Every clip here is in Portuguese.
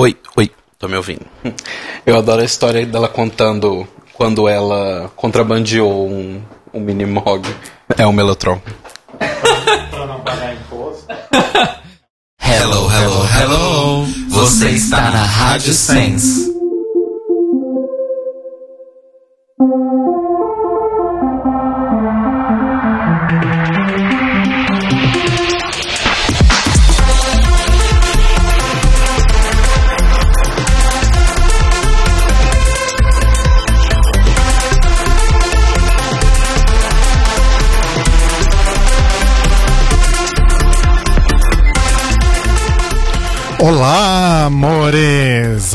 Oi, oi, tô me ouvindo. Eu adoro a história dela contando quando ela contrabandeou um, um mini-mog. É um Melotron. pra não pagar imposto. Hello, hello, hello. Você está na Rádio Sense.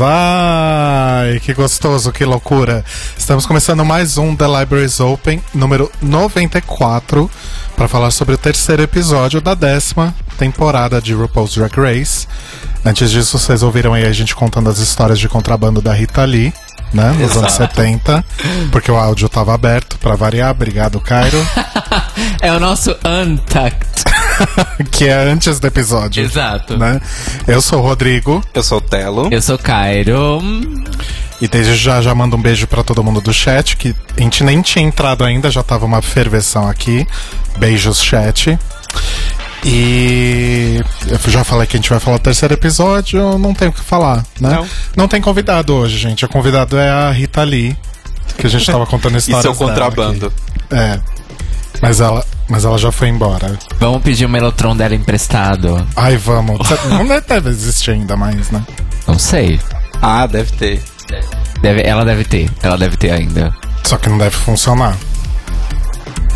Amores! Ai, que gostoso, que loucura! Estamos começando mais um The Libraries Open, número 94, para falar sobre o terceiro episódio da décima temporada de RuPaul's Drag Race. Antes disso, vocês ouviram aí a gente contando as histórias de contrabando da Rita Lee, né, nos Exato. anos 70, porque o áudio estava aberto, para variar. Obrigado, Cairo. É o nosso Untucked. que é antes do episódio. Exato. Né? Eu sou o Rodrigo. Eu sou o Telo. Eu sou Cairo. E desde já já mando um beijo pra todo mundo do chat, que a gente nem tinha entrado ainda, já tava uma ferveção aqui. Beijos, chat. E eu já falei que a gente vai falar do terceiro episódio, não tem o que falar, né? Não. tem convidado hoje, gente. O convidado é a Rita Lee, que a gente tava contando E histórias seu dela contrabando. aqui. É. Mas ela, mas ela já foi embora. Vamos pedir o Melotron dela emprestado? Ai, vamos. Não deve existir ainda mais, né? Não sei. Ah, deve ter. Deve, ela deve ter. Ela deve ter ainda. Só que não deve funcionar.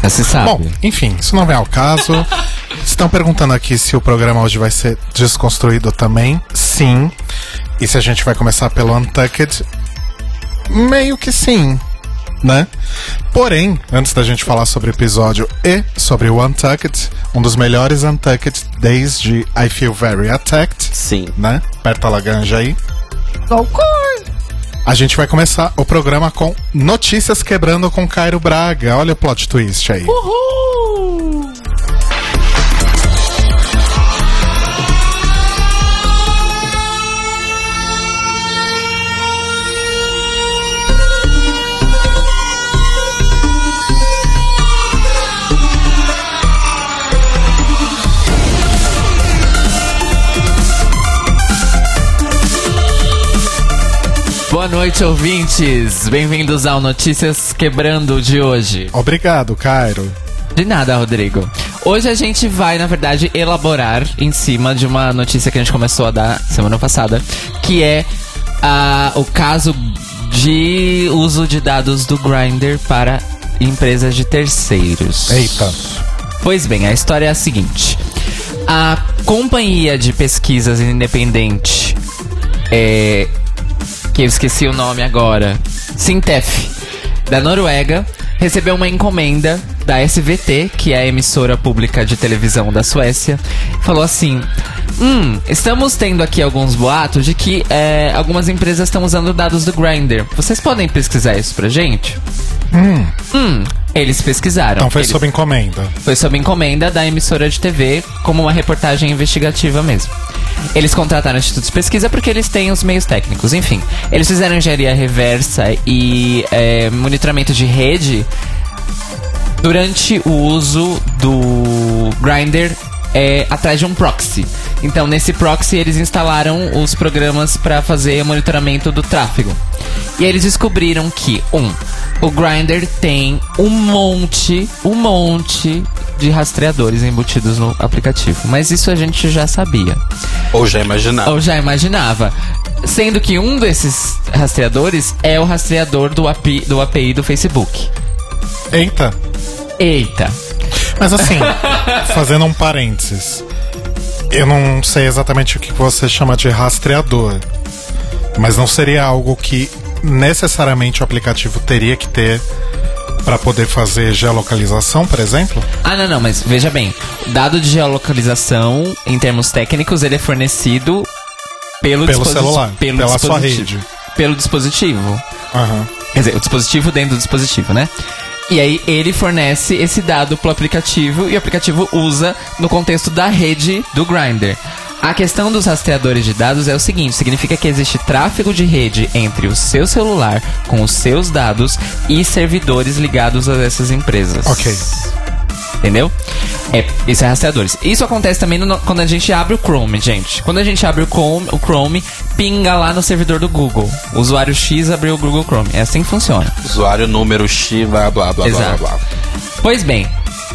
Já se sabe. Bom, enfim, isso não vem ao caso. Estão perguntando aqui se o programa hoje vai ser desconstruído também. Sim. E se a gente vai começar pelo Untucked? Meio que sim, né? Porém, antes da gente falar sobre o episódio e sobre o Untucked, um dos melhores Untucked desde I Feel Very Attacked, Sim. né? Aperta a Laganja aí. A gente vai começar o programa com Notícias Quebrando com Cairo Braga. Olha o plot twist aí. Boa noite, ouvintes. Bem-vindos ao Notícias Quebrando de hoje. Obrigado, Cairo. De nada, Rodrigo. Hoje a gente vai, na verdade, elaborar em cima de uma notícia que a gente começou a dar semana passada, que é ah, o caso de uso de dados do Grindr para empresas de terceiros. Eita. Pois bem, a história é a seguinte: a companhia de pesquisas independente, é, que eu esqueci o nome agora, Sintef, da Noruega, recebeu uma encomenda da SVT, que é a emissora pública de televisão da Suécia, falou assim: Hum, estamos tendo aqui alguns boatos de que é, algumas empresas estão usando dados do Grindr. Vocês podem pesquisar isso pra gente? Hum, eles pesquisaram. Então foi Eles- sob encomenda. foi sob encomenda da emissora de TV, como uma reportagem investigativa mesmo. Eles contrataram o Instituto de Pesquisa porque eles têm os meios técnicos. Enfim, eles fizeram engenharia reversa e é, monitoramento de rede durante o uso do Grindr é, atrás de um proxy. Então, nesse proxy, eles instalaram os programas para fazer o monitoramento do tráfego. E aí eles descobriram que, um, o Grindr tem um monte, um monte de rastreadores embutidos no aplicativo. Mas isso a gente já sabia. Ou já imaginava. Ou já imaginava. Sendo que um desses rastreadores é o rastreador do API do, API do Facebook. Eita. Eita. Mas assim, fazendo um parênteses. Eu não sei exatamente o que você chama de rastreador. Mas não seria algo que necessariamente o aplicativo teria que ter para poder fazer geolocalização, por exemplo? Ah, não, não, mas veja bem. Dado de geolocalização, em termos técnicos, ele é fornecido pelo, Pelo celular, pelo pela sua dispositivo. rede. Pelo dispositivo. Aham. Quer dizer, o dispositivo dentro do dispositivo, né? E aí ele fornece esse dado pro aplicativo e o aplicativo usa no contexto da rede do Grindr. A questão dos rastreadores de dados é o seguinte: significa que existe tráfego de rede entre o seu celular com os seus dados e servidores ligados a essas empresas. Ok. Entendeu? É, isso é rastreadores. Isso acontece também no- quando a gente abre o Chrome, gente. Quando a gente abre o Chrome, o Chrome pinga lá no servidor do Google. O usuário X abriu o Google Chrome. É assim que funciona. Usuário número X, blá blá blá blá Exato. blá. blá. Pois bem,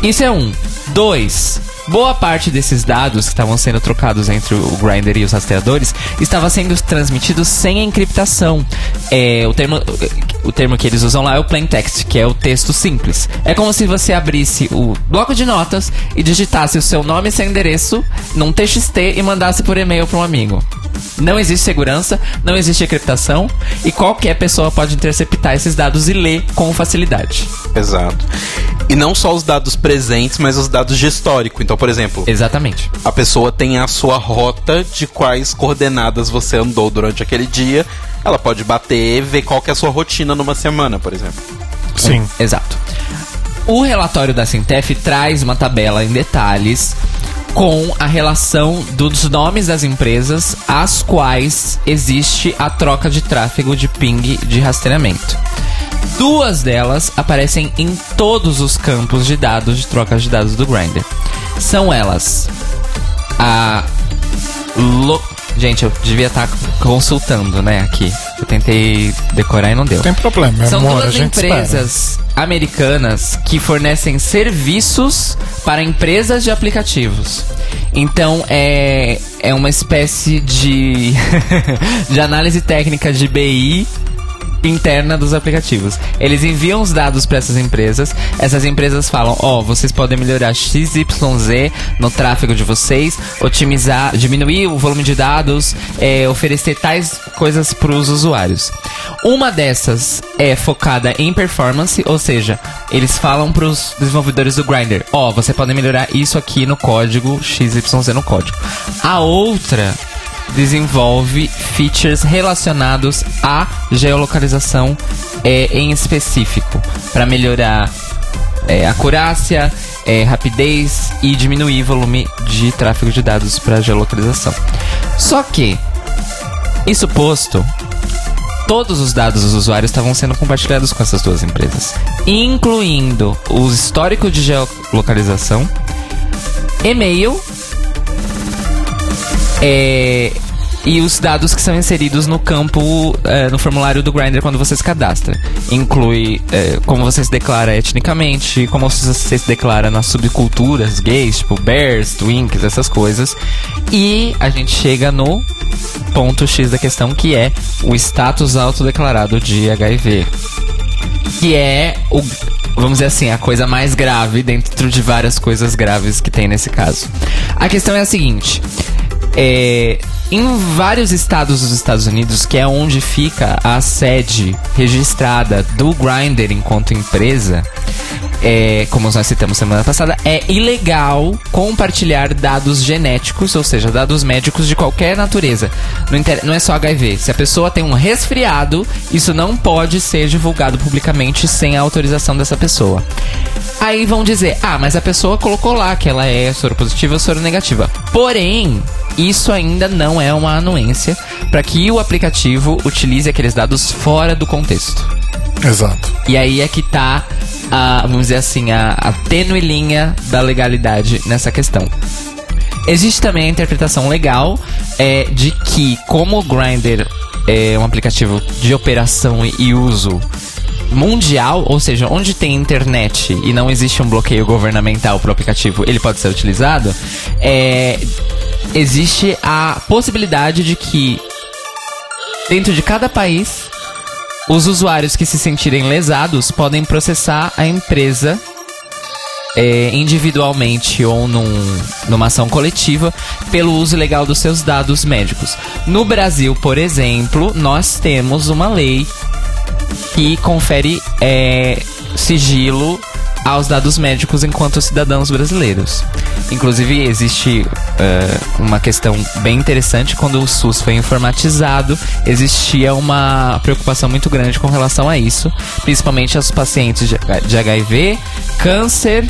isso é um. Dois. Boa parte desses dados que estavam sendo trocados entre o Grindr e os rastreadores estava sendo transmitido sem encriptação. É, o, termo, o termo que eles usam lá é o plain text, que é o texto simples. É como se você abrisse o bloco de notas e digitasse o seu nome e seu endereço num TXT e mandasse por e-mail para um amigo. Não existe segurança, não existe encriptação e qualquer pessoa pode interceptar esses dados e ler com facilidade. Exato. E não só os dados presentes, mas os dados de histórico. Então, por exemplo, Exatamente. a pessoa tem a sua rota de quais coordenadas você andou durante aquele dia. Ela pode bater e ver qual que é a sua rotina numa semana, por exemplo. Sim. Exato. O relatório da Sintef traz uma tabela em detalhes com a relação dos nomes das empresas às quais existe a troca de tráfego de ping de rastreamento. Duas delas aparecem em todos os campos de dados de troca de dados do Grindr. São elas a Lo... Gente, eu devia estar consultando, né, aqui. Eu tentei decorar e não deu. Tem problema, São amor, duas empresas americanas que fornecem serviços para empresas de aplicativos. Então é, é uma espécie de, de análise técnica de BI interna dos aplicativos. Eles enviam os dados para essas empresas. Essas empresas falam: "Ó, vocês podem melhorar XYZ no tráfego de vocês, otimizar, diminuir o volume de dados, é, oferecer tais coisas para os usuários." Uma dessas é focada em performance, ou seja, eles falam para os desenvolvedores do Grindr: "Ó, você pode melhorar isso aqui no código XYZ no código." A outra desenvolve features relacionados à geolocalização é, em específico para melhorar é, acurácia, é, rapidez e diminuir volume de tráfego de dados para geolocalização. Só que isso posto, todos os dados dos usuários estavam sendo compartilhados com essas duas empresas, incluindo os históricos de geolocalização, e-mail é, e os dados que são inseridos no campo, é, no formulário do Grindr quando você se cadastra. Inclui é, como você se declara etnicamente, como você se declara nas subculturas gays, tipo bears, twinks, essas coisas. E a gente chega no ponto X da questão, que é o status autodeclarado de HIV. Que é o. Vamos dizer assim, a coisa mais grave dentro de várias coisas graves que tem nesse caso. A questão é a seguinte: é, em vários estados dos Estados Unidos, que é onde fica a sede registrada do Grindr enquanto empresa, é, como nós citamos semana passada, é ilegal compartilhar dados genéticos, ou seja, dados médicos de qualquer natureza. Não, inter- não é só HIV. Se a pessoa tem um resfriado, isso não pode ser divulgado publicamente sem a autorização dessa pessoa. Aí vão dizer, ah, mas a pessoa colocou lá que ela é soropositiva ou soronegativa. Porém, isso ainda não é uma anuência para que o aplicativo utilize aqueles dados fora do contexto. Exato. E aí é que tá, a, vamos dizer assim, a, a tênue linha da legalidade nessa questão. Existe também a interpretação legal é, de que, como o Grindr é um aplicativo de operação e uso mundial, ou seja, onde tem internet e não existe um bloqueio governamental para o aplicativo, ele pode ser utilizado, é, existe a possibilidade de que dentro de cada país os usuários que se sentirem lesados podem processar a empresa é, individualmente ou num, numa ação coletiva pelo uso ilegal dos seus dados médicos. No Brasil, por exemplo, nós temos uma lei que confere é, sigilo aos dados médicos enquanto cidadãos brasileiros. Inclusive, existe eh, uma questão bem interessante: quando o SUS foi informatizado, existia uma preocupação muito grande com relação a isso, principalmente aos pacientes de de HIV, câncer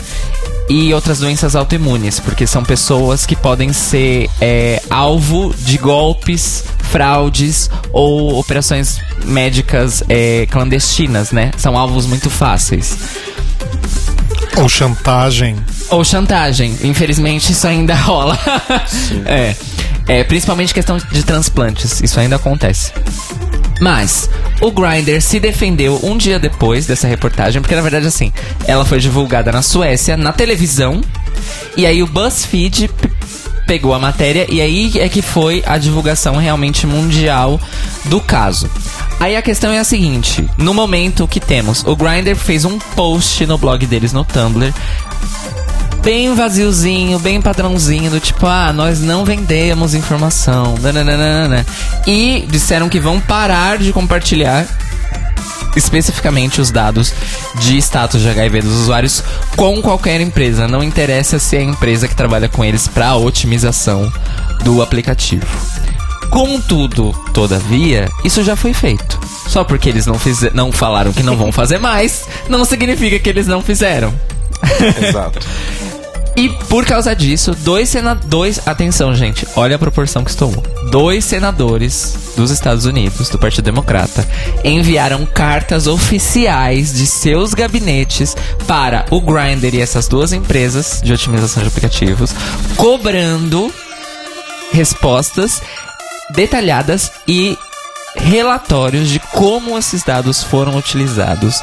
e outras doenças autoimunes, porque são pessoas que podem ser é, alvo de golpes, fraudes ou operações médicas é, clandestinas, né? São alvos muito fáceis. Ou chantagem. Ou chantagem. Infelizmente, isso ainda rola. é. é. Principalmente questão de transplantes. Isso ainda acontece. Mas o Grindr se defendeu um dia depois dessa reportagem, porque na verdade assim, ela foi divulgada na Suécia, na televisão, e aí o BuzzFeed pegou a matéria e aí é que foi a divulgação realmente mundial do caso. Aí a questão é a seguinte, no momento que temos, o Grindr fez um post no blog deles no Tumblr bem vaziozinho, bem padrãozinho, do tipo, ah, nós não vendemos informação. nananana. E disseram que vão parar de compartilhar especificamente os dados de status de HIV dos usuários com qualquer empresa. Não interessa se é a empresa que trabalha com eles para otimização do aplicativo. Contudo, todavia, isso já foi feito. Só porque eles não, fize- não falaram que não vão fazer mais, não significa que eles não fizeram. Exato. E por causa disso, dois senadores. Atenção, gente, olha a proporção que estou. Dois senadores dos Estados Unidos, do Partido Democrata, enviaram cartas oficiais de seus gabinetes para o Grindr e essas duas empresas de otimização de aplicativos, cobrando respostas detalhadas e relatórios de como esses dados foram utilizados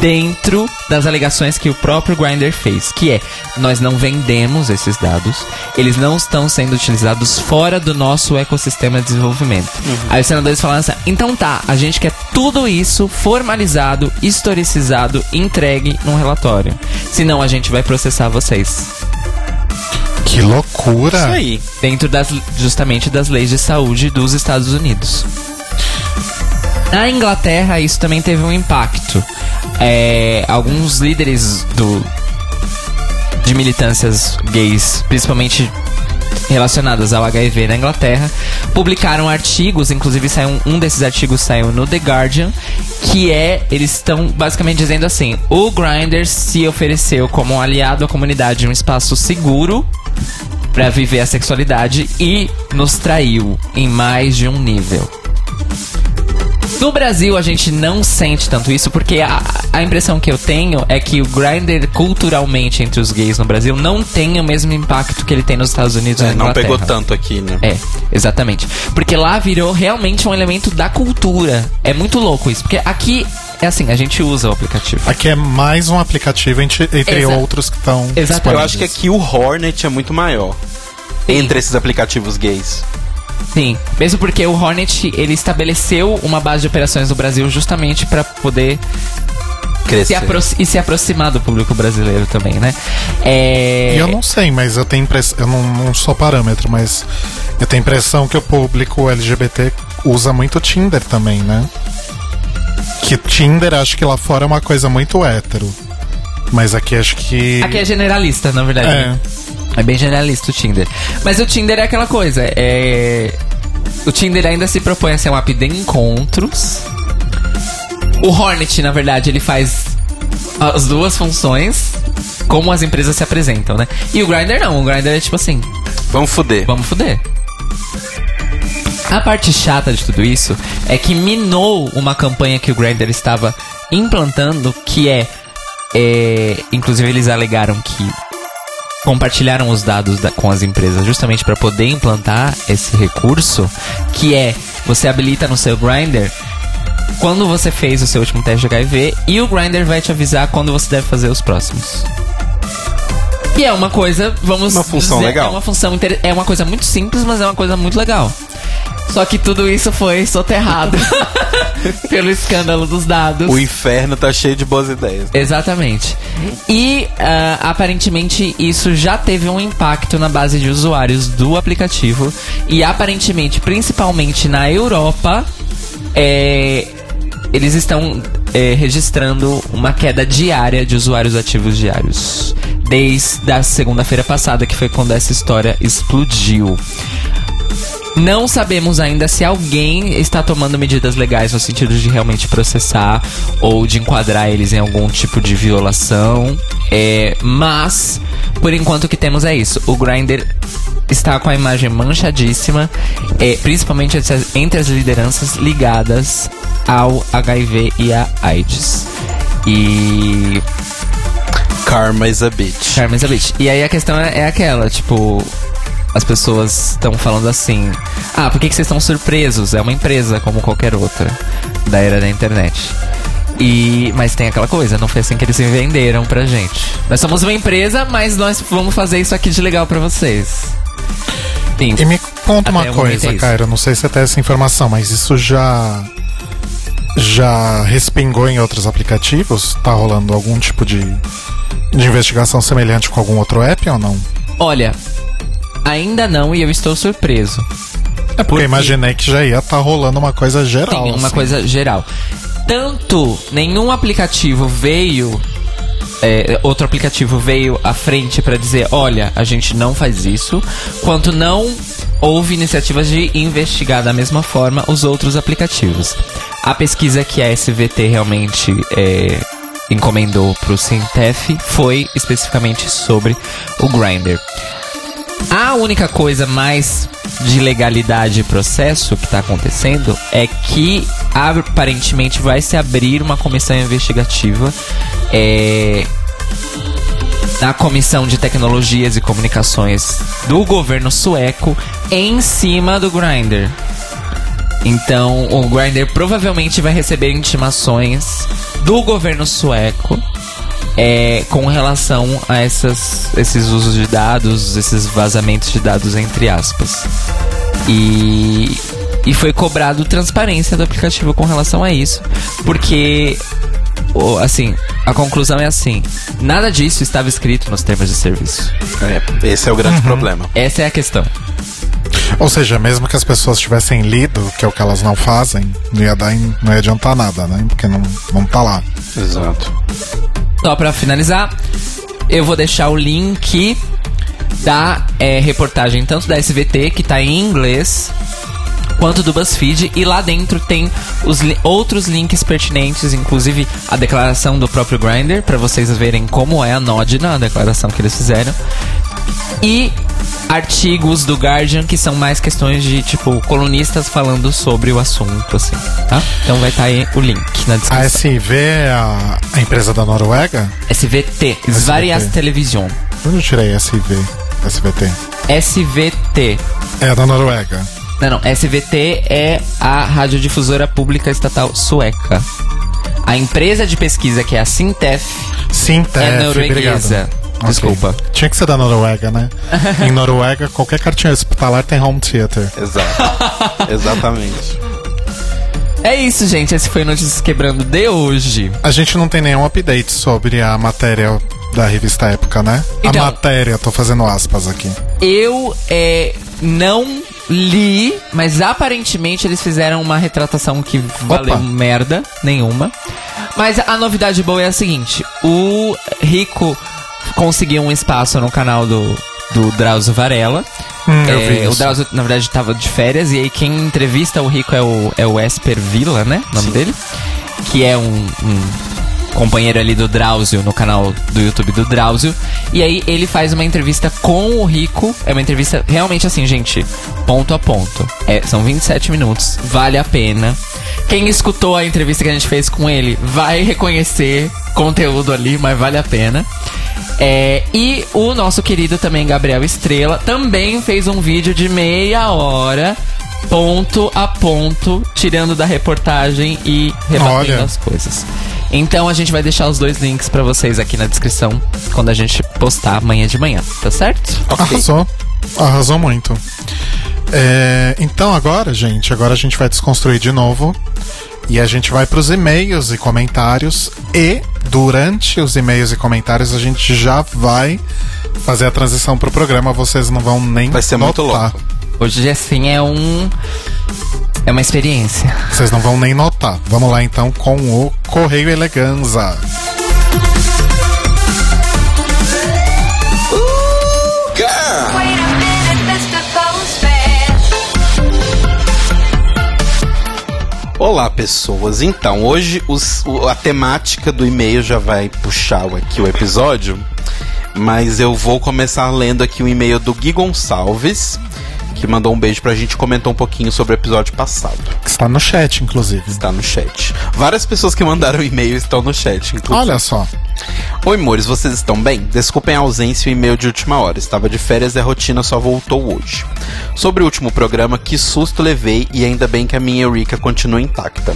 dentro das alegações que o próprio Grindr fez, que é nós não vendemos esses dados, eles não estão sendo utilizados fora do nosso ecossistema de desenvolvimento. Aí os senadores falaram assim: "Então tá, a gente quer tudo isso formalizado, historicizado, entregue num relatório. Senão a gente vai processar vocês." Que loucura. Isso aí. dentro das justamente das leis de saúde dos Estados Unidos. Na Inglaterra, isso também teve um impacto. É, alguns líderes do, de militâncias gays, principalmente relacionadas ao HIV na Inglaterra, publicaram artigos, inclusive saiu um, desses artigos saiu no The Guardian, que é eles estão basicamente dizendo assim: o Grindr se ofereceu como um aliado à comunidade um espaço seguro para viver a sexualidade e nos traiu em mais de um nível. No Brasil a gente não sente tanto isso porque a, a impressão que eu tenho é que o Grindr culturalmente entre os gays no Brasil não tem o mesmo impacto que ele tem nos Estados Unidos e É, na não Inglaterra. pegou tanto aqui, né? É, exatamente. Porque lá virou realmente um elemento da cultura. É muito louco isso, porque aqui é assim, a gente usa o aplicativo. Aqui é mais um aplicativo entre, entre Exa- outros que estão. Exatamente. Eu acho que aqui o Hornet é muito maior. Entre esses aplicativos gays. Sim, mesmo porque o Hornet ele estabeleceu uma base de operações no Brasil justamente para poder se e se aproximar do público brasileiro também, né? É... Eu não sei, mas eu tenho impressão. Eu não, não sou parâmetro, mas eu tenho impressão que o público LGBT usa muito Tinder também, né? Que Tinder acho que lá fora é uma coisa muito hétero. Mas aqui acho que. Aqui é generalista, na verdade. É. né? É bem generalista o Tinder. Mas o Tinder é aquela coisa, é. O Tinder ainda se propõe a ser um app de encontros. O Hornet, na verdade, ele faz as duas funções, como as empresas se apresentam, né? E o Grindr não, o Grindr é tipo assim, Vamos fuder. vamos fuder. A parte chata de tudo isso é que minou uma campanha que o Grindr estava implantando, que é, é, inclusive eles alegaram que compartilharam os dados da- com as empresas justamente para poder implantar esse recurso, que é você habilita no seu Grindr quando você fez o seu último teste de HIV e o Grindr vai te avisar quando você deve fazer os próximos. E é uma coisa, vamos Uma função dizer, legal. É uma função inter- é uma coisa muito simples, mas é uma coisa muito legal. Só que tudo isso foi soterrado pelo escândalo dos dados. O inferno tá cheio de boas ideias. Exatamente. E ah, aparentemente isso já teve um impacto na base de usuários do aplicativo. E aparentemente, principalmente na Europa, é, eles estão eh, registrando uma queda diária de usuários ativos diários. Desde a segunda-feira passada, que foi quando essa história explodiu. Não sabemos ainda se alguém está tomando medidas legais no sentido de realmente processar ou de enquadrar eles em algum tipo de violação. É, mas, por enquanto, o que temos é isso. O Grindr está com a imagem manchadíssima, é, principalmente entre as- lideranças ligadas ao HIV e à AIDS. E Karma is a bitch. Carmen Zabit. E aí a questão é, é aquela, tipo, as pessoas estão falando assim: ah, por que, que vocês estão surpresos? É uma empresa como qualquer outra da era da internet. E, mas tem aquela coisa, não foi assim que eles se venderam pra gente. Nós somos uma empresa, mas nós vamos fazer isso aqui de legal pra vocês. Sim. E me conta Até uma coisa, é. Cairo, não sei se você tem essa informação, mas isso já já respingou em outros aplicativos? Tá rolando algum tipo de, de investigação semelhante com algum outro app ou não? Olha, ainda não e eu estou surpreso. É porque eu imaginei que já ia estar rolando uma coisa geral. Sim, uma assim. coisa geral. Tanto nenhum aplicativo veio. É, outro aplicativo veio à frente pra dizer: olha, a gente não faz isso, quanto não houve iniciativas de investigar da mesma forma os outros aplicativos. A pesquisa que a SVT realmente é, encomendou pro Sintef foi especificamente sobre o Grindr. A única coisa mais de legalidade e processo que está acontecendo é que aparentemente vai se abrir uma comissão investigativa é, na Comissão de Tecnologias e Comunicações do governo sueco em cima do Grindr. Então, o Grindr provavelmente vai receber intimações do governo sueco é, com relação a essas, esses usos de dados, esses vazamentos de dados, entre aspas. E, e foi cobrado transparência do aplicativo com relação a isso, porque, assim, a conclusão é assim: nada disso estava escrito nos termos de serviço. É, esse é o grande problema. Essa é a questão. Ou seja, mesmo que as pessoas tivessem lido, que é o que elas não fazem, não ia, dar em- não ia adiantar nada, né? Porque não, não tá lá. Exato. Só pra finalizar, eu vou deixar o link da é, reportagem tanto da SVT, que tá em inglês, quanto do BuzzFeed, e lá dentro tem os li- outros links pertinentes, inclusive a declaração do próprio Grindr, pra vocês verem como é anódina a declaração que eles fizeram. E artigos do Guardian que são mais questões de, tipo, colunistas falando sobre o assunto, assim, tá? Então vai estar aí o link na A descrição. SV é a, a empresa da Noruega? SVT, Sveriges Television. De Onde eu tirei SV? SVT. SVT. É da Noruega. Não, não. SVT é a radiodifusora pública estatal sueca. A empresa de pesquisa, que é a Sintef, Sintef, é norueguesa. obrigado. Desculpa. Tinha que ser da Noruega, né? em Noruega, qualquer cartinha hospitalar tem home theater. Exato. Exatamente. É isso, gente. Esse foi o Notícias Quebrando de hoje. A gente não tem nenhum update sobre a matéria da revista Época, né? Então- a matéria, tô fazendo aspas aqui. Eu é, não li, mas aparentemente eles fizeram uma retratação que valeu merda nenhuma. Mas a novidade boa é a seguinte: o Rico conseguiu um espaço no canal do, do Drauzio Varela. Hum, É, o. Drauzio, na verdade, estava de férias, e aí quem entrevista o Rico é o, é o Esper Villa, né? O nome dele. Que é um, um companheiro ali do Drauzio, no canal do YouTube do Drauzio. E aí ele faz uma entrevista com o Rico. É uma entrevista realmente assim, gente, ponto a ponto. É, são 27 minutos, vale a pena. Quem escutou a entrevista que a gente fez com ele vai reconhecer conteúdo ali, mas vale a pena. É, e o nosso querido também Gabriel Estrela também fez um vídeo de meia hora, ponto a ponto, tirando da reportagem e rebatendo Olha. as coisas. Então a gente vai deixar os dois links pra vocês aqui na descrição quando a gente postar amanhã de manhã, tá certo? Arrasou. Arrasou muito. É, então agora, gente, agora a gente vai desconstruir de novo. E a gente vai pros e-mails e comentários. E durante os e-mails e comentários a gente já vai fazer a transição pro programa. Vocês não vão nem Vai ser muito notar. Hoje assim é um É uma experiência. Vocês não vão nem notar. Vamos lá então com o Correio Eleganza. Olá, pessoas. Então, hoje os- o- a temática do e-mail já vai puxar aqui o episódio, mas eu vou começar lendo aqui o e-mail do Gui Gonçalves, que mandou um beijo pra gente e comentou um pouquinho sobre o episódio passado. Está no chat, inclusive. Está no chat. Várias pessoas que mandaram e-mail estão no chat, inclusive. Olha só. Oi, amores, vocês estão bem? Desculpem a ausência e o e-mail de última hora. Estava de férias e a rotina só voltou hoje. Sobre o último programa, que susto levei e ainda bem que a minha Eureka continua intacta.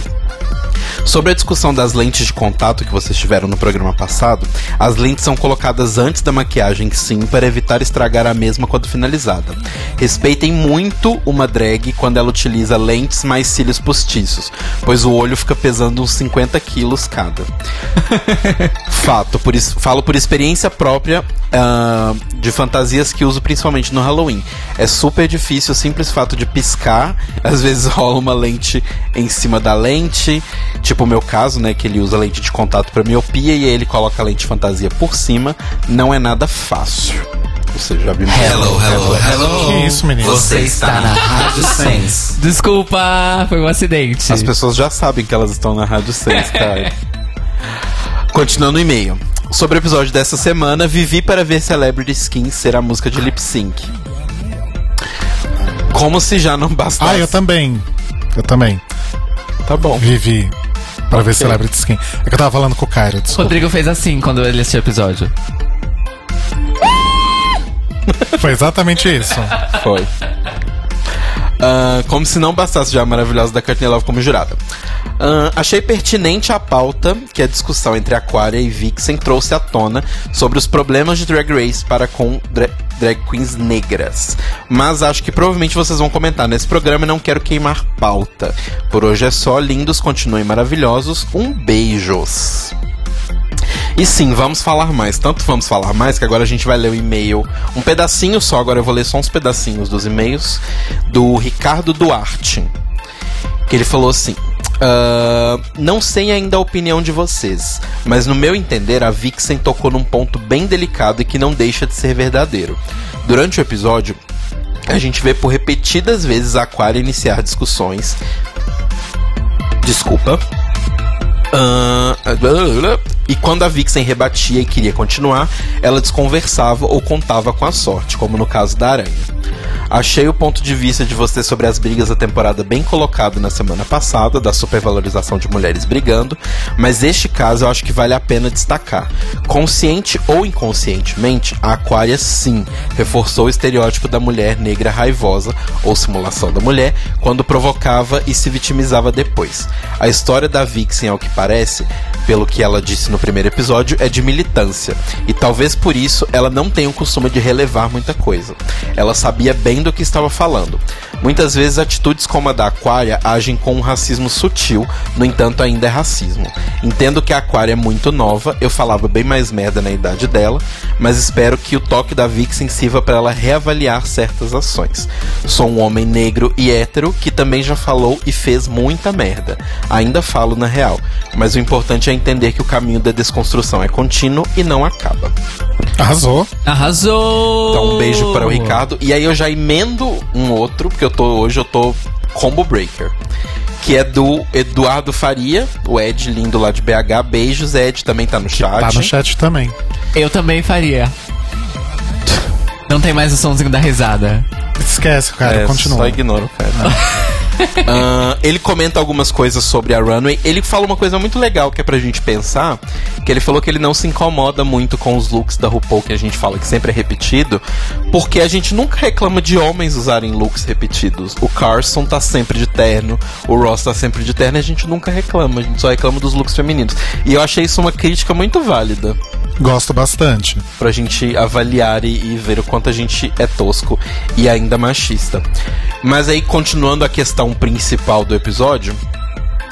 Sobre a discussão das lentes de contato que vocês tiveram no programa passado, as lentes são colocadas antes da maquiagem, sim, para evitar estragar a mesma quando finalizada. Respeitem muito uma drag quando ela utiliza lentes mais cílios postiços, pois o olho fica pesando uns 50 quilos cada. Fato, por isso, falo por experiência própria ah, de fantasias que uso principalmente no Halloween. É super difícil o simples fato de piscar, às vezes rola uma lente em cima da lente, tipo o meu caso, né, que ele usa lente de contato para miopia e aí ele coloca a lente fantasia por cima, não é nada fácil. Você já viu Hello, hello, hello. Que isso, menino? Você está na Rádio Sense. Desculpa, foi um acidente. As pessoas já sabem que elas estão na Rádio 6, cara. Continuando o e-mail. Sobre o episódio dessa semana, vivi para ver Celebrity Skin ser a música de lip sync. Como se já não bastasse. Ah, eu também. Eu também. Tá bom. Vivi para ver Celebrity Skin. É que eu tava falando com o Cairo, desculpa. Rodrigo fez assim quando ele assistiu o episódio. Foi exatamente isso. Foi. Ah, como se não bastasse já a maravilhosa da Courtney Love como jurada. Ah, achei pertinente a pauta que a discussão entre Aquaria e Vixen trouxe à tona sobre os problemas de Drag Race para com dra- drag queens negras. Mas acho que provavelmente vocês vão comentar nesse programa e não quero queimar pauta. Por hoje é só, lindos, continuem maravilhosos. Um beijos. E sim, vamos falar mais. Tanto vamos falar mais que agora a gente vai ler o e-mail. Um pedacinho só, agora eu vou ler só uns pedacinhos dos e-mails do Ricardo Duarte. Que ele falou assim. "Ah, não sei ainda a opinião de vocês, mas no meu entender, a Vixen tocou num ponto bem delicado e que não deixa de ser verdadeiro. Durante o episódio, a gente vê por repetidas vezes a Aquaria iniciar discussões. Desculpa. Ah, e quando a Vixen rebatia e queria continuar, ela desconversava ou contava com a sorte, como no caso da aranha. Achei o ponto de vista de você sobre as brigas da temporada bem colocado na semana passada, da supervalorização de mulheres brigando, mas este caso eu acho que vale a pena destacar. Consciente ou inconscientemente, a Aquaria sim reforçou o estereótipo da mulher negra raivosa, ou simulação da mulher, quando provocava e se vitimizava depois. A história da Vixen, ao que parece, pelo que ela disse no primeiro episódio, é de militância. E talvez por isso ela não tenha o costume de relevar muita coisa. Ela sabia bem do que estava falando. Muitas vezes atitudes como a da Aquaria agem com um racismo sutil, no entanto ainda é racismo. Entendo que a Aquaria é muito nova, eu falava bem mais merda na idade dela, mas espero que o toque da Vixen sirva para ela reavaliar certas ações. Sou um homem negro e hétero que também já falou e fez muita merda. Ainda falo na real, mas o importante é entender que o caminho da desconstrução é contínuo e não acaba. Arrasou. Arrasou! Então um beijo para o Ricardo. E aí eu já emendo um outro, porque eu tô hoje eu tô combo breaker. Que é do Eduardo Faria, o Ed lindo lá de BH. Beijos, Ed também tá no chat. Tá no chat também. Eu também faria. Não tem mais o somzinho da risada. Esquece, cara. É, continua. Só ignora o cara. Ah, ele comenta algumas coisas sobre a Runway. Ele fala uma coisa muito legal que é pra gente pensar. Que ele falou que ele não se incomoda muito com os looks da RuPaul, que a gente fala que sempre é repetido. Porque a gente nunca reclama de homens usarem looks repetidos. O Carson tá sempre de terno, o Ross tá sempre de terno e a gente nunca reclama. A gente só reclama dos looks femininos. E eu achei isso uma crítica muito válida Gosto bastante. pra gente avaliar e, e ver o quanto a gente é tosco e ainda machista. Mas aí, continuando a questão principal do episódio,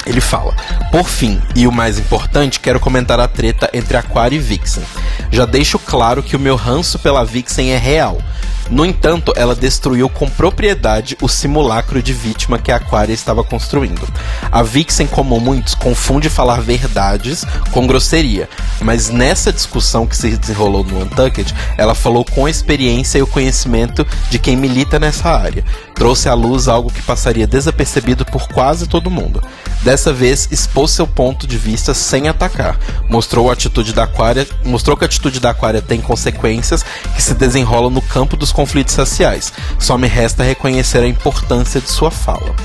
ele fala: Por fim, e o mais importante, quero comentar a treta entre Aquaria e Vixen. Já deixo claro que o meu ranço pela Vixen é real. No entanto, ela destruiu com propriedade o simulacro de vítima que a Aquaria estava construindo. A Vixen, como muitos, confunde falar verdades com grosseria, mas nessa discussão que se desenrolou no Untucked, ela falou com a experiência e o conhecimento de quem milita nessa área. Trouxe à luz algo que passaria desapercebido por quase todo mundo. Dessa vez, expôs seu ponto de vista sem atacar. Mostrou a atitude da Aquaria, mostrou que a atitude da Aquaria tem consequências que se desenrolam no campo dos conflitos raciais. Só me resta reconhecer a importância de sua fala.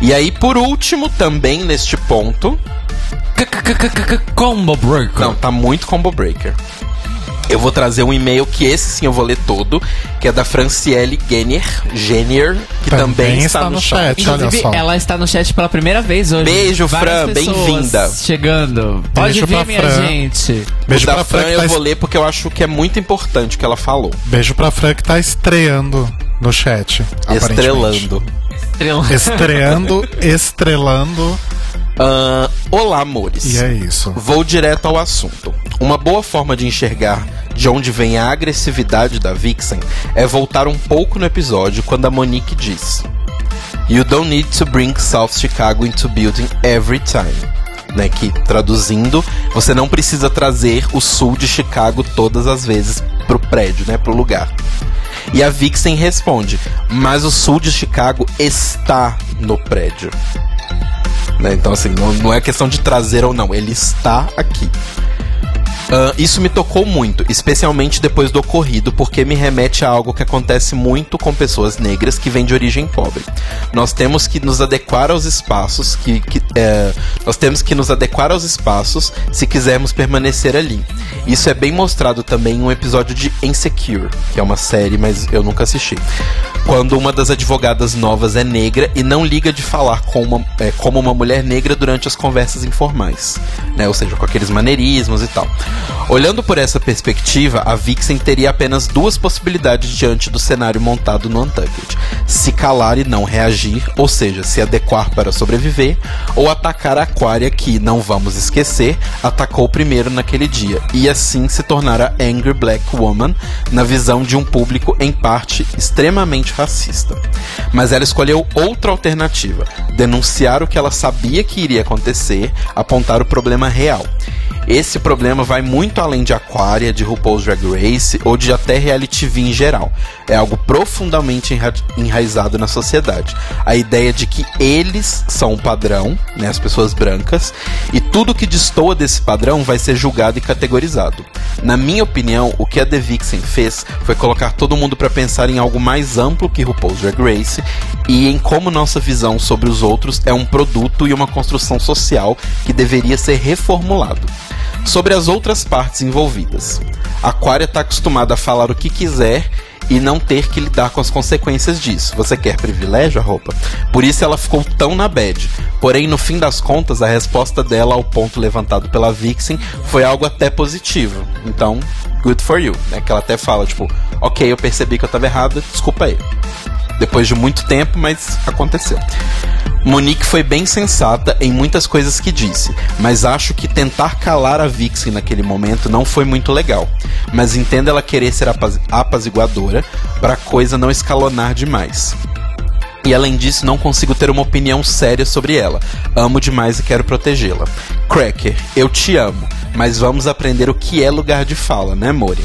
E aí, por último, também neste ponto, Combo Breaker. não, tá muito combo breaker. Eu vou trazer um e-mail que esse sim eu vou ler todo, que é da Franciele Genier, Genier que também, está, no chat. olha Inclusive, só. ela está no chat pela primeira vez hoje. Beijo, Várias Fran, bem-vinda. Chegando. Pode Beijo vir, pra minha Fran. gente. Beijo o da pra Fran Fran eu tá vou ler porque eu acho que é muito importante o que ela falou. Beijo pra Fran que tá estreando no chat. Estrelando. Estrela. Estreando, estrelando. Ah, olá, amores. E é isso. Vou direto ao assunto. Uma boa forma de enxergar de onde vem a agressividade da Vixen é voltar um pouco no episódio quando a Monique diz: You don't need to bring South Chicago into building every time. Né, que traduzindo, você não precisa trazer o sul de Chicago todas as vezes pro prédio, né, pro lugar. E a Vixen responde: Mas o sul de Chicago está no prédio. Né? Então, assim, não, não é questão de trazer ou não, ele está aqui. Ah, isso me tocou muito, especialmente depois do ocorrido, porque me remete a algo que acontece muito com pessoas negras que vêm de origem pobre. Nós temos que nos adequar aos espaços que, que, é, nós temos que nos adequar aos espaços se quisermos permanecer ali. Isso é bem mostrado também em um episódio de Insecure, que é uma série, mas eu nunca assisti. Quando uma das advogadas novas é negra e não liga de falar com uma, é, como uma mulher negra durante as conversas informais, né? Ou seja, com aqueles maneirismos e tal. Olhando por essa perspectiva, a Vixen teria apenas duas possibilidades diante do cenário montado no Untucked: se calar e não reagir, ou seja, se adequar para sobreviver, ou atacar a Aquaria, que, não vamos esquecer, atacou primeiro naquele dia, e assim se tornar a Angry Black Woman na visão de um público em parte extremamente racista. Mas ela escolheu outra alternativa: denunciar o que ela sabia que iria acontecer, apontar o problema real. Esse problema vai muito além de Aquaria, de RuPaul's Drag Race ou de até reality TV em geral. É algo profundamente enra enraizado na sociedade. A ideia de que eles são o padrão, né, as pessoas brancas, e tudo que destoa desse padrão vai ser julgado e categorizado. Na minha opinião, o que a The Vixen fez foi colocar todo mundo para pensar em algo mais amplo que RuPaul's Drag Race e em como nossa visão sobre os outros é um produto e uma construção social que deveria ser reformulado. Sobre as outras partes envolvidas. Aquaria está acostumada a falar o que quiser e não ter que lidar com as consequências disso. Você quer privilégio, a roupa? Por isso ela ficou tão na bad. Porém, no fim das contas, a resposta dela ao ponto levantado pela Vixen foi algo até positivo. Então, good for you, né? Que ela até fala, tipo, ok, eu percebi que eu tava errada, desculpa aí. Depois de muito tempo, mas aconteceu. Monique foi bem sensata em muitas coisas que disse, mas acho que tentar calar a Vixen naquele momento não foi muito legal. Mas entendo ela querer ser apaz- apaziguadora para a coisa não escalonar demais. E além disso, não consigo ter uma opinião séria sobre ela. Amo demais e quero protegê-la. Cracker, eu te amo, mas vamos aprender o que é lugar de fala, né, Mori?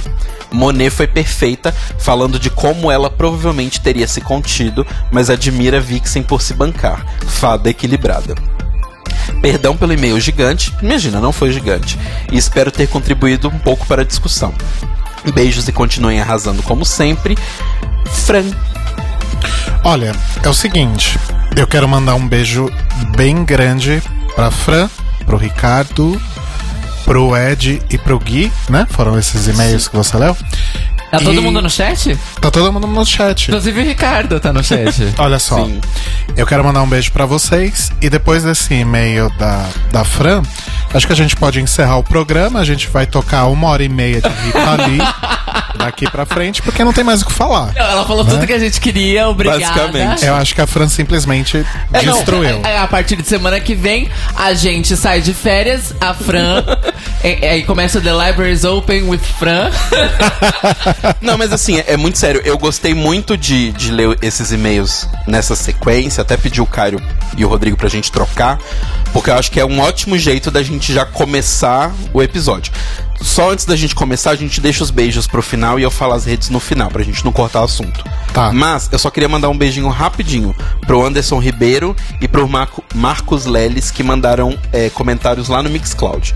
Monet foi perfeita, falando de como ela provavelmente teria se contido, mas admira Vixen por se bancar. Fada equilibrada. Perdão pelo e-mail gigante, imagina, não foi gigante, e espero ter contribuído um pouco para a discussão. Beijos e continuem arrasando como sempre. Fran. Olha, é o seguinte, eu quero mandar um beijo bem grande pra Fran, pro Ricardo, pro Ed e pro Gui, né? Foram esses e-mails que você leu. Tá todo E- mundo no chat? Tá todo mundo no chat. Inclusive o Ricardo tá no chat. Olha só, Sim. eu quero mandar um beijo pra vocês e depois desse e-mail da, da Fran, acho que a gente pode encerrar o programa. A gente vai tocar uma hora e meia de Rita Lee daqui pra frente, porque não tem mais o que falar. Ela falou tudo que a gente queria, obrigada. Basicamente. Eu acho que a Fran simplesmente É, não, destruiu. é, A partir de semana que vem, a gente sai de férias, a Fran E- Aí começa The Libraries Open with Fran. Não, mas assim, é, é muito sério. Eu gostei muito de, de ler esses e-mails nessa sequência. Até pedi o Caio e o Rodrigo pra gente trocar. Porque eu acho que é um ótimo jeito da gente já começar o episódio. Só antes da gente começar, a gente deixa os beijos pro final e eu falo as redes no final, pra gente não cortar o assunto. Tá. Mas eu só queria mandar um beijinho rapidinho pro Anderson Ribeiro e pro Marco- Marcos Leles, que mandaram é, comentários lá no Mixcloud.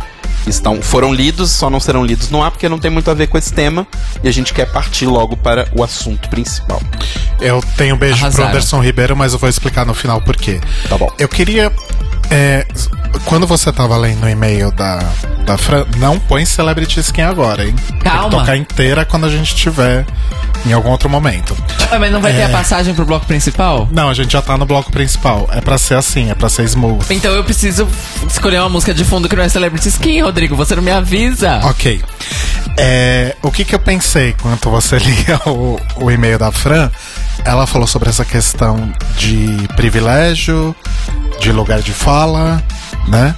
Estão, foram lidos, só não serão lidos no ar, porque não tem muito a ver com esse tema. E a gente quer partir logo para o assunto principal. Eu tenho um beijo pro Arrasaram. Anderson Ribeiro, mas eu vou explicar no final por quê. Tá bom. Eu queria. É, quando você tava lendo o e-mail da, da Fran, não põe Celebrity Skin agora, hein? Tem Calma. que tocar inteira quando a gente tiver em algum outro momento. Ah, Mas não vai ter É. a passagem pro bloco principal? Não, a gente já tá no bloco principal. É pra ser assim, é pra ser smooth. Então eu preciso escolher uma música de fundo que não é Celebrity Skin, Rodrigo. Você não me avisa. Ok. É, o que, que eu pensei quando você lia o, o e-mail da Fran? Ela falou sobre essa questão de privilégio, de lugar de fala, né?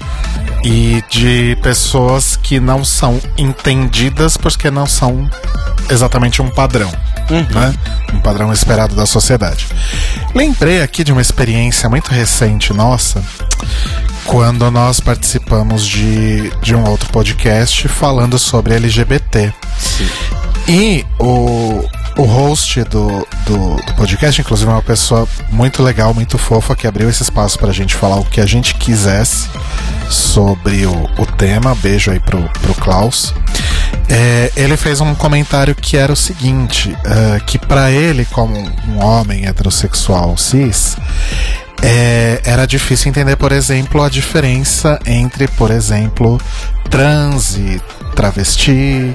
E de pessoas que não são entendidas porque não são exatamente um padrão. Né? Um padrão esperado da sociedade. Lembrei aqui de uma experiência muito recente nossa, quando nós participamos de, de um outro podcast falando sobre LGBT. E o, o host do, do, do podcast, inclusive, é uma pessoa muito legal, muito fofa, que abriu esse espaço pra gente falar o que a gente quisesse sobre o, o tema. Beijo aí pro, pro Klaus. É, ele fez um comentário que era o seguinte: é, que pra ele, como um homem heterossexual cis, é, era difícil entender, por exemplo, a diferença entre, por exemplo, trans e travesti.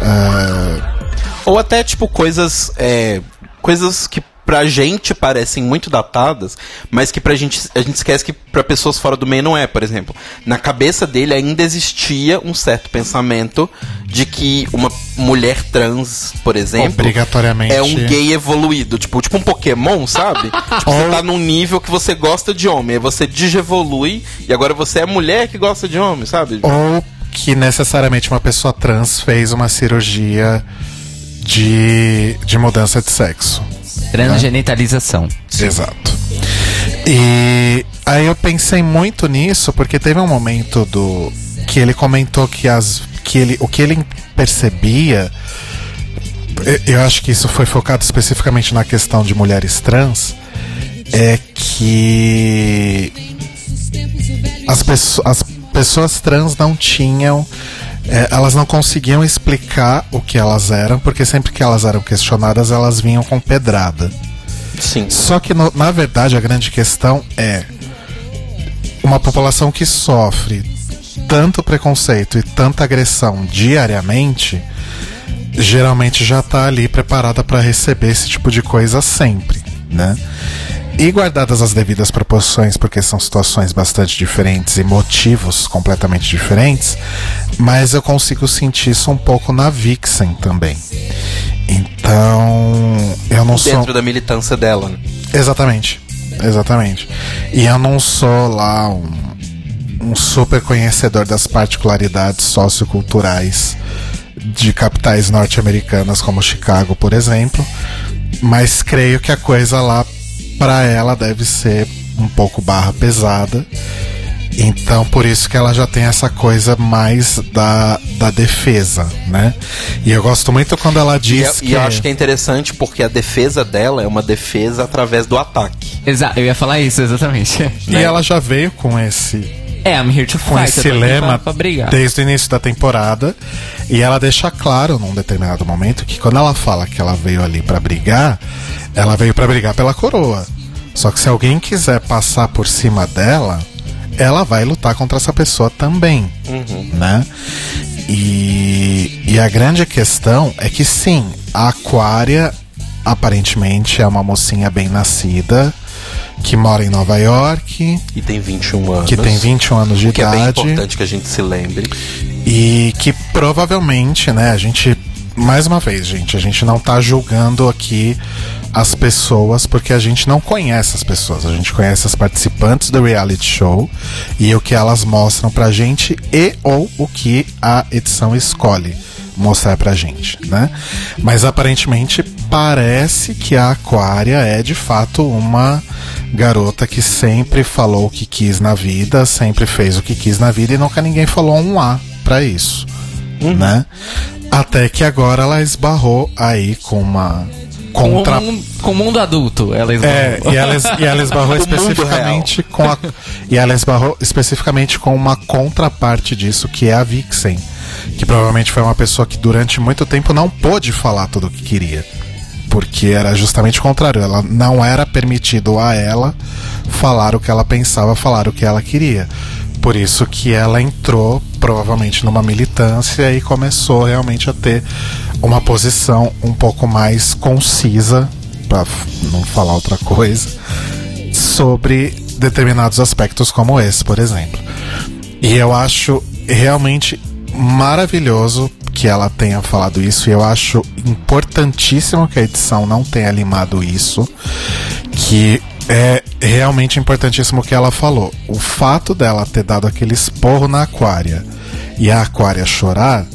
ah, Ou até, tipo, coisas. é, coisas que pra gente parecem muito datadas, mas que pra gente. A gente esquece que pra pessoas fora do meio não é, por exemplo. Na cabeça dele ainda existia um certo pensamento de que uma mulher trans, por exemplo. Obrigatoriamente. É um gay evoluído, tipo, tipo um Pokémon, sabe? tipo, você tá num nível que você gosta de homem, aí você digievolui e agora você é mulher que gosta de homem, sabe? Ou que necessariamente uma pessoa trans fez uma cirurgia de, de mudança de sexo. Transgenitalização. Exato. E aí eu pensei muito nisso porque teve um momento do que ele comentou que as que ele o que ele percebia eu- eu acho que isso foi focado especificamente na questão de mulheres trans é que as, pesso- as pessoas trans não tinham é, elas não conseguiam explicar o que elas eram porque sempre que elas eram questionadas elas vinham com pedrada Sim. só que, no- na verdade, a grande questão é uma população que sofre tanto preconceito e tanta agressão diariamente, geralmente já está ali preparada para receber esse tipo de coisa sempre, né? E guardadas as devidas proporções, porque são situações bastante diferentes e motivos completamente diferentes, mas eu consigo sentir isso um pouco na Vixen também. Então, eu não sou. Dentro da militância dela, né? Exatamente. Exatamente. E eu não sou lá um, um super conhecedor das particularidades socioculturais de capitais norte-americanas como Chicago, por exemplo, mas creio que a coisa lá para ela deve ser um pouco barra pesada. Então, por isso que ela já tem essa coisa mais da, da defesa, né? E eu gosto muito quando ela E, diz eu- que. e eu acho que é interessante porque a defesa dela é uma defesa através do ataque. Exato, eu ia falar isso, exatamente. E ela já veio com esse É, I'm here to com fight. esse tô aqui lema pra, pra brigar. desde o início da temporada. E ela deixa claro num determinado momento que quando ela fala que ela veio ali pra brigar, ela veio pra brigar pela coroa. Só que se alguém quiser passar por cima dela, ela vai lutar contra essa pessoa também, né? E, e a grande questão é que sim, a Aquária aparentemente é uma mocinha bem nascida que mora em Nova York, E tem 21 anos. que tem 21 anos de que é bem idade importante que a gente se lembre. e que provavelmente, né, a gente mais uma vez, gente, a gente não tá julgando aqui as pessoas, porque a gente não conhece as pessoas, a gente conhece as participantes do reality show e o que elas mostram pra gente e ou o que a edição escolhe mostrar pra gente, né? Mas aparentemente parece que a Aquária é de fato uma garota que sempre falou o que quis na vida, sempre fez o que quis na vida e nunca ninguém falou um A pra isso, né? Até que agora ela esbarrou aí com uma contra mundo, com o mundo adulto, ela esbarrou. é, e ela, e ela esbarrou especificamente com a, e ela esbarrou especificamente com uma contraparte disso, que é a Vixen, que provavelmente foi uma pessoa que durante muito tempo não pôde falar tudo o que queria. Porque era justamente o contrário, ela não era permitido a ela falar o que ela pensava, falar o que ela queria. Por isso que ela entrou provavelmente numa militância e começou realmente a ter uma posição um pouco mais concisa, para não falar outra coisa, sobre determinados aspectos como esse, por exemplo. E eu acho realmente maravilhoso que ela tenha falado isso e eu acho importantíssimo que a edição não tenha limado isso, que é realmente importantíssimo o que ela falou. O fato dela ter dado aquele esporro na aquária e a aquária chorar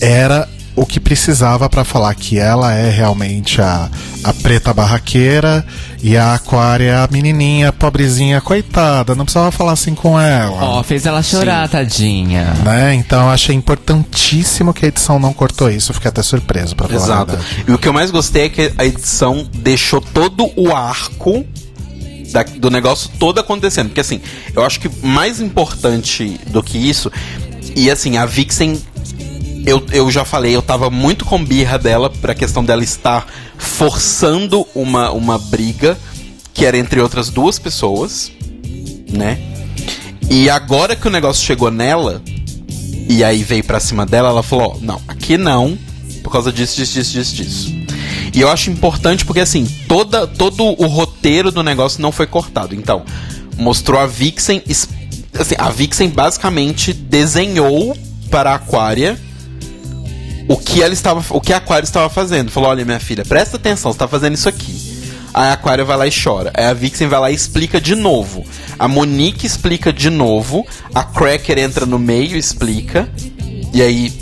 era o que precisava pra falar que ela é realmente a, a preta barraqueira e a aquária é a menininha pobrezinha coitada, não precisava falar assim com ela. Ó, fez ela chorar, tadinha. Né? Então eu achei importantíssimo que a edição não cortou isso. Eu fiquei até surpreso, pra falar Exato. E o que eu mais gostei é que a edição deixou todo o arco da- do negócio todo acontecendo. Porque assim, eu acho que mais importante do que isso, e assim, a Vixen. Eu, eu já falei, eu tava muito com birra dela pra questão dela estar forçando uma, uma briga que era entre outras duas pessoas, né? E agora que o negócio chegou nela, e aí veio pra cima dela, ela falou: ó, não, aqui não, por causa disso, disso, disso, disso, disso. E eu acho importante porque, assim, toda, todo o roteiro do negócio não foi cortado. Então, mostrou a Vixen. Assim, a Vixen basicamente desenhou para a Aquária o que ela estava, o que a Aquária estava fazendo. Falou: olha, minha filha, presta atenção, você está fazendo isso aqui. Aí a Aquária vai lá e chora. Aí a Vixen vai lá e explica de novo. A Monique explica de novo. A Cracker entra no meio e explica. E aí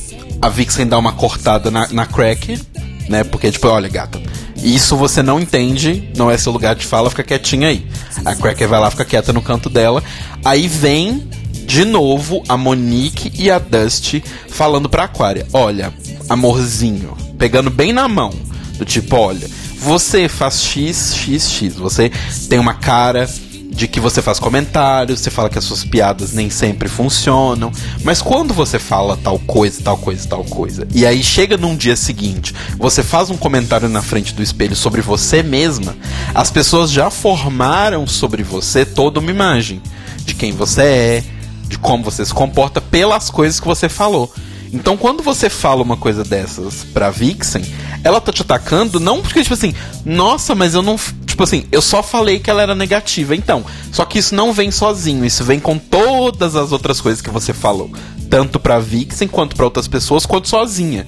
a Vixen dá uma cortada na, na Cracker, né? Porque, tipo, olha, gata, isso você não entende, não é seu lugar de fala, fica quietinha aí. A Cracker vai lá, fica quieta no canto dela. Aí vem de novo a Monique e a Dusty falando pra Aquária: Olha, amorzinho, pegando bem na mão. Do tipo, olha, você faz X, X, X. Você tem uma cara de que você faz comentários, você fala que as suas piadas nem sempre funcionam, mas quando você fala tal coisa, tal coisa, tal coisa, e aí chega num dia seguinte, você faz um comentário na frente do espelho sobre você mesma, as pessoas já formaram sobre você toda uma imagem de quem você é, de como você se comporta pelas coisas que você falou. Então, quando você fala uma coisa dessas pra Vixen, ela tá te atacando não porque, tipo assim, nossa, mas eu não. Tipo assim, eu só falei que ela era negativa. Então, só que isso não vem sozinho, isso vem com todas as outras coisas que você falou. Tanto pra Vixen, quanto pra outras pessoas, quanto sozinha.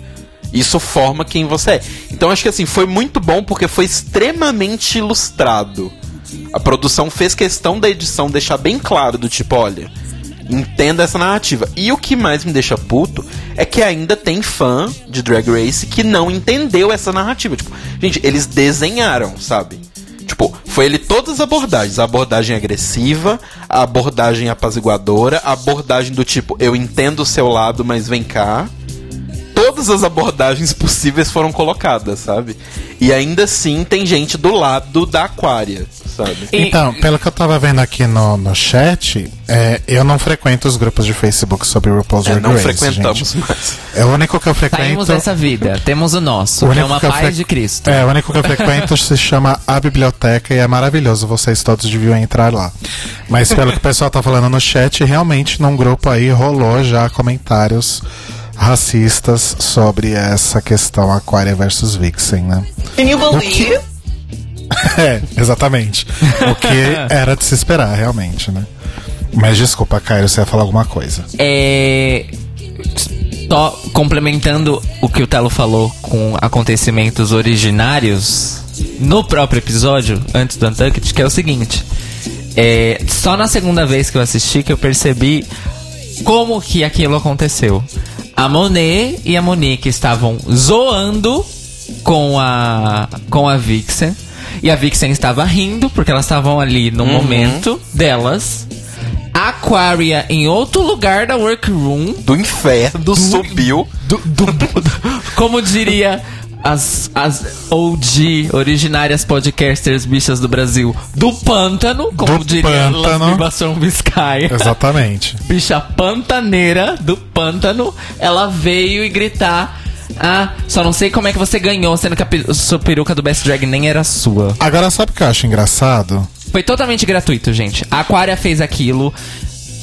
Isso forma quem você é. Então, acho que assim, foi muito bom porque foi extremamente ilustrado. A produção fez questão da edição deixar bem claro do tipo, olha, entenda essa narrativa. E o que mais me deixa puto é que ainda tem fã de Drag Race que não entendeu essa narrativa. Tipo, gente, eles desenharam, sabe? Tipo, foi ele todas as abordagens. A abordagem agressiva, a abordagem apaziguadora, a abordagem do tipo, eu entendo o seu lado, mas vem cá. Todas as abordagens possíveis foram colocadas, sabe? E ainda assim tem gente do lado da aquária, sabe? E- Então, pelo que eu tava vendo aqui no, no chat, é, eu não frequento os grupos de Facebook sobre o RuPaul's É, Drag não Race, frequentamos gente. mais. É o único que eu frequento. Saímos dessa vida. Temos o nosso, o que é uma paz fre- de Cristo. É, o único que eu frequento se chama A Biblioteca e é maravilhoso. Vocês todos deviam entrar lá. Mas pelo que o pessoal tá falando no chat, realmente num grupo aí rolou já comentários racistas sobre essa questão Aquaria versus Vixen, né? Can you believe? É, exatamente. O que era de se esperar, realmente, né? Mas desculpa, Caio, você ia falar alguma coisa. É. Só complementando o que o Telo falou com acontecimentos originários no próprio episódio, antes do Untucked, que é o seguinte. É, só na segunda vez que eu assisti que eu percebi como que aquilo aconteceu. A Monet e a Monique estavam zoando com a com a Vixen e a Vixen estava rindo porque elas estavam ali no momento delas. A Aquaria em outro lugar da workroom, Do inferno subiu. do, do- como diria as, as OG originárias podcasters bichas do Brasil, do pântano, como Do diria pântano. Lastimação Biscaia. Exatamente. bicha pantaneira do pântano, ela veio e gritar. Ah, só não sei como é que você ganhou, sendo que a sua peruca do Best Drag nem era sua. Agora, sabe o que eu acho engraçado? Foi totalmente gratuito, gente. A Aquaria fez aquilo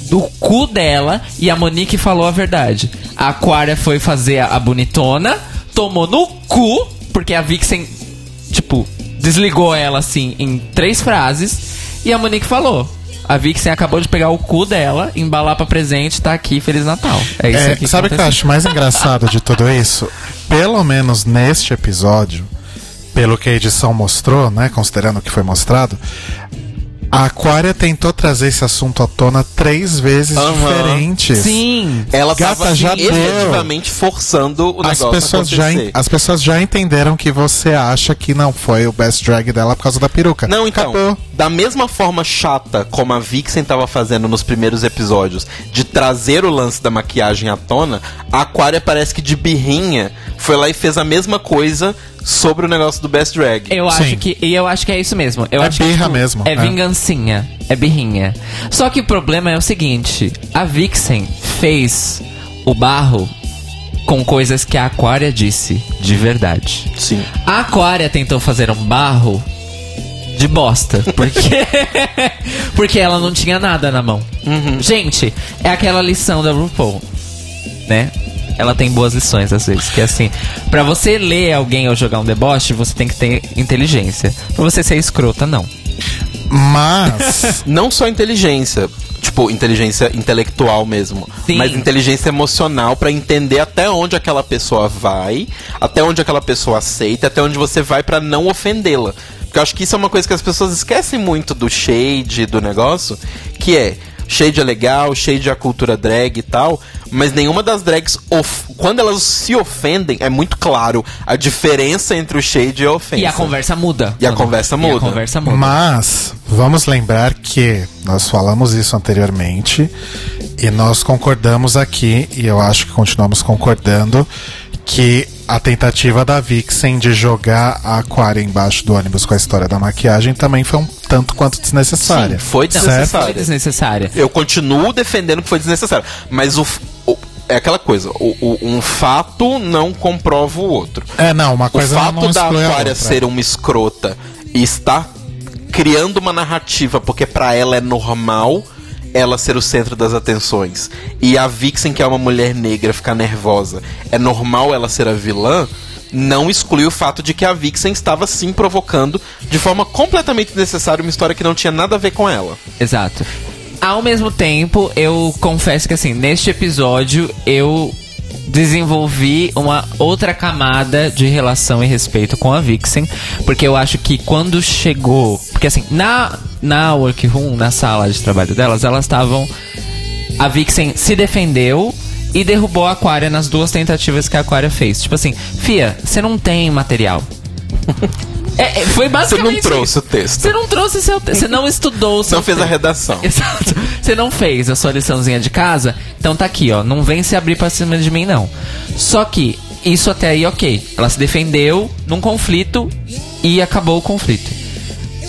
do cu dela e a Monique falou a verdade. A Aquaria foi fazer a bonitona, tomou no cu, porque a Vixen, tipo, desligou ela assim em três frases. E a Monique falou. A Vixen acabou de pegar o cu dela, embalar pra presente, tá aqui, Feliz Natal. É isso É, aqui sabe o que eu acho mais engraçado de tudo isso? Pelo menos neste episódio, pelo que a edição mostrou, né? Considerando o que foi mostrado, a Aquária tentou trazer esse assunto à tona três vezes diferentes. Sim. Ela Gata, tava já efetivamente forçando o As negócio pessoas, já, as pessoas já entenderam que você acha que não foi o best drag dela por causa da peruca. Não, então, Acabou. da mesma forma chata como a Vixen tava fazendo nos primeiros episódios, de trazer o lance da maquiagem à tona, a Aquaria parece que de birrinha foi lá e fez a mesma coisa sobre o negócio do Best Drag. Eu Sim. acho que. E eu acho que é isso mesmo. Eu É acho que, birra mesmo, É é. vingancinha. É birrinha. Só que o problema é o seguinte: a Vixen fez o barro com coisas que a Aquária disse de verdade. Sim. A Aquária tentou fazer um barro de bosta. Porque. porque ela não tinha nada na mão. Gente, é aquela lição da RuPaul. Né? Ela tem boas lições às vezes. Que é assim: pra você ler alguém ou jogar um deboche, você tem que ter inteligência. Pra você ser escrota, não. Mas. Não só inteligência, tipo, inteligência intelectual mesmo, Sim. mas inteligência emocional pra entender até onde aquela pessoa vai, até onde aquela pessoa aceita, até onde você vai pra não ofendê-la. Porque eu acho que isso é uma coisa que as pessoas esquecem muito do shade do negócio, que é Shade é legal, Shade é a cultura drag e tal, mas nenhuma das drags, of- quando elas se ofendem, é muito claro a diferença entre o Shade e a ofensa. E a conversa muda. E a conversa E muda. a conversa muda. Mas vamos lembrar que nós falamos isso anteriormente e nós concordamos aqui, e eu acho que continuamos concordando, que a tentativa da Vixen de jogar a Aquária embaixo do ônibus com a história da maquiagem também foi um tanto quanto desnecessária. Sim, foi desnecessária. Foi desnecessária. Eu continuo defendendo que foi desnecessário. Mas o, o- é aquela coisa, o, o- um fato não comprova o outro. É, não, uma O coisa fato não da Aquária ser uma escrota e estar criando uma narrativa porque pra ela é normal ela ser o centro das atenções. E a Vixen que é uma mulher negra ficar nervosa. É normal ela ser a vilã? Não exclui o fato de que a Vixen estava sim provocando de forma completamente desnecessária uma história que não tinha nada a ver com ela. Exato. Ao mesmo tempo, eu confesso que assim, neste episódio eu desenvolvi uma outra camada de relação e respeito com a Vixen, porque eu acho que quando chegou, porque assim, na na workroom, na sala de trabalho delas, elas estavam a Vixen se defendeu e derrubou a Aquária nas duas tentativas que a Aquária fez. Tipo assim, Fia, você não tem material. É, é, foi você basicamente não trouxe isso. o texto Você não trouxe seu texto. Você não estudou o seu não fez a texto. redação Exato. Você não fez a sua liçãozinha de casa, então tá aqui, ó. Não vem se abrir pra cima de mim, não. Só que isso até aí, ok. Ela se defendeu num conflito e acabou o conflito.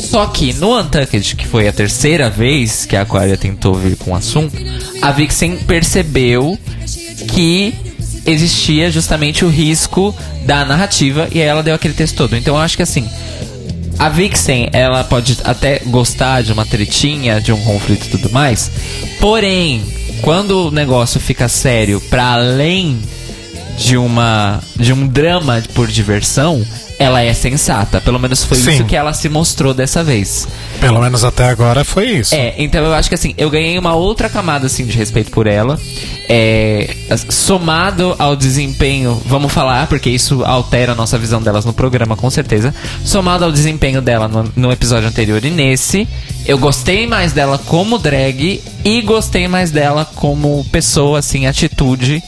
Só que no Untucked, que foi a terceira vez que a Aquaria tentou vir com o assunto, a Vixen percebeu que existia justamente o risco da narrativa e aí ela deu aquele texto todo. Então eu acho que assim, a Vixen, ela pode até gostar de uma tretinha, de um conflito e tudo mais. Porém, quando o negócio fica sério para além de uma de um drama por diversão, ela é sensata. Pelo menos foi Sim. isso que ela se mostrou dessa vez. Pelo menos até agora foi isso. É, então eu acho que assim, eu ganhei uma outra camada assim de respeito por ela. é, somado ao desempenho, vamos falar, porque isso altera a nossa visão delas no programa, com certeza. Somado ao desempenho dela no, no episódio anterior e nesse, eu gostei mais dela como drag e gostei mais dela como pessoa, assim, atitude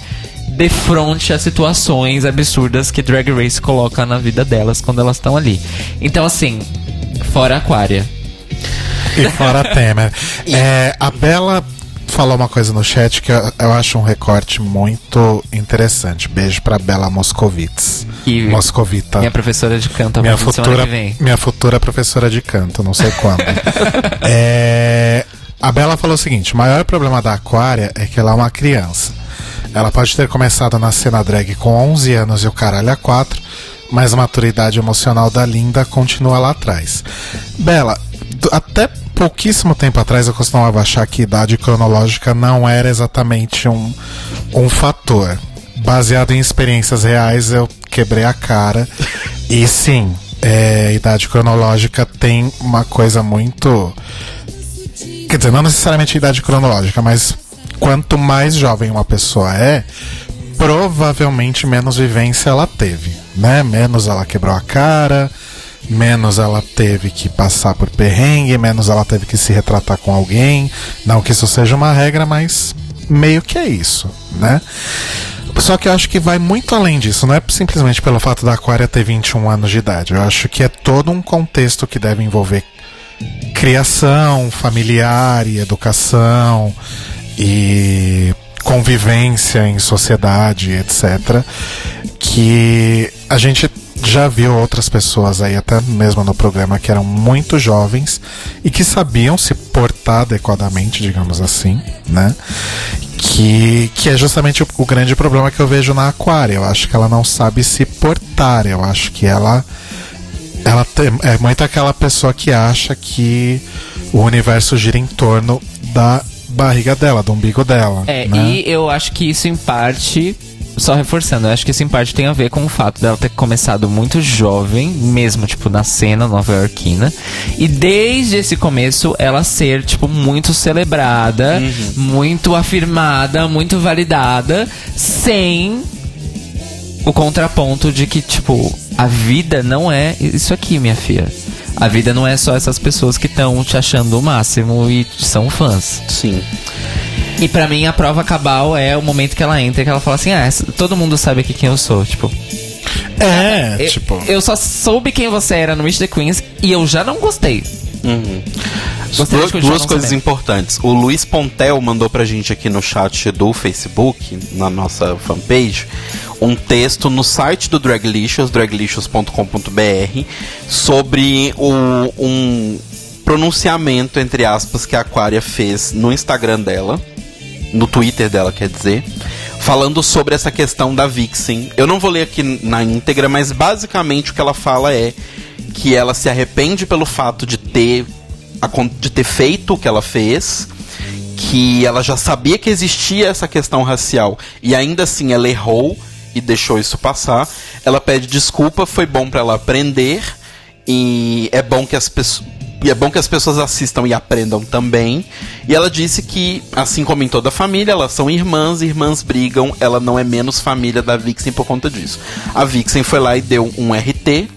de fronte a situações absurdas que Drag Race coloca na vida delas quando elas estão ali. Então, assim, fora Aquária. E fora Temer. É, a Bela falou uma coisa no chat que eu, eu acho um recorte muito interessante. Beijo pra Bela Moscovitz. E Moscovita. Minha professora de canto minha futura, minha futura professora de canto, não sei quando. É, a Bela falou o seguinte: o maior problema da Aquária é que ela é uma criança. Ela pode ter começado na cena drag com 11 anos e o caralho a 4, mas a maturidade emocional da Linda continua lá atrás. Bela, até pouquíssimo tempo atrás eu costumava achar que idade cronológica não era exatamente um, um fator. Baseado em experiências reais, eu quebrei a cara. E sim, é, idade cronológica tem uma coisa muito. Quer dizer, não necessariamente idade cronológica, mas quanto mais jovem uma pessoa é, provavelmente menos vivência ela teve, né? Menos ela quebrou a cara, menos ela teve que passar por perrengue, menos ela teve que se retratar com alguém. Não que isso seja uma regra, mas meio que é isso, né? Só que eu acho que vai muito além disso, não é simplesmente pelo fato da Aquária ter 21 anos de idade. Eu acho que é todo um contexto que deve envolver criação familiar e educação e convivência em sociedade, etc. Que a gente já viu outras pessoas aí, até mesmo no programa, que eram muito jovens e que sabiam se portar adequadamente, digamos assim, né? Que, que é justamente o, o grande problema que eu vejo na Aquária. Eu acho que ela não sabe se portar. Eu acho que ela ela tem- é muito aquela pessoa que acha que o universo gira em torno da barriga dela, do umbigo dela. É, né? e eu acho que isso em parte, só reforçando, eu acho que isso em parte tem a ver com o fato dela ter começado muito jovem, mesmo, tipo, na cena nova-iorquina. E desde esse começo ela ser, tipo, muito celebrada, muito afirmada, muito validada, sem o contraponto de que, tipo, a vida não é isso aqui, minha filha. A vida não é só essas pessoas que estão te achando o máximo e são fãs. Sim. E pra mim a prova cabal é o momento que ela entra e que ela fala assim: Ah, todo mundo sabe aqui quem eu sou. Tipo, É, eu, tipo. eu só soube quem você era no Wish the Queens e eu já não gostei. Gostaria Duas, duas coisas sabendo. importantes. O Luiz Pontel mandou pra gente aqui no chat do Facebook, na nossa fanpage, um texto no site do Draglicious, draglicious.com.br, sobre o, um pronunciamento, entre aspas, que a Aquaria fez no Instagram dela, no Twitter dela, quer dizer, falando sobre essa questão da Vixen. Eu não vou ler aqui na íntegra, mas basicamente o que ela fala é que ela se arrepende pelo fato de ter de ter feito o que ela fez, que ela já sabia que existia essa questão racial e ainda assim ela errou e deixou isso passar. Ela pede desculpa, foi bom pra ela aprender e é bom que as pessoas e é bom que as pessoas assistam e aprendam também. E ela disse que, assim como em toda a família, elas são irmãs, irmãs brigam, ela não é menos família da Vixen por conta disso. A Vixen foi lá e deu um RT,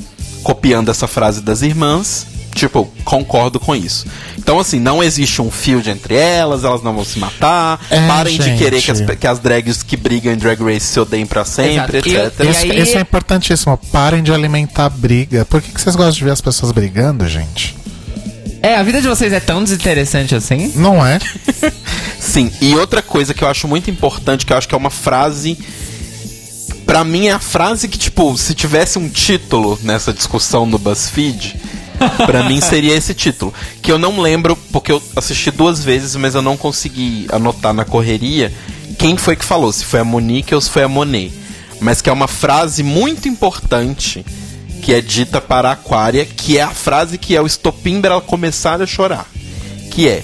copiando essa frase das irmãs. Tipo, concordo com isso. Então, assim, não existe um field entre elas, elas não vão se matar. É, parem de gente. querer que as, que as drags que brigam em Drag Race se odeiem pra sempre, Exato. E- etc. e Isso, aí- isso é importantíssimo. Parem de alimentar briga. Por que, que vocês gostam de ver as pessoas brigando, gente? É, a vida de vocês é tão desinteressante assim? Não é? Sim, e outra coisa que eu acho muito importante, que eu acho que é uma frase. Pra mim é a frase que, tipo, se tivesse um título nessa discussão no BuzzFeed, pra mim seria esse título. Que eu não lembro, porque eu assisti duas vezes, mas eu não consegui anotar na correria quem foi que falou, se foi a Monique ou se foi a Monet. Mas que é uma frase muito importante que é dita para a Aquária, que é a frase que é o estopim para ela começar a chorar. Que é: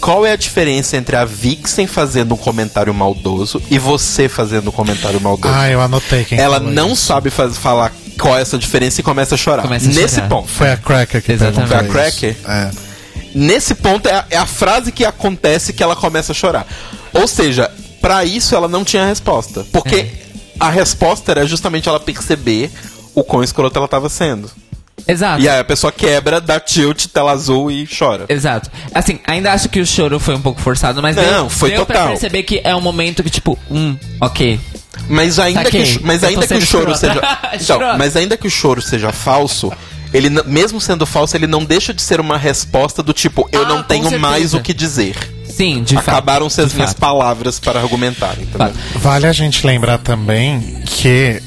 qual é a diferença entre a Vixen fazendo um comentário maldoso e você fazendo um comentário maldoso? Ah, eu anotei quem ela não isso. sabe faz- falar qual é essa diferença e começa a chorar. Começa a Nesse chorar. ponto. Foi a Cracker que Exatamente. Foi a. Cracker? É. Nesse ponto é a, é a frase que acontece que ela começa a chorar. Ou seja, pra isso ela não tinha resposta. Porque É. a resposta era justamente ela perceber o quão escrota ela tava sendo. Exato. E aí a pessoa quebra, dá tilt, tela azul e chora. Exato. Assim, ainda acho que o choro foi um pouco forçado, mas Não, deu, foi deu pra total. perceber que é um momento que, tipo, hum, ok. Mas ainda Saquei. que, mas Eu ainda que o choro escrota. seja. Então, mas ainda que o choro seja falso, ele mesmo sendo falso, ele não deixa de ser uma resposta do tipo, eu Ah, não tenho certeza. mais o que dizer. Sim, de fato. Acabaram-se as de minhas fato. palavras para argumentar, entendeu? Vale a gente lembrar também que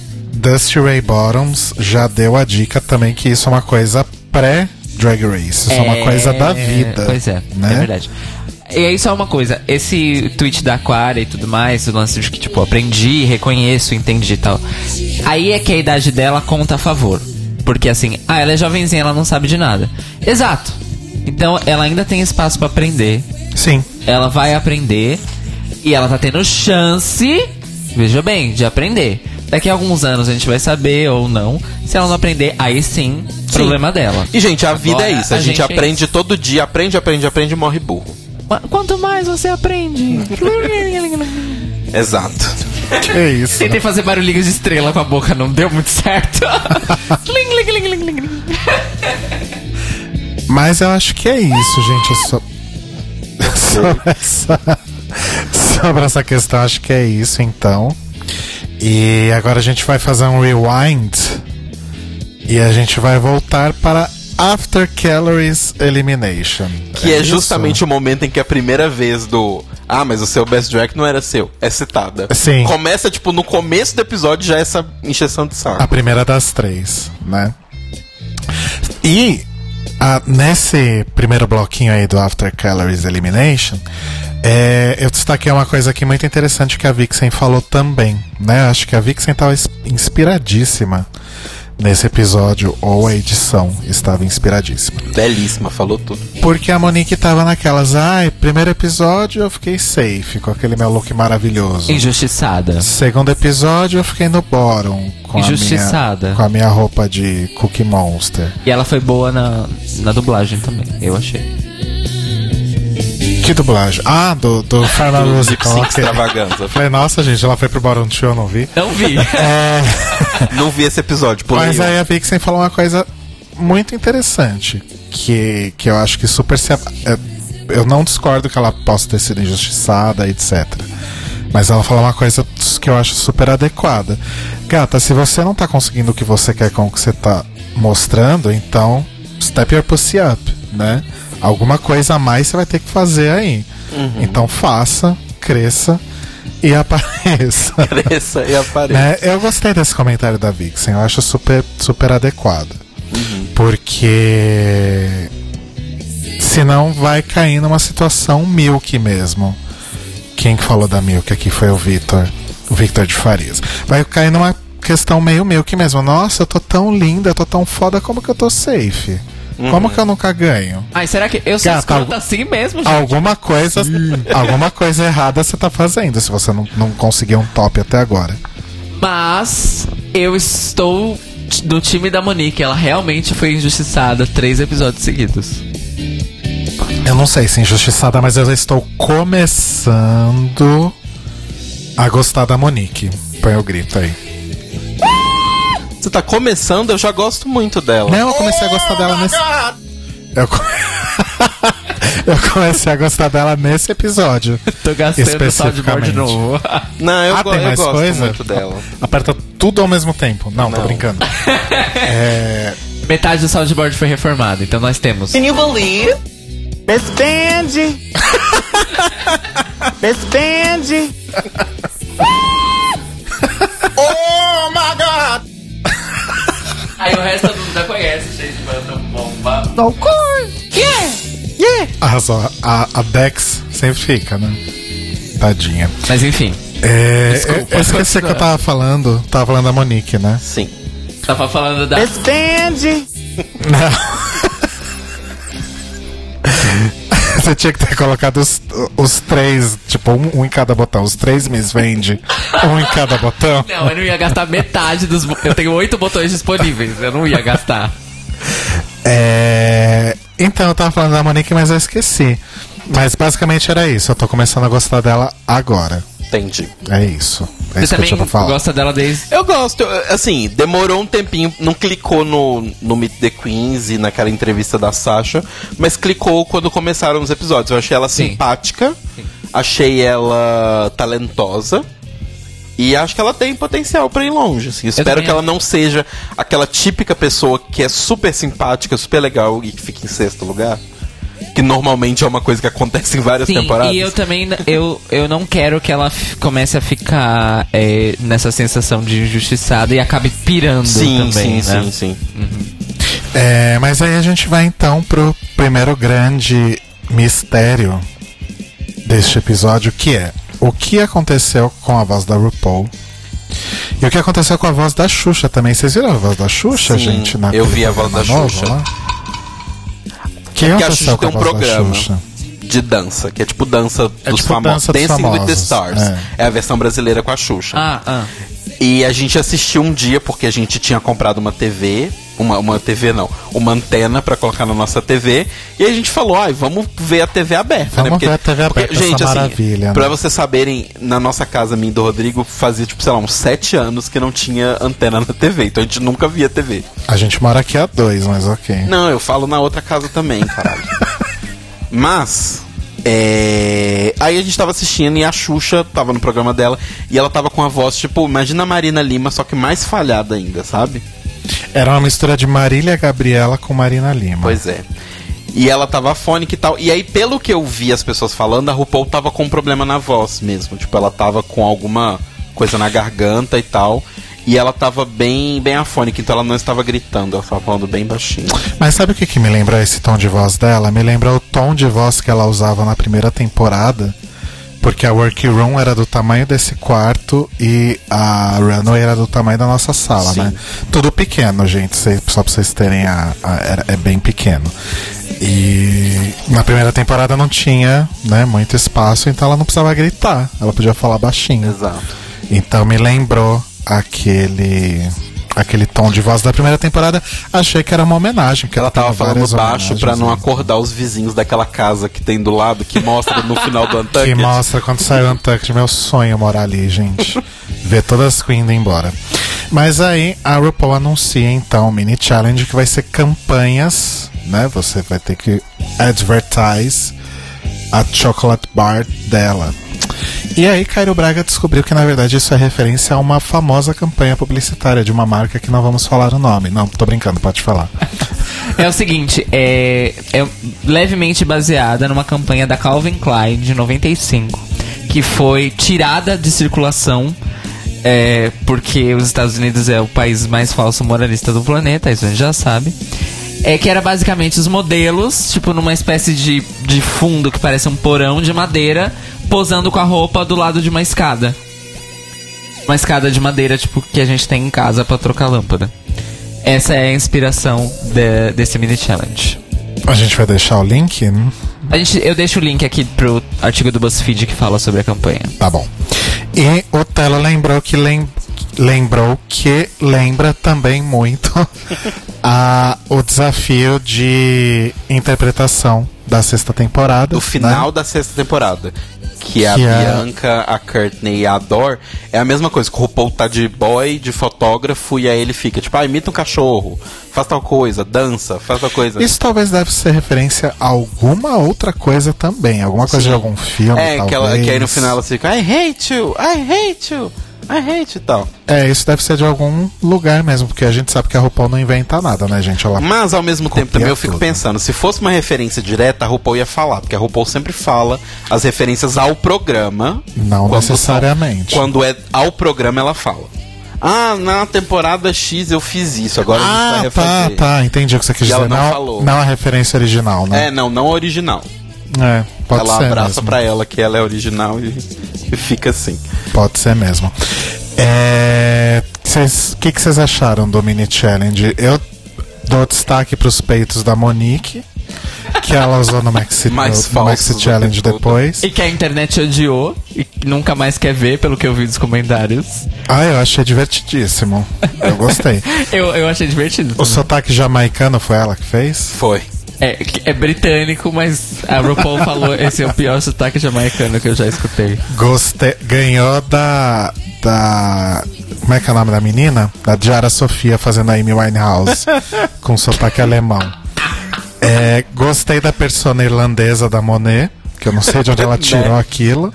Dusty Ray Bottoms já deu a dica também que isso é uma coisa pré-Drag Race. Isso é, uma coisa da vida. Pois é, né? é verdade. E aí só uma coisa, esse tweet da Aquara e tudo mais, o lance de que, tipo, aprendi, reconheço, entendi e tal. Aí é que a idade dela conta a favor. Porque assim, ah, ela é jovenzinha, ela não sabe de nada. Exato. Então ela ainda tem espaço pra aprender. Sim. Ela vai aprender e ela tá tendo chance, veja bem, de aprender. Daqui a alguns anos a gente vai saber ou não. Se ela não aprender, aí sim, problema dela. E, gente, a vida é Agora, isso. A, a gente, gente é aprende isso. todo dia, aprende, aprende, aprende e morre burro. Quanto mais você aprende. Exato. É isso. Tentei fazer barulhinhos de estrela com a boca, não deu muito certo. Ling, ling, ling, ling, ling, ling. Mas eu acho que é isso, gente. Eu só... sobre, essa... sobre essa questão, acho que é isso, então. E agora a gente vai fazer um rewind. E a gente vai voltar para After Calories Elimination. Que é, isso? justamente o momento em que a primeira vez do. Ah, mas o seu best drag não era seu. É citada. Sim. Começa, tipo, no começo do episódio já essa encheção de saco. A primeira das três, né? E ah, nesse primeiro bloquinho aí do After Calories Elimination, é, eu destaquei uma coisa aqui muito interessante que a Vixen falou também, né? Acho que a Vixen estava inspiradíssima nesse episódio, ou a edição estava inspiradíssima. Belíssima, falou tudo. Porque a Monique tava naquelas, ai, primeiro episódio eu fiquei safe, com aquele meu look maravilhoso. Injustiçada. Segundo episódio eu fiquei no bottom com a, Injustiçada. minha, com a minha roupa de Cookie Monster. E ela foi boa na, na dublagem também, eu achei. Que dublagem? Ah, do, do Final Musical. Sim, ok. extravaganza. Falei, nossa, gente, ela foi pro Bottom 2, eu não vi. Não vi. Não vi esse episódio, por Mas aí a Vixen falou uma coisa muito interessante, que, que eu acho que super se... é, Eu não discordo que ela possa ter sido injustiçada, etc. Mas ela falou uma coisa que eu acho super adequada. Gata, se você não tá conseguindo o que você quer com o que você tá mostrando, então step your pussy up, né? Alguma coisa a mais você vai ter que fazer aí. Então faça, cresça e apareça. Cresça e apareça. Né? Eu gostei desse comentário da Vixen, eu acho super, super adequado. Porque senão vai cair numa situação Milk mesmo. Quem que falou da Milk aqui foi o Victor. O Victor de Farias. Vai cair numa questão meio Milk mesmo. Nossa, eu tô tão linda, eu tô tão foda, como que eu tô safe? Como que eu nunca ganho? Ai, será que eu sou Gata, escrota assim mesmo, gente? Alguma coisa, alguma coisa errada você tá fazendo se você não, não conseguiu um top até agora. Mas eu estou do time da Monique. Ela realmente foi injustiçada três episódios seguidos. Eu não sei se injustiçada, mas eu estou começando a gostar da Monique. Põe o grito aí. Você tá começando, eu já gosto muito dela. Não, eu comecei a gostar dela nesse. Eu, co- eu comecei a gostar dela nesse episódio. Tô gastando o soundboard de novo. Não, eu, Ah, go- tem eu mais gosto coisa? muito dela. Aperta tudo ao mesmo tempo. Não, tô Não. brincando. É, Metade do soundboard foi reformado, então nós temos. Can you believe? Miss Benji. Miss Benji. Aí o resto todo mundo já conhece, gente, mano. Bomba. No. Yeah. Yeah. arrasou. A, a Dex sempre fica, né? Tadinha. Mas enfim, É, Desculpa. eu, eu esqueci que eu tava falando. Tava falando da Monique, né? Sim. tava falando da. Miss Benji. Você tinha que ter colocado os, os três, tipo, um, um em cada botão. Os três Miss Vende, um em cada botão. Não, eu não ia gastar metade dos. Eu tenho oito botões disponíveis, eu não ia gastar. É... Então, eu tava falando da Monique, mas eu esqueci. Mas basicamente era isso. Eu tô começando a gostar dela agora. Entendi. É isso. É Você isso que eu também tinha pra falar. gosta dela desde. Eu gosto, eu- assim, demorou um tempinho, não clicou no, no Meet the Queens e naquela entrevista da Sasha, mas clicou quando começaram os episódios. Eu achei ela Sim. simpática, achei ela talentosa. E acho que ela tem potencial pra ir longe. Assim. Espero que ela não seja aquela típica pessoa que é super simpática, super legal e que fica em sexto lugar. Que normalmente é uma coisa que acontece em várias Sim, temporadas. e eu também eu, eu não quero que ela comece a ficar é, nessa sensação de injustiçada e acabe pirando Sim, também, sim, né? sim, sim. É, mas aí a gente vai então pro primeiro grande mistério deste episódio, que é o que aconteceu com a voz da RuPaul. E o que aconteceu com a voz da Xuxa também. Vocês viram a voz da Xuxa, Sim, gente? eu naquele vi a voz da Xuxa. lá? O que Porque a aconteceu Xuxa a tem um programa de dança, que é tipo dança É dos tipo famosos. dança dos Dancing with the famosos, Stars. é. É. a versão brasileira com a Xuxa. Ah, ah. E a gente assistiu um dia porque a gente tinha comprado uma TV, uma, uma TV não, uma antena pra colocar na nossa TV, e a gente falou, ai, vamos ver a TV aberta, Vamos né? ver a TV aberta, essa gente, maravilha, assim, pra né? vocês saberem, na nossa casa, mim e do Rodrigo, fazia, tipo, sei lá, uns sete anos que não tinha antena na TV, então a gente nunca via TV. A gente mora aqui há dois, mas ok. Não, eu falo na outra casa também, caralho. Mas. é, Aí a gente tava assistindo e a Xuxa tava no programa dela e ela tava com a voz, tipo, imagina a Marina Lima, só que mais falhada ainda, sabe? Era uma mistura de Marília Gabriela com Marina Lima. Pois é. E ela tava afônica e tal. E aí, pelo que eu vi as pessoas falando, a RuPaul tava com um problema na voz mesmo. Tipo, ela tava com alguma coisa na garganta e tal. E ela tava bem, bem afônica, então ela não estava gritando, ela estava falando bem baixinho. Mas sabe o que, que me lembra esse tom de voz dela? Me lembra o tom de voz que ela usava na primeira temporada. Porque a workroom era do tamanho desse quarto e a runway era do tamanho da nossa sala, Sim. né? Tudo pequeno, gente, só pra vocês terem a. a- é bem pequeno. E na primeira temporada não tinha né, muito espaço, então ela não precisava gritar, ela podia falar baixinho. Exato. Então me lembrou aquele aquele tom de voz da primeira temporada. Achei que era uma homenagem, porque Ela tava falando baixo pra não acordar os vizinhos daquela casa que tem do lado, que mostra no final do Que Untucked. mostra quando sai o Untucked, meu sonho morar ali, gente. Ver todas as queens indo embora. Mas aí a RuPaul anuncia então o mini challenge que vai ser campanhas, né? Você vai ter que advertise a chocolate bar dela. E aí Cairo Braga descobriu que na verdade isso é referência a uma famosa campanha publicitária de uma marca que não vamos falar o nome. Não, tô brincando, pode falar. É o seguinte, é, é levemente baseada numa campanha da Calvin Klein de 95, que foi tirada de circulação é, porque os Estados Unidos é o país mais falso moralista do planeta, isso a gente já sabe. É que era basicamente os modelos, tipo numa espécie de, de fundo que parece um porão de madeira, posando com a roupa do lado de uma escada. Uma escada de madeira, tipo, que a gente tem em casa pra trocar lâmpada. Essa é a inspiração de- desse mini challenge. A gente vai deixar o link? Hum, A gente, eu deixo o link aqui pro artigo do BuzzFeed que fala sobre a campanha. Tá bom. E o Telo lembrou que lem- lembrou que lembra também muito a, o desafio de interpretação da sexta temporada. do final né? da sexta temporada. Que, a Que é- Bianca, a Courtney e a Dor é a mesma coisa. O RuPaul tá de boy, de fotógrafo, e aí ele fica tipo, ah, imita um cachorro, faz tal coisa, dança, faz tal coisa. Isso talvez deve ser referência a alguma outra coisa também. Alguma coisa Sim. de algum filme, é, que, ela, talvez. que aí no final ela fica, I hate you, I hate you, I hate e tal. É, isso deve ser de algum lugar mesmo, porque a gente sabe que a RuPaul não inventa nada, né, gente? Ela Mas ao mesmo tempo também eu fico tudo. pensando, se fosse uma referência direta, a RuPaul ia falar, porque a RuPaul sempre fala as referências ao programa. Não quando são- necessariamente. quando é ao programa, ela fala. Ah, na temporada X eu fiz isso, agora a Ah, gente vai tá, refazer. tá, entendi o que você quis E ela dizer. não Não, falou. não a referência original, né? É, não, não a original. É, pode ela ser abraça mesmo. pra ela que ela é original e, e fica assim. Pode ser mesmo. É, O que vocês acharam do mini challenge? Eu dou destaque pros peitos da Monique, que ela usou no Maxi, Mais no, no Maxi Challenge depois. E que a internet odiou e nunca mais quer ver, pelo que eu vi dos comentários. Ah, eu achei divertidíssimo. Eu gostei. Eu, eu achei divertido. O também. sotaque jamaicano foi ela que fez? Foi. É, é britânico, mas a RuPaul falou esse é o pior sotaque jamaicano que eu já escutei. Gostei, ganhou da. da. Como é que é o nome da menina? Da Diara Sofia fazendo a Amy Winehouse com sotaque alemão. É, gostei da persona irlandesa da Monet, que eu não sei de onde ela tirou aquilo.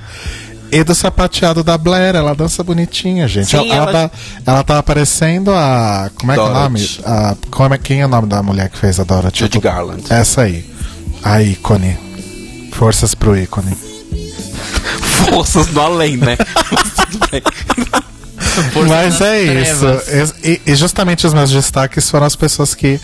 E do sapateado da Blair, ela dança bonitinha, gente. Sim, ela, ela, ela- tá, ela tá aparecendo a. Como é que é o nome? Dorothy. A, como é, quem é o nome da mulher que fez a Dorothy? Judy Garland. Essa aí. A ícone. Forças pro ícone. Forças do além, né? Mas tudo bem. Mas é isso. trevas. E, e justamente os meus destaques foram as pessoas que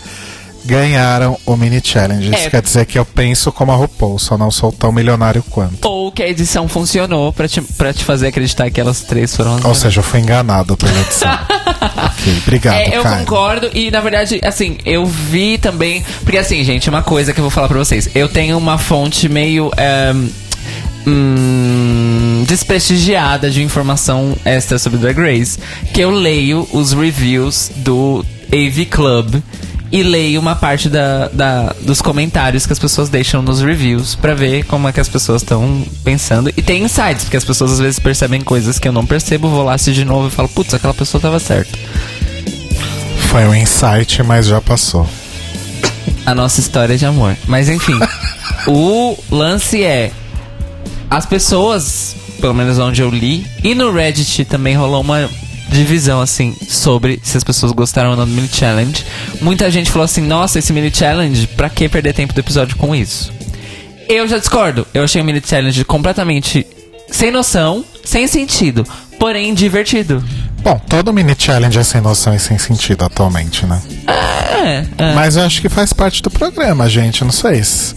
ganharam o mini challenge. Isso É. quer dizer que eu penso como a RuPaul, só não sou tão milionário quanto. Ou que a edição funcionou pra te, pra te fazer acreditar que elas três foram as Ou seja, eu fui enganado pela edição. ok, obrigado, É, eu concordo e na verdade, assim, eu vi também. Porque assim, gente, uma coisa que eu vou falar pra vocês. Eu tenho uma fonte meio. ehm, hum, desprestigiada de informação extra sobre Drag Race. Que eu leio os reviews do AV Club. E leio uma parte da, da- dos comentários que as pessoas deixam nos reviews pra ver como é que as pessoas estão pensando. E tem insights, porque as pessoas às vezes percebem coisas que eu não percebo, vou lá assistir de novo e falo, putz, aquela pessoa tava certa. Foi um insight, mas já passou. a nossa história de amor. Mas enfim, o lance é as pessoas, pelo menos onde eu li, e no Reddit também rolou uma divisão assim sobre se as pessoas gostaram ou não do mini challenge. Muita gente falou assim: "Nossa, esse mini challenge, pra que perder tempo do episódio com isso?" Eu já discordo. Eu achei o mini challenge completamente sem noção, sem sentido, porém divertido. Bom, todo mini challenge é sem noção e sem sentido atualmente, né? É, é. Mas eu acho que faz parte do programa, gente. Não sei se.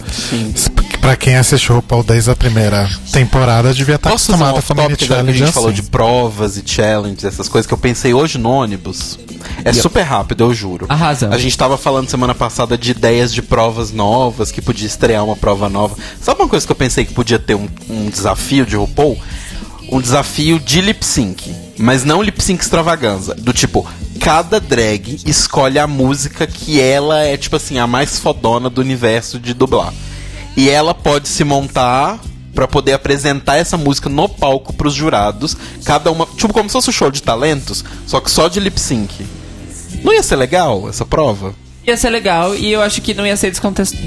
se- Pra quem assistiu o RuPaul desde a primeira temporada, devia estar Posso fazer um acostumado mini off-topic agora que a challenge gente assim. falou de provas e challenges, essas coisas que eu pensei hoje no ônibus. É super rápido, eu juro. Arrasa. A gente tava falando semana passada de ideias de provas novas, que podia estrear uma prova nova. Sabe uma coisa que eu pensei que podia ter um, um desafio de RuPaul? Um desafio de lip sync. Mas não lip sync extravaganza. Do tipo, cada drag escolhe a música que ela é, tipo assim, a mais fodona do universo de dublar. E ela pode se montar pra poder apresentar essa música no palco pros jurados, cada uma, tipo como se fosse um show de talentos, só que só de lip sync. Não ia ser legal essa prova? Ia ser legal e eu acho que não ia ser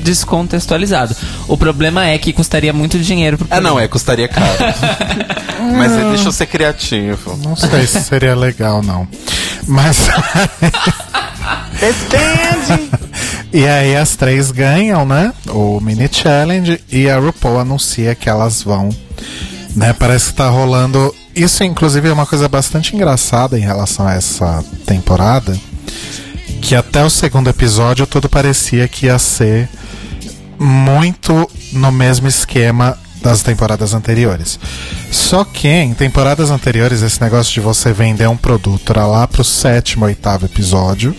descontextualizado. O problema é que custaria muito dinheiro pro Ah, não, é, custaria caro. Mas é, deixa eu ser criativo. Não sei se seria legal, não. Mas. Stand. E aí as três ganham, né? O mini challenge e a RuPaul anuncia que elas vão. Né? Parece que tá rolando. Isso, inclusive, é uma coisa bastante engraçada em relação a essa temporada. Que até o segundo episódio tudo parecia que ia ser muito no mesmo esquema das temporadas anteriores. Só que em temporadas anteriores, esse negócio de você vender um produto era lá pro sétimo, oitavo episódio.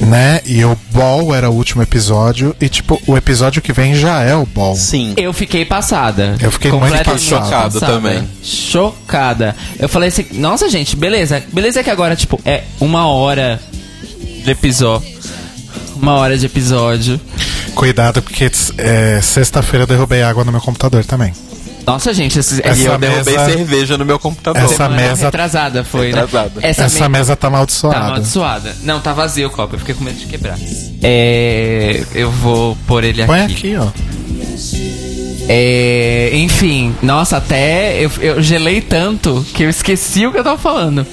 Né? E o Ball era o último episódio. E, tipo, o episódio que vem já é o Ball. Sim. Eu fiquei passada. Eu fiquei muito Completamente passado. Chocado também. Chocada. Eu falei assim, nossa gente, beleza. Beleza que agora, tipo, é uma hora de episódio. Uma hora de episódio. Cuidado, porque é, sexta-feira eu derrubei água no meu computador também. Nossa, gente, esse, Essa eu essa derrubei mesa- cerveja no meu computador. Essa semana mesa- retrasada foi, Retrasada. né? Essa, me- mesa tá Tá amaldiçoada. amaldiçoada. Não, tá vazio o copo, eu fiquei com medo de quebrar. É. Eu vou pôr ele Põe aqui. aqui, ó. É, enfim, nossa, até eu, eu gelei tanto que eu esqueci o que eu tava falando.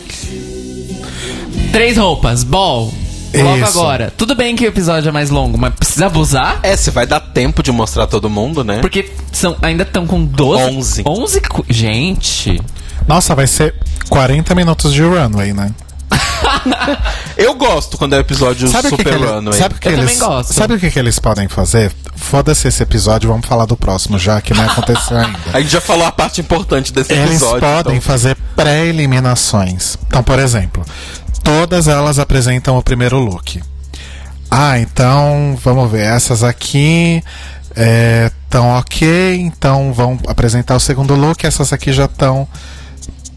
Três roupas, ball. Logo Isso. agora. Tudo bem que o episódio é mais longo, mas precisa abusar? É, se vai dar tempo de mostrar todo mundo, né? Porque são, ainda estão com 12. Onze. 11. cu- Gente. Nossa, vai ser 40 minutos de runway, né? Eu gosto quando é episódio Sabe o que, super que, ele- sabe o que Eu eles, também gosto. Sabe o que, que eles podem fazer? Foda-se esse episódio, vamos falar do próximo, já que não aconteceu ainda. A gente já falou a parte importante desse Eles episódio. podem então. fazer pré-eliminações. Então, por exemplo, todas elas apresentam o primeiro look. Ah, então vamos ver. Essas aqui estão ok, então vão apresentar o segundo look. Essas aqui já estão.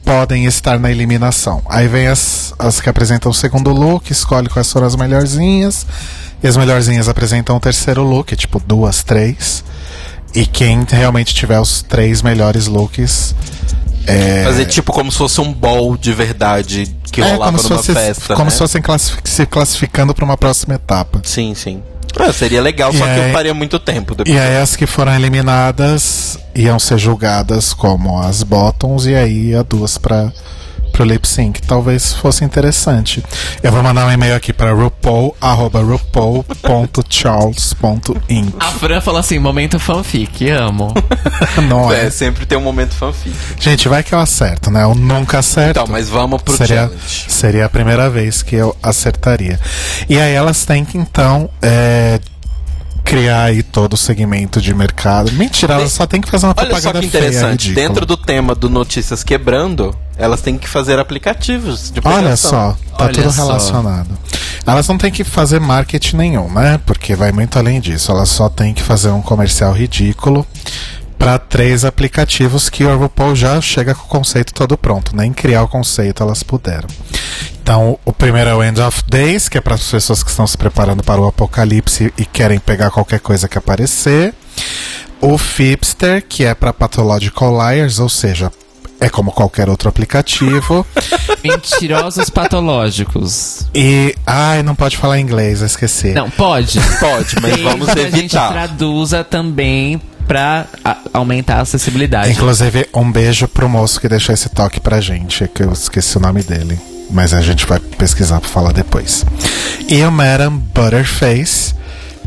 podem estar na eliminação. Aí vem as, as que apresentam o segundo look, escolhe quais foram as melhorzinhas. E as melhorzinhas apresentam o terceiro look, tipo duas, três. E quem realmente tiver os três melhores looks. É, Fazer tipo como se fosse um ball de verdade que é, como se fosse, festa. como né? se fossem classifi- se classificando para uma próxima etapa. Sim, sim. Ah, seria legal, E só que aí- eu faria muito tempo E depois. aí as que foram eliminadas iam ser julgadas como as bottoms e aí ia duas para pro lip sync. Talvez fosse interessante. Eu vou mandar um e-mail aqui para RuPaul, arroba rupaul.charles.inc. A Fran falou assim: momento fanfic, amo. Não é? É, sempre tem um momento fanfic. Gente, vai que eu acerto, né? Eu nunca acerto. Então, mas vamos pro seria, challenge. seria a primeira vez que eu acertaria. E aí elas têm que então é, criar aí todo o segmento de mercado. Mentira, elas só tem que fazer uma Olha só propaganda que feia, interessante. ridícula. Dentro do tema do Notícias Quebrando, elas têm que fazer aplicativos de Olha pegação. só, tá Olha tudo só. relacionado. Elas não têm que fazer marketing nenhum, né? Porque vai muito além disso. Elas só têm que fazer um comercial ridículo para três aplicativos que o RuPaul já chega com o conceito todo pronto. Nem criar o conceito elas puderam. Então, o primeiro é o End of Days, que é para as pessoas que estão se preparando para o apocalipse e querem pegar qualquer coisa que aparecer. O Fipster, que é para Pathological Liars, ou seja, é como qualquer outro aplicativo. Mentirosos patológicos. E. Ai, não pode falar inglês, eu esqueci. Não, pode. Pode, mas Desde vamos que a gente evitar. traduza também pra a- aumentar a acessibilidade. Inclusive, um beijo pro moço que deixou esse toque pra gente, que eu esqueci o nome dele. Mas a gente vai pesquisar pra falar depois. E o Madam Butterface,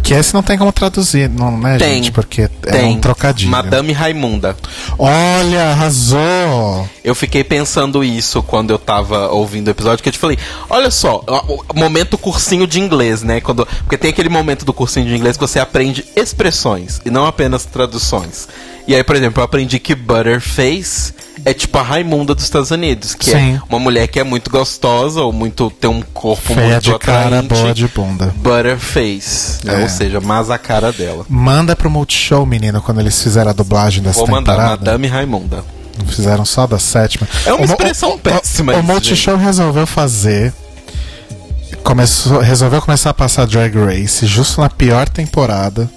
que esse não tem como traduzir, não, né, Tem. gente? Porque é Tem. um trocadilho. Madame Raimunda. Olha, arrasou! Eu fiquei pensando isso quando eu tava ouvindo o episódio, que eu te falei, olha só, momento cursinho de inglês, né? Quando, porque tem aquele momento do cursinho de inglês que você aprende expressões e não apenas traduções. E aí, por exemplo, eu aprendi que Butterface é tipo a Raimunda dos Estados Unidos, que Sim. é uma mulher que é muito gostosa ou muito tem um corpo Feia muito de cara, boa de bunda. Butterface, né? É. ou seja, mais a cara dela. Manda pro Multishow, menino, quando eles fizeram a dublagem dessa Vou mandar temporada. Madame Raimunda. Fizeram só da sétima. É uma O expressão o- o- péssima O, isso, Multishow resolveu fazer. Começou, resolveu começar a passar Drag Race justo na pior temporada.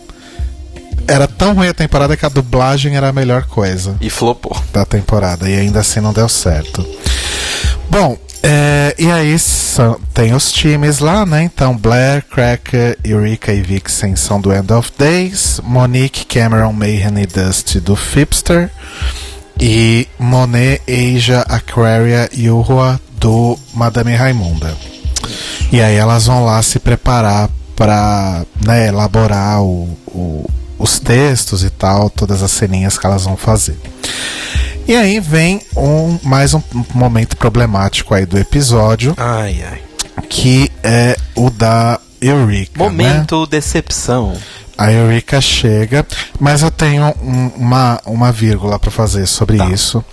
Era tão ruim a temporada que a dublagem era a melhor coisa E flopou. da temporada. E ainda assim não deu certo. Bom, é, e aí são- tem os times lá, né? Então, Blair, Cracker, Eureka e Vixen são do End of Days. Monique, Cameron, Mayhem e Dusty do Fipster. E Monet, Asia, Aquaria e Uhua do Madame Raimunda. E aí elas vão lá se preparar para né, elaborar o- o- os textos e tal, todas as ceninhas que elas vão fazer. E aí vem um mais um momento problemático aí do episódio, Ai, ai. que é o da Eureka. né? Momento decepção. A Eureka chega, mas eu tenho um- uma, uma vírgula pra fazer sobre Tá. isso.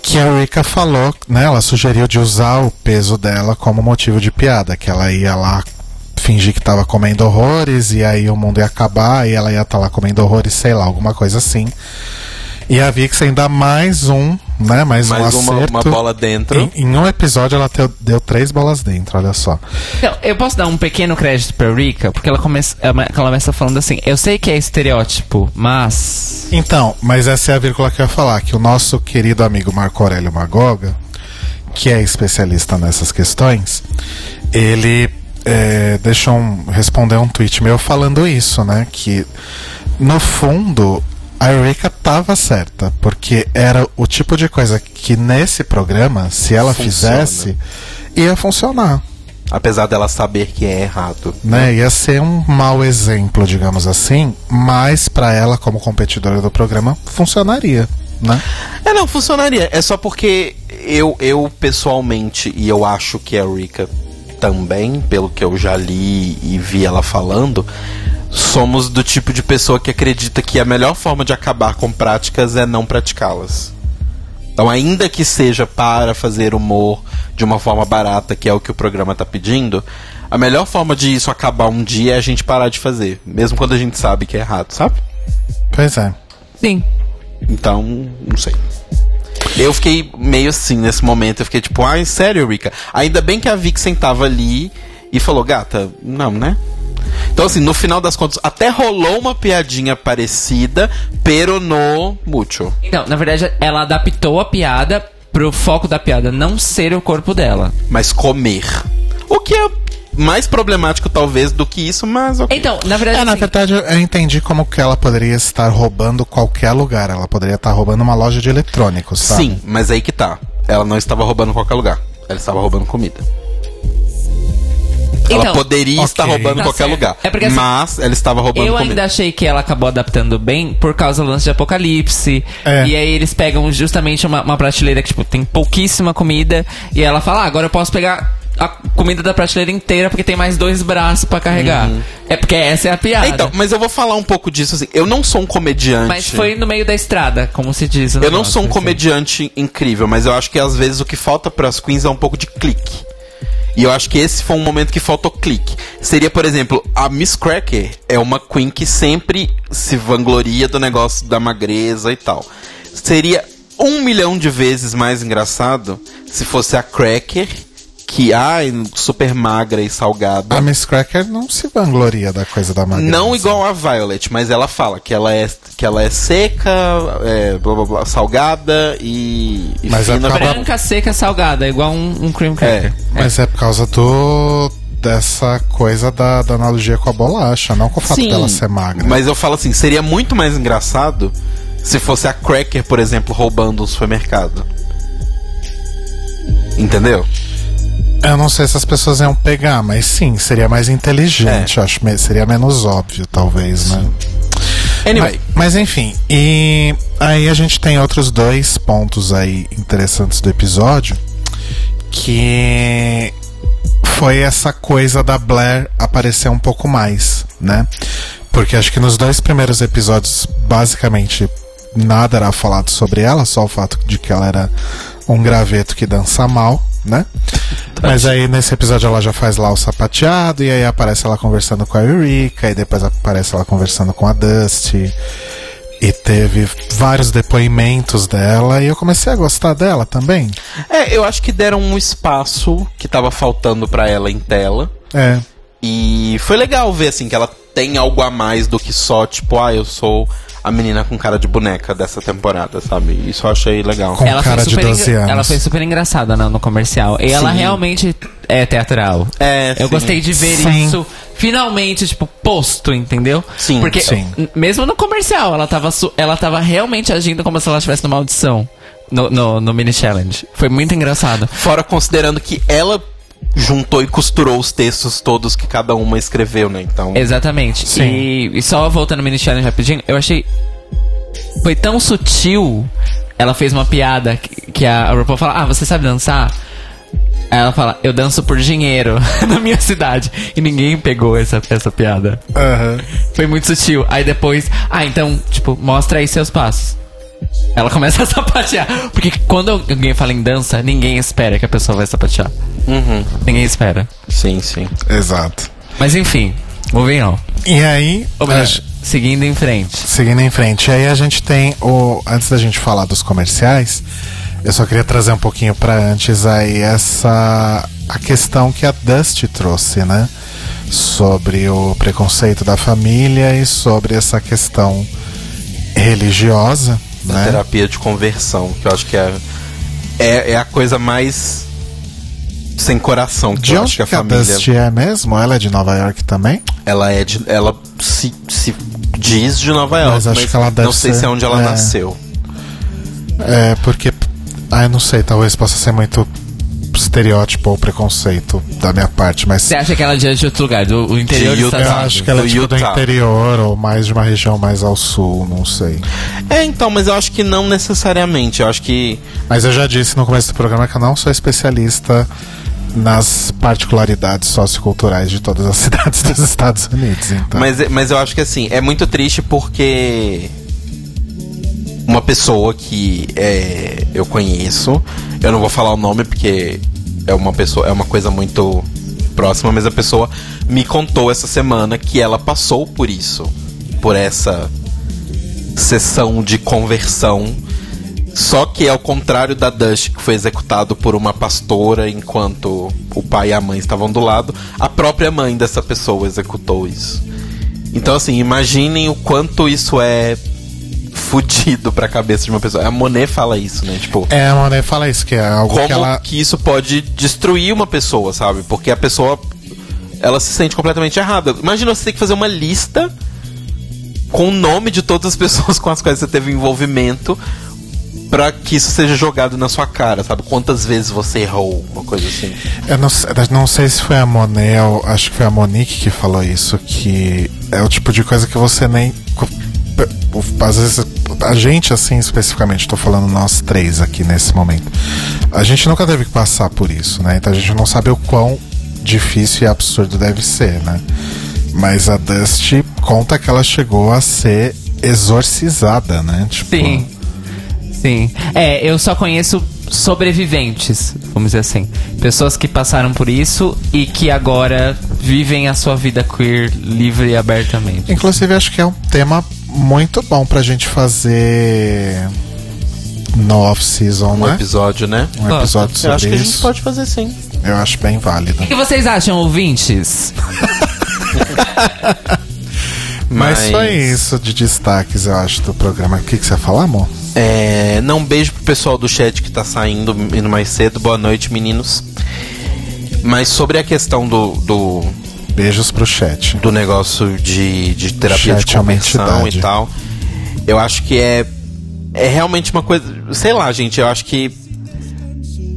Que a Eureka falou, né? Ela sugeriu de usar o peso dela como motivo de piada, que ela ia lá fingir que tava comendo horrores e aí o mundo ia acabar e ela ia estar lá comendo horrores, sei lá, alguma coisa assim. E a Vixen dá mais um, né? Mais, Mais um uma, acerto. uma bola dentro. Em, em um episódio ela deu, deu três bolas dentro, olha só. Não, eu posso dar um pequeno crédito pra Rika, porque ela começa, ela começa falando assim: eu sei que é estereótipo, mas. Então, mas essa é a vírgula que eu ia falar, que o nosso querido amigo Marco Aurélio Magoga, que é especialista nessas questões, ele é, deixou um, respondeu um tweet meu falando isso, né? Que no fundo a Eureka tava certa, porque era o tipo de coisa que nesse programa, se ela Funciona. fizesse, ia funcionar. Apesar dela saber que é errado. né? Ia ser um mau exemplo, digamos assim, mas pra ela, como competidora do programa, funcionaria, né? É, não, funcionaria. É só porque eu, eu pessoalmente, e eu acho que a Rika também, pelo que eu já li e vi ela falando, somos do tipo de pessoa que acredita que a melhor forma de acabar com práticas é não praticá-las. Então, ainda que seja para fazer humor de uma forma barata, que é o que o programa tá pedindo, a melhor forma de isso acabar um dia é a gente parar de fazer, mesmo quando a gente sabe que é errado, sabe? Pois é. Sim. Então, não sei. Eu fiquei meio assim nesse momento. Eu fiquei tipo, ai, sério, Rika? Ainda bem que a Vixen tava ali e falou, gata, não, né? Então, assim, no final das contas, até rolou uma piadinha parecida, pero no mucho. Então, na verdade, ela adaptou a piada pro foco da piada não ser o corpo dela. Mas comer. O que é mais problemático, talvez, do que isso, mas ok. Então, na verdade, É, na assim, verdade, eu entendi como que ela poderia estar roubando qualquer lugar. Ela poderia estar roubando uma loja de eletrônicos, sabe? Sim, mas aí que tá. Ela não estava roubando qualquer lugar. Ela estava roubando comida. ela Então, poderia ok. estar roubando Tá qualquer certo. lugar. É porque, assim, mas ela estava roubando Eu comida. ainda achei que ela acabou adaptando bem por causa do lance de Apocalipse. É. E aí eles pegam justamente uma, uma prateleira que, tipo, tem pouquíssima comida. E ela fala, ah, agora eu posso pegar a comida da prateleira inteira porque tem mais dois braços pra carregar. É porque essa é a piada. Então, mas eu vou falar um pouco disso assim. Eu não sou um comediante. Mas foi no meio da estrada, como se diz. Eu não sou um assim. comediante incrível, mas eu acho que às vezes o que falta pras queens é um pouco de clique. E eu acho que esse foi um momento que faltou clique. Seria, por exemplo, a Miss Cracker é uma queen que sempre se vangloria do negócio da magreza e tal. Seria um milhão de vezes mais engraçado se fosse a Cracker, que, ai, super magra e salgada. A Miss Cracker não se vangloria da coisa da magreza. Não igual a Violet, mas ela fala que ela é, que ela é seca, é, blá, blá, blá, salgada e, e Mas é fina. por causa- Branca, seca, salgada, igual um, um cream cracker. Mas é por causa do dessa coisa da, da analogia com a bolacha, não com o fato Sim, dela ser magra. Mas eu falo assim, seria muito mais engraçado se fosse a Cracker, por exemplo, roubando um supermercado. Entendeu? Eu não sei se as pessoas iam pegar, mas sim, seria mais inteligente, É. acho. Seria menos óbvio, talvez, né? Anyway, Mas, mas enfim, e aí a gente tem outros dois pontos aí interessantes do episódio, que foi essa coisa da Blair aparecer um pouco mais, né? Porque acho que nos dois primeiros episódios, basicamente, nada era falado sobre ela, só o fato de que ela era um graveto que dança mal, né? Mas aí nesse episódio ela já faz lá o sapateado, e aí aparece ela conversando com a Eureka, e depois aparece ela conversando com a Dusty. E teve vários depoimentos dela, e eu comecei a gostar dela também. é, eu acho que deram um espaço que tava faltando pra ela em tela. É. E foi legal ver, assim, que ela tem algo a mais do que só, tipo, ah, eu sou a menina com cara de boneca dessa temporada, sabe? Isso eu achei legal. Com Ela cara foi de super 12 engra- anos. Ela foi super engraçada no, no comercial. E ela Sim. realmente é teatral. É, Eu sim. gostei de ver Sim. isso finalmente, tipo, posto, entendeu? Sim. Porque Sim. mesmo no comercial, ela tava, ela tava realmente agindo como se ela estivesse numa audição. No, no, no mini challenge. Foi muito engraçado. Fora considerando que ela juntou e costurou os textos todos que cada uma escreveu, né? Então. Exatamente. Sim. E, e só voltando no mini challenge rapidinho, eu achei. Foi tão sutil. Ela fez uma piada que, que a RuPaul fala: Ah, você sabe dançar? Aí ela fala: Eu danço por dinheiro na minha cidade. E ninguém pegou essa, essa piada. Aham. Foi muito sutil. Aí depois, ah, então, tipo, mostra aí seus passos. Ela começa a sapatear. Porque quando alguém fala em dança, ninguém espera que a pessoa vai sapatear. Uhum. Ninguém espera. Sim, sim. Exato. Mas enfim, moving on. E aí, melhor, a- seguindo em frente. seguindo em frente, aí a gente tem o. Antes da gente falar dos comerciais, eu só queria trazer um pouquinho pra antes aí essa. a questão que a Dusty trouxe, né? Sobre o preconceito da família e sobre essa questão religiosa, né? terapia de conversão, que eu acho que é, é, é a coisa mais sem coração que De eu acho que a família. É mesmo? Ela é de Nova York também? Ela é de. Ela se, se diz de Nova York, Mas mas, acho que ela deve não sei ser- se é onde ela é. nasceu. É, porque. Ah, eu não sei, talvez possa ser muito estereótipo ou preconceito da minha parte, mas. Você acha que ela é de outro lugar, do interior De Utah. Eu acho que ela é do tipo do interior ou mais de uma região mais ao sul, não sei. É, então, mas eu acho que não necessariamente. Eu acho que. Mas eu já disse no começo do programa que eu não sou especialista nas particularidades socioculturais de todas as cidades dos Estados Unidos. Então. Mas, mas eu acho que assim, é muito triste porque uma pessoa que é, eu conheço, eu não vou falar o nome porque é uma pessoa, é uma coisa muito próxima, mas a pessoa me contou essa semana que ela passou por isso, por essa sessão de conversão Só que ao contrário da Dust, que foi executado por uma pastora enquanto o pai e a mãe estavam do lado, a própria mãe dessa pessoa executou isso. Então, assim, imaginem o quanto isso é fudido pra cabeça de uma pessoa. A Monet fala isso, né? Tipo, É, a Monet fala isso, que é algo como que ela. que isso pode destruir uma pessoa, sabe? Porque a pessoa ela se sente completamente errada. Imagina você ter que fazer uma lista com o nome de todas as pessoas com as quais você teve envolvimento pra que isso seja jogado na sua cara, sabe? Quantas vezes você errou, uma coisa assim. Eu não, sei- não sei se foi a Monet ou acho que foi a Monique que falou isso, que é o tipo de coisa que você nem. Às vezes, a gente, assim, especificamente, tô falando nós três aqui nesse momento. A gente nunca teve que passar por isso, né? Então a gente não sabe o quão difícil e absurdo deve ser, né? Mas a Dust conta que ela chegou a ser exorcizada, né? Tipo, Sim. Sim. É, eu só conheço sobreviventes, vamos dizer assim. Pessoas que passaram por isso e que agora vivem a sua vida queer livre e abertamente. Inclusive, acho que é um tema muito bom pra gente fazer no off-season, Um né? episódio, né? Um episódio Eu sobre acho que a gente isso. pode fazer sim. Eu acho bem válido. O que vocês acham, ouvintes? Mas, Mas- foi isso de destaques, eu acho, do programa. O que, que você ia falar, amor? É, não, um beijo pro pessoal do chat que tá saindo, indo mais cedo. Boa noite, meninos. Mas sobre a questão do, do, Beijos pro chat. do negócio de, de terapia Chat de é conversão e tal, eu acho que é, é realmente uma coisa. Sei lá, gente, eu acho que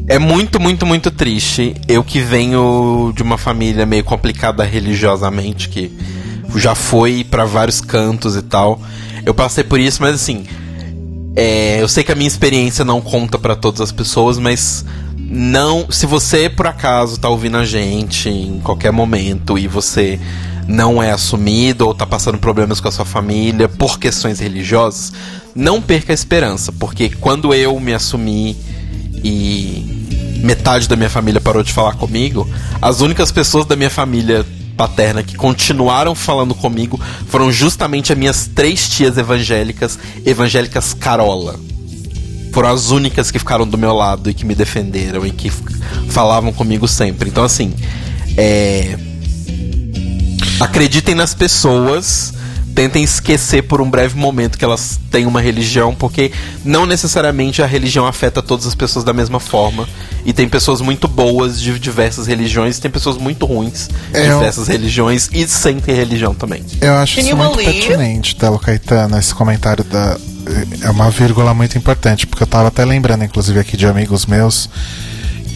é muito, muito, muito triste. Eu que venho de uma família meio complicada religiosamente, que já foi pra vários cantos e tal. Eu passei por isso, mas assim, é, eu sei que a minha experiência não conta pra todas as pessoas, mas não, se você por acaso tá ouvindo a gente em qualquer momento e você não é assumido ou tá passando problemas com a sua família por questões religiosas, não perca a esperança, porque quando eu me assumi e metade da minha família parou de falar comigo, as únicas pessoas da minha família paterna que continuaram falando comigo foram justamente as minhas três tias evangélicas, evangélicas Carola. Foram as únicas que ficaram do meu lado e que me defenderam e que falavam comigo sempre. Então, assim, é. Acreditem nas pessoas. Tentem esquecer por um breve momento que elas têm uma religião, porque não necessariamente a religião afeta todas as pessoas da mesma forma. E tem pessoas muito boas de diversas religiões, e tem pessoas muito ruins de É, eu- diversas religiões e sem ter religião também. Eu acho Can isso muito believe? pertinente, Telo Caetano, esse comentário da. É uma vírgula muito importante, porque eu tava até lembrando, inclusive, aqui de amigos meus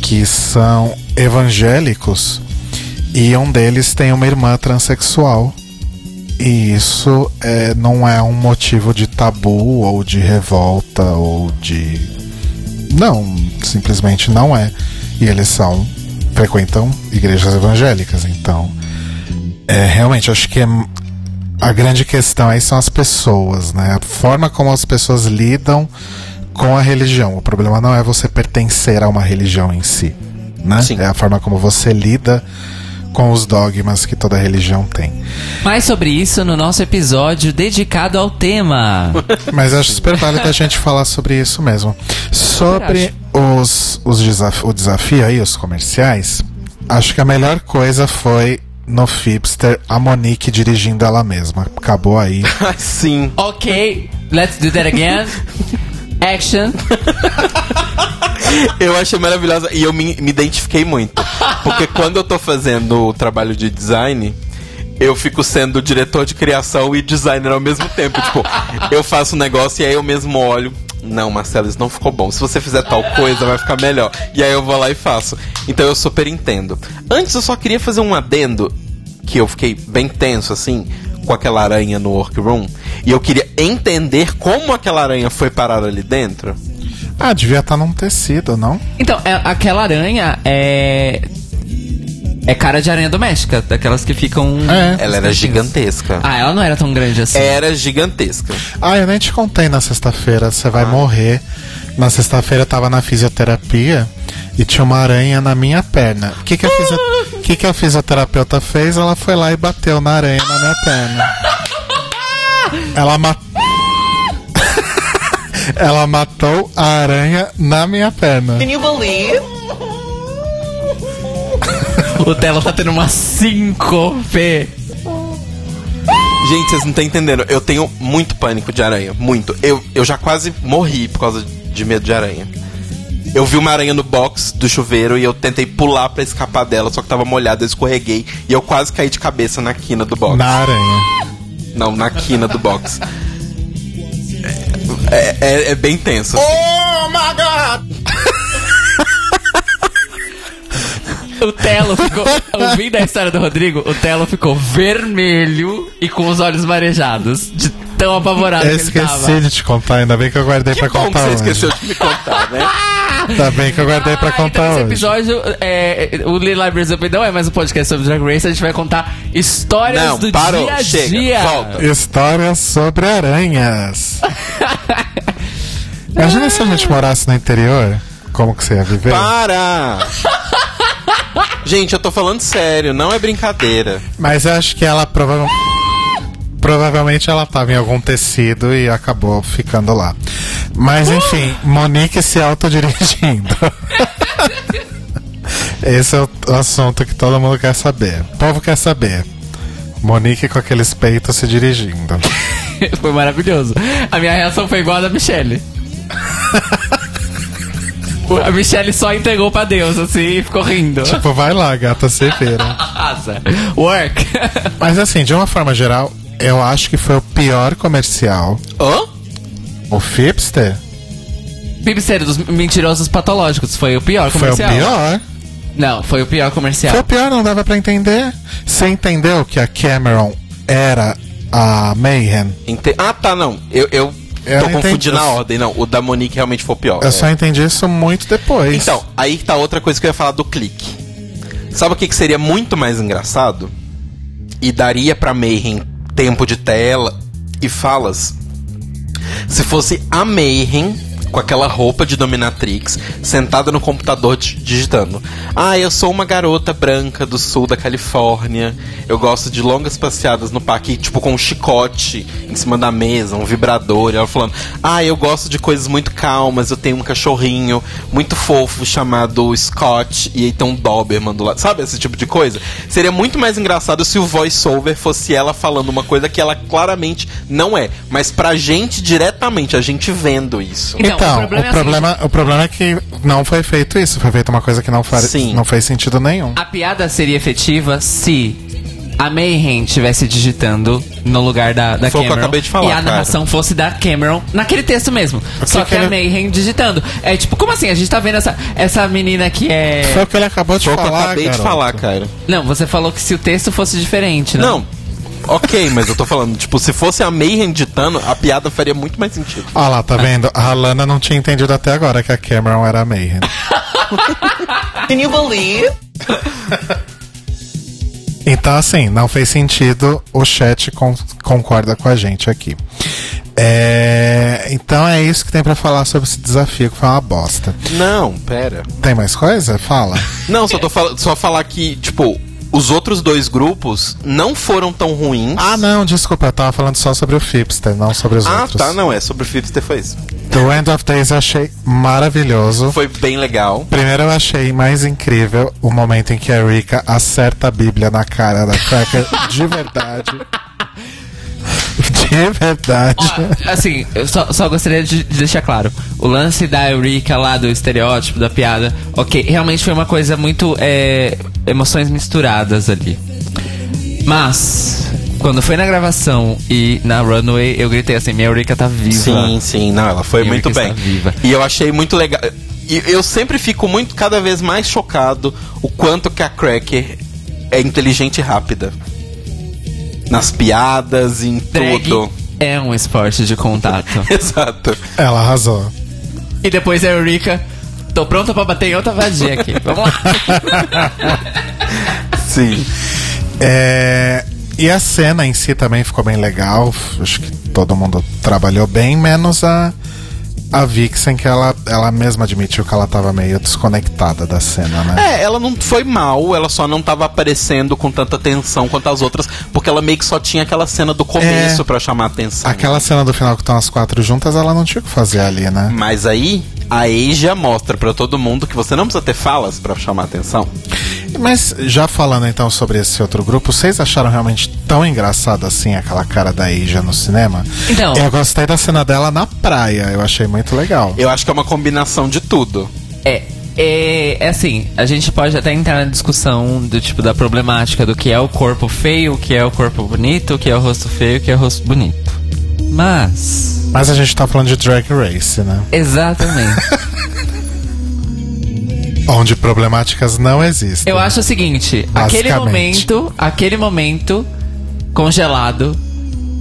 que são evangélicos e um deles tem uma irmã transexual. E isso é, não é um motivo de tabu ou de revolta ou de. Não, simplesmente não é. E eles são. frequentam igrejas evangélicas, então. É, realmente, acho que é, a grande questão aí são as pessoas, né? A forma como as pessoas lidam com a religião. O problema não é você pertencer a uma religião em si, né? Sim. É a forma como você lida com os dogmas que toda religião tem. Mais sobre isso no nosso episódio dedicado ao tema. Mas acho super válido a gente falar sobre isso mesmo. Sobre os, os desaf o desafio aí, os comerciais, acho que a melhor coisa foi no Fipster a Monique dirigindo ela mesma. Acabou aí. Sim. ok, let's do that again. Action. Eu achei maravilhosa e eu me, me identifiquei muito. Porque quando eu tô fazendo o trabalho de design, eu fico sendo diretor de criação e designer ao mesmo tempo. Tipo, eu faço um negócio e aí eu mesmo olho. Não, Marcelo, isso não ficou bom. Se você fizer tal coisa, vai ficar melhor. E aí eu vou lá e faço. Então eu super entendo. Antes eu só queria fazer um adendo que eu fiquei bem tenso, assim, com aquela aranha no workroom. E eu queria entender como aquela aranha foi parar ali dentro. Ah, devia estar num tecido, não? Então, é- aquela aranha é. É cara de aranha doméstica, daquelas que ficam. É. Ela era gigantesca. Ah, ela não era tão grande assim. Era gigantesca. Ah, eu nem te contei na sexta-feira. Você vai morrer. Na sexta-feira eu tava na fisioterapia e tinha uma aranha na minha perna. O que, que, a, fisio... o que, que a fisioterapeuta fez? Ela foi lá e bateu na aranha na minha perna. Ela matou. Ela matou a aranha na minha perna. Can you believe? O Telo tá tendo uma síncope. Gente, vocês não estão entendendo. Eu tenho muito pânico de aranha. Muito. Eu, eu já quase morri por causa de medo de aranha. Eu vi uma aranha no box do chuveiro e eu tentei pular pra escapar dela, só que tava molhado, eu escorreguei e eu quase caí de cabeça na quina do box. Na aranha. Não, na quina do box. É, é- é bem tenso. assim. Oh my god! O Telo ficou. ouvindo a história do Rodrigo, o Telo ficou vermelho e com os olhos marejados. De tão apavorado Eu que ele tava. esqueci de te contar, ainda bem que eu guardei Que pra bom que contar você hoje. esqueceu de me contar, né? Ainda bem que eu guardei pra Ah, contar então esse hoje. episódio, é, o Lil Libraries Open não é mais um podcast sobre Drag Race, a gente vai contar histórias Não, do parou, dia a chega, dia. volta. Histórias sobre aranhas. Imagina se a gente morasse no interior. Como que você ia viver? Para! Gente, eu tô falando sério, não é brincadeira. Mas eu acho que ela provavelmente. Provavelmente ela tava em algum tecido e acabou ficando lá. Mas enfim, Monique se autodirigindo. Esse é o assunto que todo mundo quer saber. O povo quer saber. Monique com aqueles peitos se dirigindo. foi maravilhoso. A minha reação foi igual a da Michelle. a Michelle só entregou pra Deus, assim, e ficou rindo. Tipo, vai lá, gata, se vira. Arrasa. Work. Mas assim, de uma forma geral, eu acho que foi o pior comercial. Hã? O Fipster Bibsteiro dos mentirosos patológicos. Foi o pior foi o comercial. pior. Não, foi o pior comercial. Foi o pior, não dava pra entender. Você entendeu que a Cameron era a Mayhem? Ente- Ah, tá, não. Eu, eu Eu tô confundindo a ordem, não. O da Monique realmente foi o pior. Eu é. só entendi isso muito depois. Então, aí tá outra coisa que eu ia falar do clique. Sabe o que, que seria muito mais engraçado? E daria pra Mayhem tempo de tela e falas. Se fosse a Mayhem com aquela roupa de dominatrix, sentada no computador di- digitando. Ah, eu sou uma garota branca do sul da Califórnia. Eu gosto de longas passeadas no parque, tipo com um chicote em cima da mesa, um vibrador. E ela falando: Ah, eu gosto de coisas muito calmas. Eu tenho um cachorrinho muito fofo chamado Scott. E aí tem um Doberman do lado. Sabe esse tipo de coisa? Seria muito mais engraçado se o voiceover fosse ela falando uma coisa que ela claramente não é. Mas pra gente, diretamente, a gente vendo isso. Então, Então, o problema é o, o problema, o problema é que não foi feito isso. Foi feita uma coisa que não, faz, Sim. não fez sentido nenhum. A piada seria efetiva se a Mayhem estivesse digitando no lugar da, da Foi o que eu Cameron acabei de falar, e a cara. narração fosse da Cameron naquele texto mesmo. Só que, que a ele- Mayhem digitando. É tipo, como assim? A gente tá vendo essa, essa menina que é. Foi o que ele acabou de Foi o que eu falar, acabei de garoto. falar, cara. Não, você falou que se o texto fosse diferente, né? Não. Ok, mas eu tô falando, tipo, se fosse a Mayhem ditando, a piada faria muito mais sentido. Olha lá, tá vendo? A Lana não tinha entendido até agora que a Cameron era a Mayhem. Can you believe? Então, assim, não fez sentido. O chat con- concorda com a gente aqui. É, Então é isso que tem pra falar sobre esse desafio, que foi uma bosta. Não, pera. Tem mais coisa? Fala. Não, só tô fal só falar que, tipo, os outros dois grupos não foram tão ruins. Ah, não, desculpa, eu tava falando só sobre o Fipster, não sobre os Ah, outros. tá, não, é sobre o Fipster foi isso. The End of Days eu achei maravilhoso. Foi bem legal. Primeiro eu achei mais incrível o momento em que a Rika acerta a Bíblia na cara da Cracker de verdade. De verdade. Ó, assim, eu só, só gostaria de, de deixar claro. O lance da Eureka lá, do estereótipo, da piada, ok, realmente foi uma coisa muito. é, emoções misturadas ali. Mas, quando foi na gravação e na runway, eu gritei assim: minha Eureka tá viva. Sim, sim, não, ela foi muito bem. viva. E eu achei muito legal. E eu sempre fico muito, cada vez mais chocado o quanto que a Cracker é inteligente e rápida. Nas piadas, em Drag tudo. é um esporte de contato. Exato. Ela arrasou. e depois a Eureka. Tô pronta pra bater em outra vadia aqui. Vamos lá. Sim. É, E a cena em si também ficou bem legal. Acho que todo mundo trabalhou bem, menos a, a Vixen, que ela, ela mesma admitiu que ela tava meio desconectada da cena, né? É, ela não foi mal, ela só não tava aparecendo com tanta atenção quanto as outras, porque ela meio que só tinha aquela cena do começo É. pra chamar atenção. Aquela cena do final que estão as quatro juntas, ela não tinha o que fazer ali, né? Mas aí, a Asia mostra pra todo mundo que você não precisa ter falas pra chamar atenção. Mas já falando então sobre esse outro grupo, vocês acharam realmente tão engraçado assim aquela cara da Asia no cinema? Então. Eu gostei da cena dela na praia, eu achei muito legal. Eu acho que é uma combinação de tudo. É, é, é assim, a gente pode até entrar na discussão do tipo da problemática do que é o corpo feio, o que é o corpo bonito, o que é o rosto feio, o que é o rosto bonito. Mas. Mas a gente tá falando de Drag Race, né? Exatamente. Onde problemáticas não existem. Eu acho o seguinte, aquele momento, aquele momento congelado,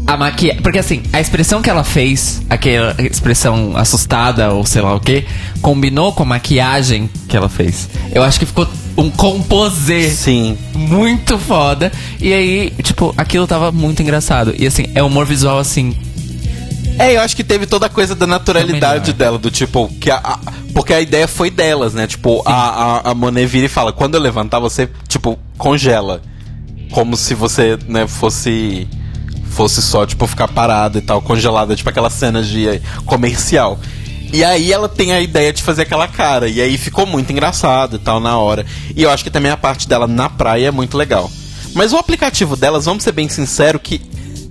a maquiagem, porque assim, a expressão que ela fez, aquela expressão assustada ou sei lá o que, combinou com a maquiagem que ela fez. Eu acho que ficou um composê Sim. muito foda. E aí, tipo, aquilo tava muito engraçado. E assim, é humor visual assim. É, eu acho que teve toda a coisa da naturalidade melhor. dela, do tipo, que a, a- porque a ideia foi delas, né? Tipo, a, a, a Monet vira e fala, quando eu levantar, você, tipo, congela. Como se você, né, fosse. Fosse só, tipo, ficar parada e tal, congelada, tipo aquelas cenas de comercial. E aí ela tem a ideia de fazer aquela cara. E aí ficou muito engraçado e tal na hora. E eu acho que também a parte dela na praia é muito legal. Mas o aplicativo delas, vamos ser bem sinceros, que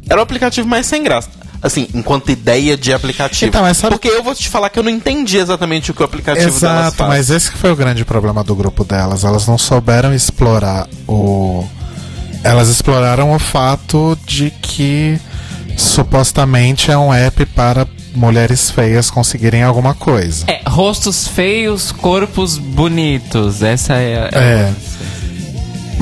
era o aplicativo mais sem graça. Assim, enquanto ideia de aplicativo. Então, mas sabe- Porque eu vou te falar que eu não entendi exatamente o que o aplicativo delas Exato, faz. mas esse que foi o grande problema do grupo delas. Elas não souberam explorar o. Elas exploraram o fato de que supostamente é um app para mulheres feias conseguirem alguma coisa. É, rostos feios, corpos bonitos. Essa é. a- É.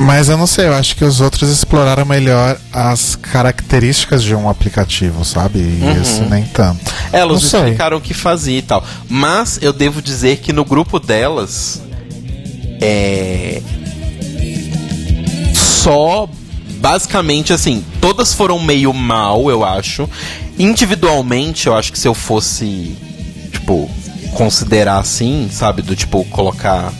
Mas eu não sei, eu acho que os outros exploraram melhor as características de um aplicativo, sabe? E esse nem tanto. É, elas não sei. explicaram o que fazia e tal. Mas eu devo dizer que no grupo delas. É. Só. Basicamente, assim, todas foram meio mal, eu acho. Individualmente, eu acho que se eu fosse. Tipo, considerar assim, sabe? Do tipo, colocar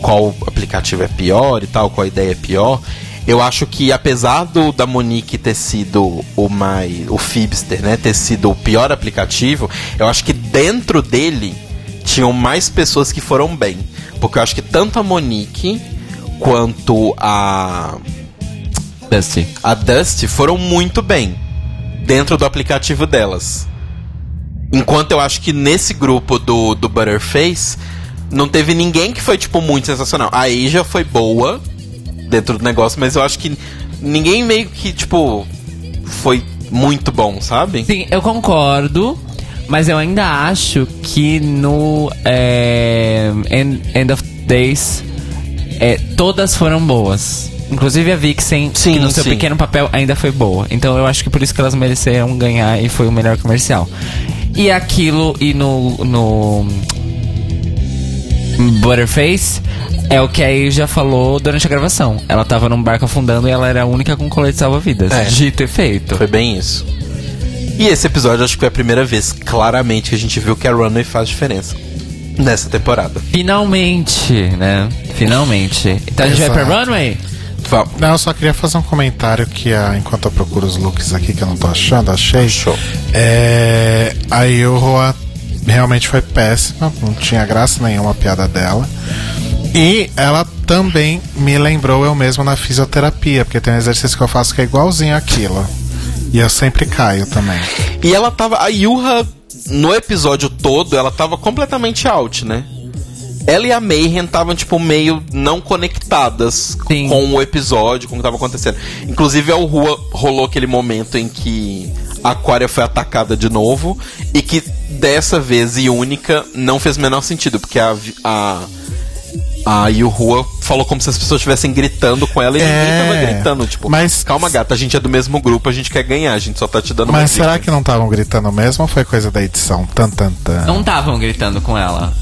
qual aplicativo é pior e tal, qual a ideia é pior. Eu acho que apesar do da Monique ter sido o mais o Fibster, né, ter sido o pior aplicativo, eu acho que dentro dele tinham mais pessoas que foram bem, porque eu acho que tanto a Monique quanto a Dusty. a Dusty foram muito bem dentro do aplicativo delas. Enquanto eu acho que nesse grupo do, do Butterface não teve ninguém que foi, tipo, muito sensacional. A Asia foi boa dentro do negócio, mas eu acho que ninguém meio que, tipo, foi muito bom, sabe? Sim, eu concordo. Mas eu ainda acho que no é, End, End of Days é, todas foram boas. Inclusive a Vixen, Sim, que no seu sim. pequeno papel ainda foi boa. Então eu acho que por isso que elas mereceram ganhar e foi o melhor comercial. E aquilo, e no, no Butterface, é o que a já falou durante a gravação. Ela tava num barco afundando e ela era a única com colete salva-vidas. É. Dito e feito. Foi bem isso. E esse episódio acho que foi a primeira vez, claramente, que a gente viu que a Runway faz diferença nessa temporada. Finalmente, né? Finalmente. Então a gente vai pra runway? Vamos. Não, eu só queria fazer um comentário que ah, enquanto eu procuro os looks aqui que eu não tô achando, achei. Show. É, a Yurroa realmente foi péssima, não tinha graça nenhuma a piada dela. E ela também me lembrou eu mesmo na fisioterapia, porque tem um exercício que eu faço que é igualzinho aquilo. E eu sempre caio também. E ela tava. A Yuha, no episódio todo, ela tava completamente out, né? Ela e a Mayhem estavam, tipo, meio não conectadas Sim. com o episódio, com o que tava acontecendo. Inclusive, a Rua rolou aquele momento em que a Aquaria foi atacada de novo e que dessa vez e única não fez menor sentido, porque a. vi- a a Yuhua falou como se as pessoas estivessem gritando com ela e ninguém É, tava gritando. Tipo, mas- calma, gata, a gente é do mesmo grupo, a gente quer ganhar, a gente só tá te dando Mas será dicas. que não estavam gritando mesmo ou foi coisa da edição? Tan, tan, tan. Não estavam gritando com ela.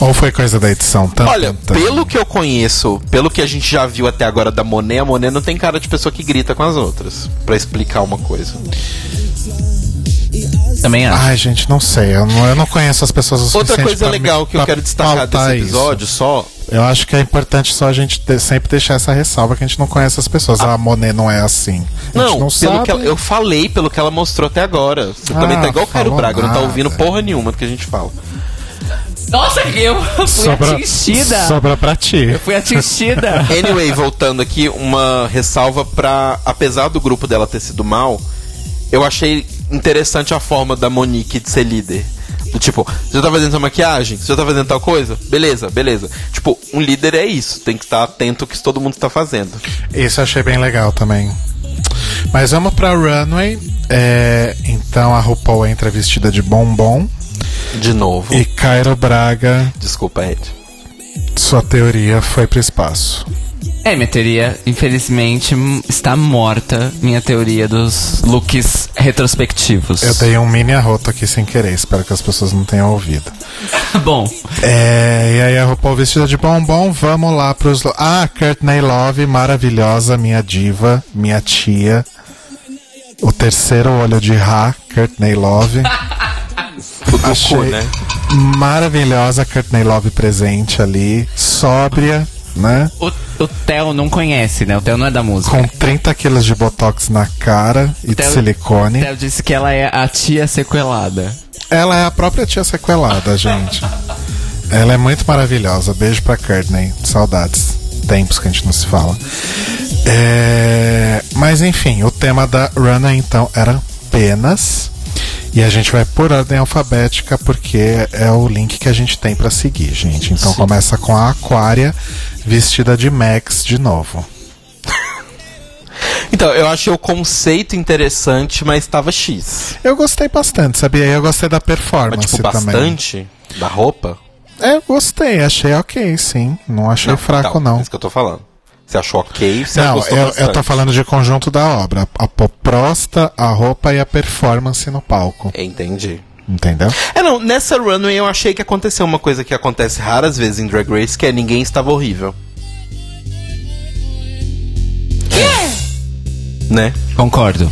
Ou foi coisa da edição? Tan, Olha, tan, tan. pelo que eu conheço, pelo que a gente já viu até agora da Monet, a Monet não tem cara de pessoa que grita com as outras. Pra explicar uma coisa. Também acho. Ai, gente, não sei. Eu não, eu não conheço as pessoas o Outra coisa pra legal me- que eu quero destacar desse isso. episódio só. Eu acho que é importante só a gente ter- sempre deixar essa ressalva que a gente não conhece as pessoas. A Monet não é assim. A gente Ah. Não, não pelo sabe. que ela- eu falei pelo que ela mostrou até agora. Você Ah, também tá igual o Cairo Braga, não tá nada. ouvindo porra nenhuma do que a gente fala. Nossa, eu fui Sobra- atingida. Sobra pra ti. Eu fui atingida. Anyway, voltando aqui, uma ressalva pra. Apesar do grupo dela ter sido mal, eu achei interessante a forma da Monique de ser líder. Tipo, você tá fazendo sua maquiagem? Você tá fazendo tal coisa? Beleza, beleza. Tipo, um líder é isso, tem que estar atento ao que todo mundo tá fazendo. Isso eu achei bem legal também. Mas vamos pra runway. É, então a RuPaul entra vestida de bombom. De novo. E Cairo Braga, Desculpa, Ed. sua teoria foi pro espaço. É, minha teoria, infelizmente, está morta. Minha teoria dos looks retrospectivos. Eu dei um mini arroto aqui sem querer, espero que as pessoas não tenham ouvido. Bom, É, e aí a RuPaul vestida de bombom, vamos lá pros. Ah, Courtney Love, maravilhosa, minha diva, minha tia. O terceiro olho de Ra, Courtney Love. O Achei cu, né? maravilhosa Courtney Love presente ali, sóbria, né? o, o Theo não conhece, né? O Theo não é da música. Com 30 quilos de botox na cara e de Theo- O silicone. Theo disse que ela é a tia sequelada. Ela é a própria tia sequelada, gente. Ela é muito maravilhosa. Beijo pra Courtney. Saudades. Tempos que a gente não se fala. É, Mas enfim, o tema da Runner então era penas. E a gente vai por ordem alfabética porque é o link que a gente tem pra seguir, gente. Então começa com a Aquária vestida de Max de novo. Então, eu achei o conceito interessante, mas tava X. Eu gostei bastante, sabia? Eu gostei da performance Mas, tipo, também. bastante da roupa. É, gostei, achei ok, sim. Não achei fraco, então, não. É isso que eu tô falando. Você achou ok, você Não, eu, bastante. eu tô falando de conjunto da obra. A proposta, a roupa e a performance no palco. Entendi. Entendeu? É, não, nessa runway eu achei que aconteceu uma coisa que acontece raras vezes em Drag Race, que é ninguém estava horrível. Né? Concordo.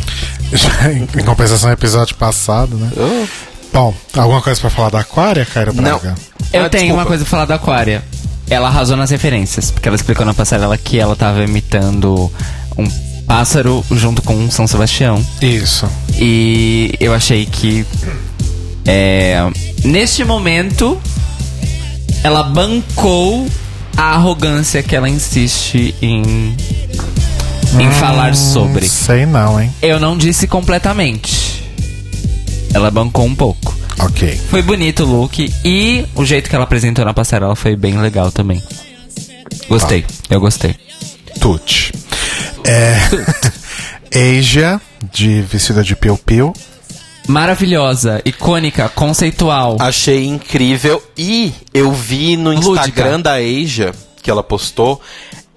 em compensação ao episódio passado, né? Oh. Bom, alguma coisa pra falar da Aquária, Cairo Não. Braga? Eu Ah, tenho desculpa. uma coisa pra falar da Aquária. Ela arrasou nas referências, porque ela explicou na passarela que ela tava imitando um pássaro junto com um São Sebastião. Isso. E eu achei que. É, neste momento, ela bancou a arrogância que ela insiste em, em falar sobre. Sei não, hein? Eu não disse completamente. Ela bancou um pouco. Ok. Foi bonito o look e o jeito que ela apresentou na passarela foi bem legal também. Gostei, eu gostei. Tut. É. Asia, de vestida de piu-piu. Maravilhosa, icônica, conceitual. Achei incrível. E eu vi no Lúdica. Instagram da Asia, que ela postou,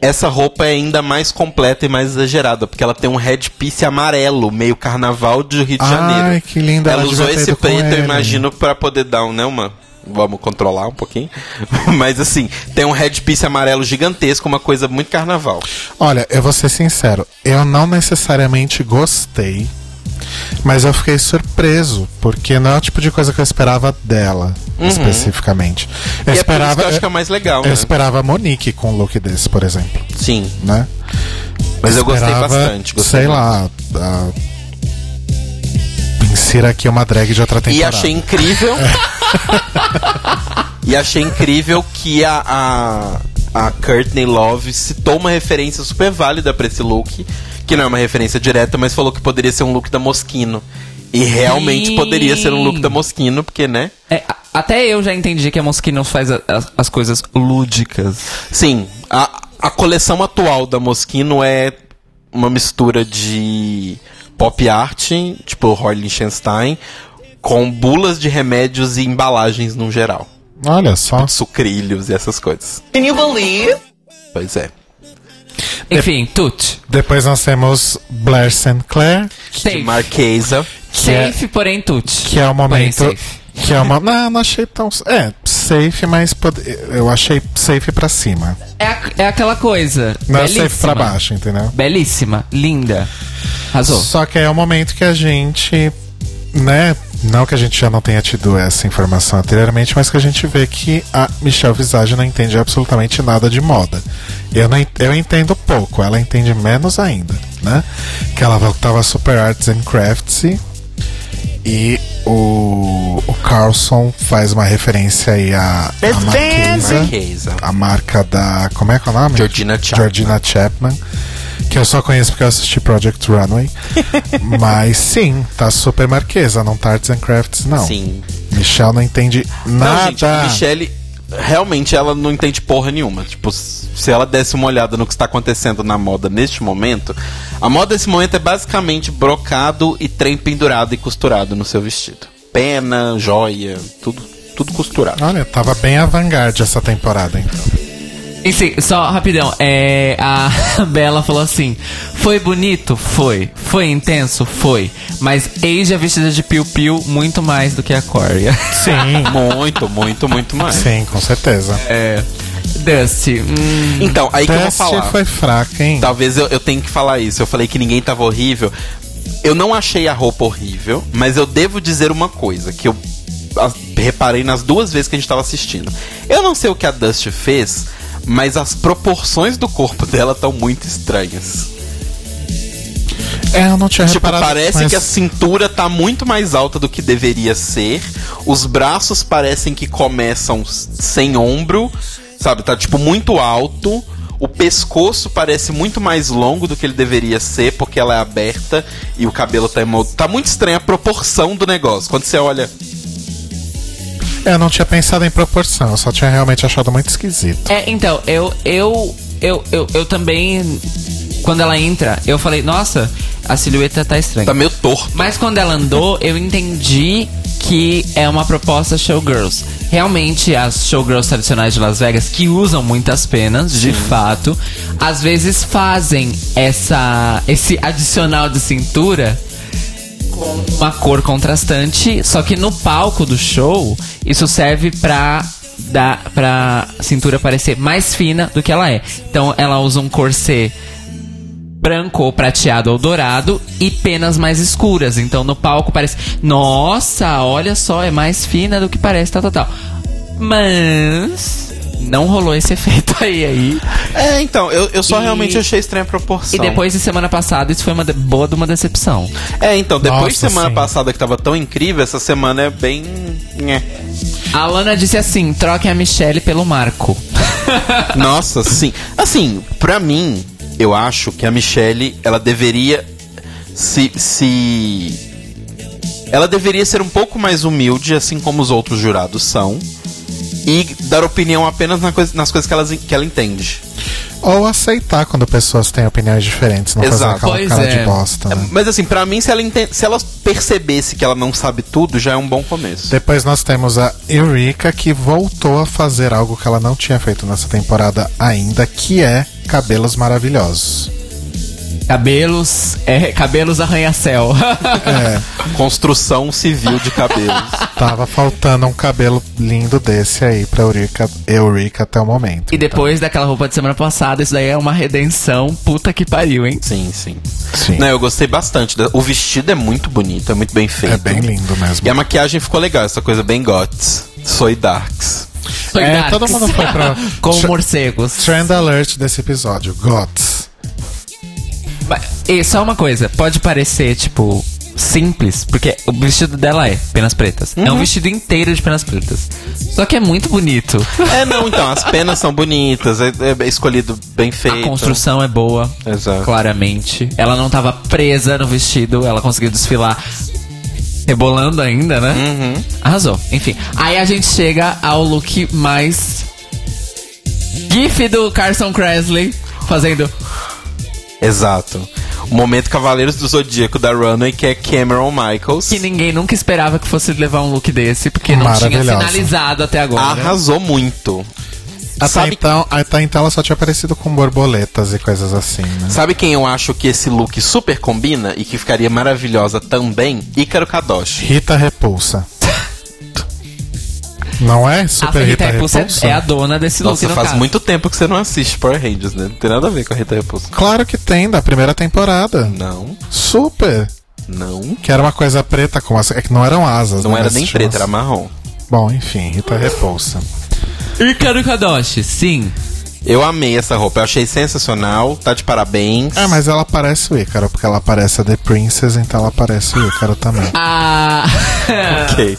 essa roupa é ainda mais completa e mais exagerada, porque ela tem um headpiece amarelo, meio carnaval do Rio de Ai, Janeiro. que linda, Ela ela usou esse preto, eu imagino, pra poder dar um, né, uma... Vamos controlar um pouquinho. Mas assim, tem um headpiece amarelo gigantesco, uma coisa muito carnaval. Olha, eu vou ser sincero, eu não necessariamente gostei, mas eu fiquei surpreso, porque não é o tipo de coisa que eu esperava dela, especificamente. Eu e é por isso esperava, que eu acho que é mais legal, eu né? esperava a Monique com um look desse, por exemplo, Sim. né? Mas eu gostei Esperava, bastante. Gostei sei lá, a... insira aqui uma drag de outra E temporada. achei incrível. e achei incrível que a, a, a Courtney Love citou uma referência super válida pra esse look. Que não é uma referência direta, mas falou que poderia ser um look da Moschino. E realmente Sim. poderia ser um look da Moschino, porque, né? É, a- até eu já entendi que a Moschino faz a- as, as coisas lúdicas. Sim, a, a coleção atual da Moschino é uma mistura de pop art, tipo Roy Lichtenstein, com bulas de remédios e embalagens no geral. Olha só. Sucrilhos e essas coisas. Can you believe? Pois é. Enfim, tut. Depois nós temos Blair St. Clair, De Safe. Marquesa. Safe, porém tut. que é o momento. Que é uma. Não, não achei tão. É, safe, mas pode- eu achei safe pra cima. É, a- é aquela coisa. Não é belíssima. safe pra baixo, entendeu? Belíssima, linda. Arrasou. Só que é o momento que a gente, né, Não que a gente já não tenha tido essa informação anteriormente, mas que a gente vê que a Michelle Visage não entende absolutamente nada de moda. Eu, não, eu entendo pouco, ela entende menos ainda, né? Que ela voltava Super Arts and Crafts e o, o Carlson faz uma referência aí à, à Marquesa. a marca da. Como é que é o nome? Georgina Chapman. Georgina Chapman. Que eu só conheço porque eu assisti Project Runway. Mas sim, tá super marquesa, não tá Arts and Crafts, não. Sim. Michelle não entende Não, nada. gente, a Michelle, realmente ela não entende porra nenhuma. Tipo, se ela desse uma olhada no que está acontecendo na moda neste momento, a moda nesse momento é basicamente brocado e trem pendurado e costurado no seu vestido. Pena, joia, tudo, tudo costurado. Olha, tava bem avant-garde essa temporada, então. Sim, só rapidão, é, a Bela falou assim: Foi bonito? Foi. Foi intenso? Foi. Mas Asia vestida de piu-piu muito mais do que a Coria. Sim, Muito, muito, muito mais. sim, com certeza. É. Dusty. Hum, Então, aí que eu vou falar. foi fraca, hein? Talvez eu, eu tenha que falar isso. Eu falei que ninguém tava horrível. Eu não achei a roupa horrível, mas eu devo dizer uma coisa que eu a- reparei nas duas vezes que a gente tava assistindo. Eu não sei o que a Dusty fez, mas as proporções do corpo dela estão muito estranhas. É, eu não tinha Tipo, reparado. parece mas que a cintura tá muito mais alta do que deveria ser. Os braços parecem que começam sem ombro, sabe? Tá tipo muito alto. O pescoço parece muito mais longo do que ele deveria ser, porque ela é aberta e o cabelo tá emo... Tá muito estranha a proporção do negócio. Quando você olha. É, eu não tinha pensado em proporção, eu só tinha realmente achado muito esquisito. É, então, eu, eu, eu, eu, eu também. Quando ela entra, eu falei, nossa, a silhueta tá estranha. Tá meio torto. Mas quando ela andou, eu entendi que é uma proposta showgirls. Realmente, as showgirls tradicionais de Las Vegas, que usam muitas penas, de fato, às vezes fazem essa esse adicional de cintura uma cor contrastante, só que no palco do show, isso serve pra dar pra cintura parecer mais fina do que ela é. Então ela usa um corset branco ou prateado ou dourado e penas mais escuras. Então no palco parece, nossa, olha só, é mais fina do que parece, tal, tal, tal. Mas não rolou esse efeito aí aí. É, então, eu, eu só E- realmente achei estranha a proporção. E depois de semana passada, isso foi uma de- boa de uma decepção. É, então, depois de Nossa, semana sim. passada que tava tão incrível, essa semana é bem. nhé. A Lana disse assim: troquem a Michelle pelo Marco. Nossa, sim. Assim, pra mim, eu acho que a Michelle, ela deveria se se ela deveria ser um pouco mais humilde, assim como os outros jurados são, e dar opinião apenas na coisa- nas coisas que, elas, que ela entende. Ou aceitar quando pessoas têm opiniões diferentes, não fazer Exato. aquela Pois cara é. de bosta, né? Mas assim, pra mim, se ela, enten- se ela percebesse que ela não sabe tudo, já é um bom começo. Depois nós temos a Eureka, que voltou a fazer algo que ela não tinha feito nessa temporada ainda, que é cabelos maravilhosos. Cabelos, é, cabelos arranha-céu. É, Construção civil de cabelos. tava faltando um cabelo lindo desse aí pra Eureka, Eureka até o momento. e depois daquela roupa de semana passada, isso daí é uma redenção. Puta que pariu, hein? Sim, sim. Sim. Não, eu gostei bastante. O vestido é muito bonito, é muito bem feito. É bem lindo mesmo. E a maquiagem ficou legal, essa coisa bem gots. Soy darks. Foi É, Darks. todo mundo foi pra- Com morcegos. Trend alert desse episódio, GOTS. E só uma coisa, pode parecer, tipo, simples, porque o vestido dela é penas pretas. É Uhum. um vestido inteiro de penas pretas. Só que é muito bonito. É, não, então, as penas são bonitas, é, é escolhido bem feito. A construção é boa, Exato. claramente. Ela não tava presa no vestido, ela conseguiu desfilar rebolando ainda, né? Uhum. Arrasou. Enfim. Aí a gente chega ao look mais gif do Carson Kressley fazendo Exato. O momento Cavaleiros do Zodíaco da Runway, que é Cameron Michaels. que ninguém nunca esperava que fosse levar um look desse, porque não tinha finalizado até agora. Arrasou muito. Até, Sabe, então, até então ela só tinha aparecido com borboletas e coisas assim, né? sabe quem eu acho que esse look super combina e que ficaria maravilhosa também? Ícaro Kadoshi. Rita Repulsa. Não é? A Super Rita Rita Repulsa Repulsa? é a dona desse look, Nossa, no faz caso. muito tempo que você não assiste Power Rangers, né? Não tem nada a ver com a Rita Repulsa. Claro que tem, da primeira temporada. Não. Super. Não. Que era uma coisa preta com as. É que não eram asas, Não né, era nem preta, umas- era marrom. Bom, enfim, Rita Repulsa. Ícaro Kadoshi, sim. Eu amei essa roupa, eu achei sensacional, tá de parabéns. É, mas ela parece o Ícaro, porque ela parece a The Princess, então ela parece o Ícaro também. Ah. Ok.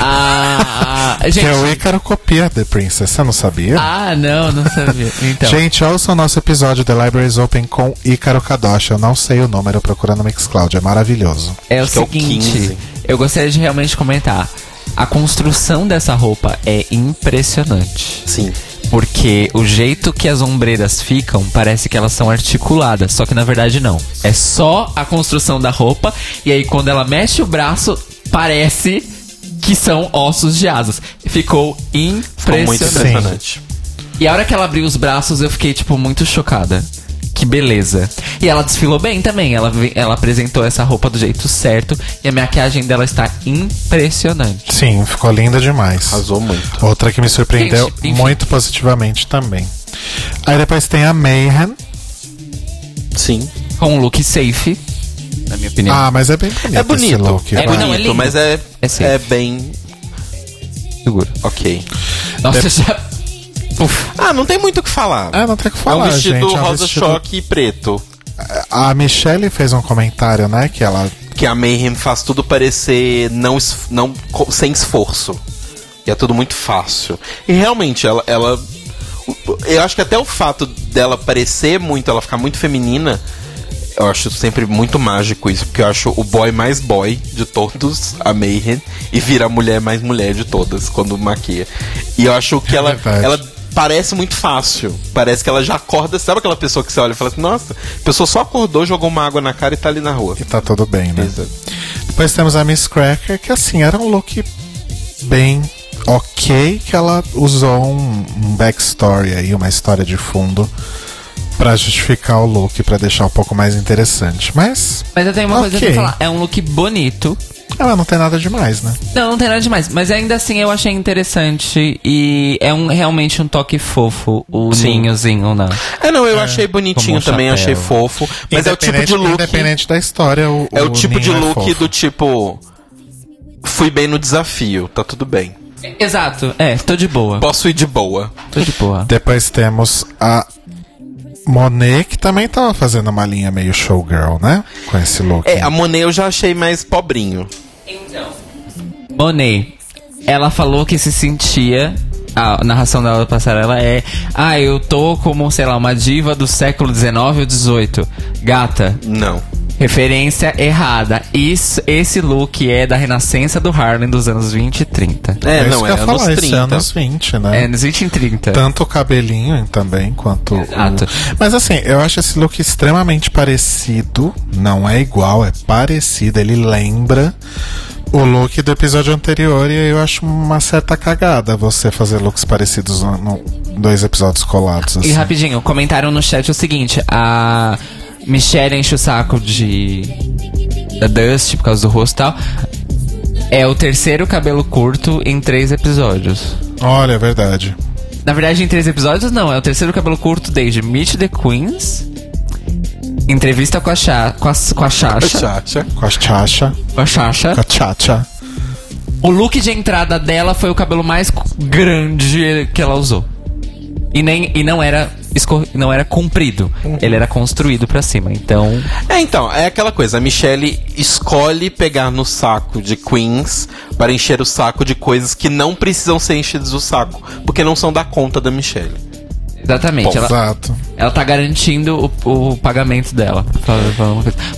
ah. Que Gente. o Ícaro copia The Princess, você não sabia? Ah, não, não sabia. Então. Gente, ouça o nosso episódio The Libraries Open com Ícaro Kadoshi. Eu não sei o número, procura no Mixcloud, é maravilhoso. É o Acho que é o seguinte, 15. eu gostaria de realmente comentar. A construção dessa roupa é impressionante. Sim. Porque o jeito que as ombreiras ficam, parece que elas são articuladas. Só que na verdade não. É só a construção da roupa. E aí quando ela mexe o braço, parece que são ossos de asas. Ficou Ficou muito impressionante. impressionante. E a hora que ela abriu os braços, eu fiquei, tipo, muito chocada. Que beleza. E ela desfilou bem também. Ela, ela apresentou essa roupa do jeito certo. E a maquiagem dela está impressionante. Sim, ficou linda demais. Arrasou muito. Outra que me surpreendeu Gente, muito positivamente também. Aí depois tem a Mayhem. Sim. Com um look safe, na minha opinião. Ah, mas é bem bonito, É bonito. esse look. É É é bonito, lindo. mas é, É é bem seguro. ok. Nossa, já. Uf. Ah, não tem muito o que falar. É, não tem o que é um falar, vestido gente. é um rosa vestido- choque e preto. A Michelle fez um comentário, né? Que ela. Que a Mayhem faz tudo parecer não, es- não sem esforço. E é tudo muito fácil. E realmente, ela, ela. Eu acho que até o fato dela parecer muito, ela ficar muito feminina. Eu acho sempre muito mágico isso, porque eu acho o boy mais boy de todos, a Mayhem, e vira a mulher mais mulher de todas quando maquia. E eu acho que É ela, verdade. ela parece muito fácil. Parece que ela já acorda. Sabe aquela pessoa que você olha e fala assim: Nossa, a pessoa só acordou, jogou uma água na cara e tá ali na rua. E tá tudo bem, né? Exato. Depois temos a Miss Cracker, que assim, era um look bem ok, que ela usou um, um backstory aí, uma história de fundo, pra justificar o look, pra deixar um pouco mais interessante. Mas Mas eu tenho uma coisa Ok. pra falar. É um look bonito. ela não tem nada demais, né? Não, não tem nada demais. Mas ainda assim eu achei interessante. E é um, realmente um toque fofo, o Sim. ninhozinho na. É, não, eu achei bonitinho um também, achei fofo. Mas é o tipo de look. Independente da história, o, É o tipo de ninho look fofo. do tipo. Fui bem no desafio, tá tudo bem. Exato, é, tô de boa. Posso ir de boa. Tô de boa. Depois temos a Monet, que também tava fazendo uma linha meio showgirl, né? Com esse look. É, a Monet eu já achei mais pobrinho. Monet, ela falou que se sentia. A narração dela da passarela é. Ah, eu tô como, sei lá, uma diva do século XIX ou XVIII. Gata, Não. Referência errada. Isso, esse look é da renascença do Harlem dos anos 20 e 30. É, isso não, que é anos falar, esse 30. anos 20, né? É, anos 20 e 30. Tanto o cabelinho também quanto. o- Exato. Mas assim, eu acho esse look extremamente parecido. Não é igual, é parecido. Ele lembra o look do episódio anterior. E eu acho uma certa cagada você fazer looks parecidos no, no- dois episódios colados. E Assim. rapidinho, comentaram no chat o seguinte: a Michelle enche o saco de. da Dust por causa do rosto e tal. É o terceiro cabelo curto em três episódios. Olha, é verdade. Na verdade, em três episódios, não. É o terceiro cabelo curto desde Meet the Queens. Entrevista com a, Cha, com a, com a Chacha. Com a chacha, Com a Chacha. com a chacha. O look de entrada dela foi o cabelo mais grande que ela usou. E, nem, e não era não era comprido. Ele era construído pra cima. Então. É, então, é aquela coisa. A Michelle escolhe pegar no saco de Queens para encher o saco de coisas que não precisam ser enchidas o saco, porque não são da conta da Michelle. Exatamente. Bom, ela, Exato. ela tá garantindo o, o pagamento dela.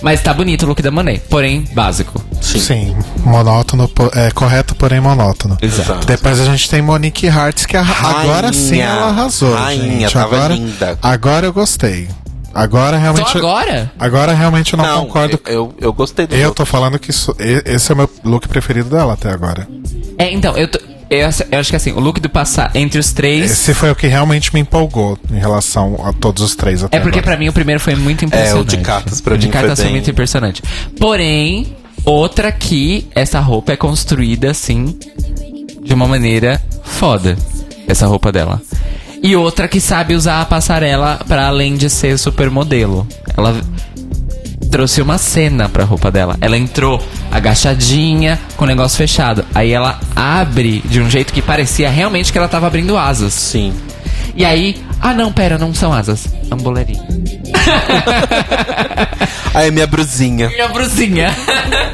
Mas tá bonito o look da Monet. Porém, básico. Sim, monótono, po- é correto, porém monótono. Exato. Depois a gente tem Monique Hartz, que Rainha. agora sim ela arrasou. Rainha, gente. tava agora, linda. Agora eu gostei. Agora realmente. Só agora? Agora realmente eu não, concordo. Eu, eu, eu gostei do Eu look. tô falando que isso- esse é o meu look preferido dela até agora. É, então, eu, tô- eu, acho- eu acho que assim, o look do passar entre os três. Esse foi o que realmente me empolgou em relação a todos os três até É porque pra mim o primeiro foi muito impressionante. de cartas pra o de mim foi cartas foi, bem- muito impressionante. Porém, outra que essa roupa é construída assim de uma maneira foda. Essa roupa dela. E outra que sabe usar a passarela pra além de ser supermodelo. Ela trouxe uma cena pra roupa dela. Ela entrou agachadinha, com o negócio fechado. Aí ela abre de um jeito que parecia realmente que ela tava abrindo asas. Sim. E aí, ah não, pera, não são asas. É um boleirinho. Aí é minha brusinha. Minha brusinha.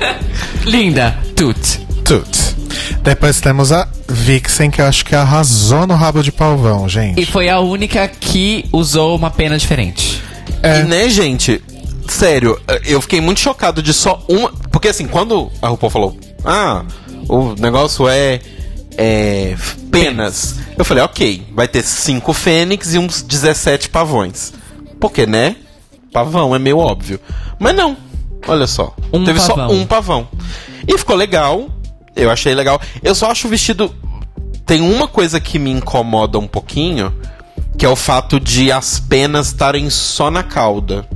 Linda. Tut. Tut. Depois temos a Vixen, que eu acho que arrasou no rabo de palvão, gente. E foi a única que usou uma pena diferente. É. E né, gente? Sério, eu fiquei muito chocado de só uma. Porque assim, quando a RuPaul falou, ah, o negócio é. é penas. Eu falei, ok, vai ter cinco fênix e uns 17 pavões. Porque, né? Pavão é meio óbvio. Mas não. Olha só. Um Teve só pavão. um pavão. E ficou legal. Eu achei legal. Eu só acho o vestido. Tem uma coisa que me incomoda um pouquinho. Que é o fato de as penas estarem só na cauda.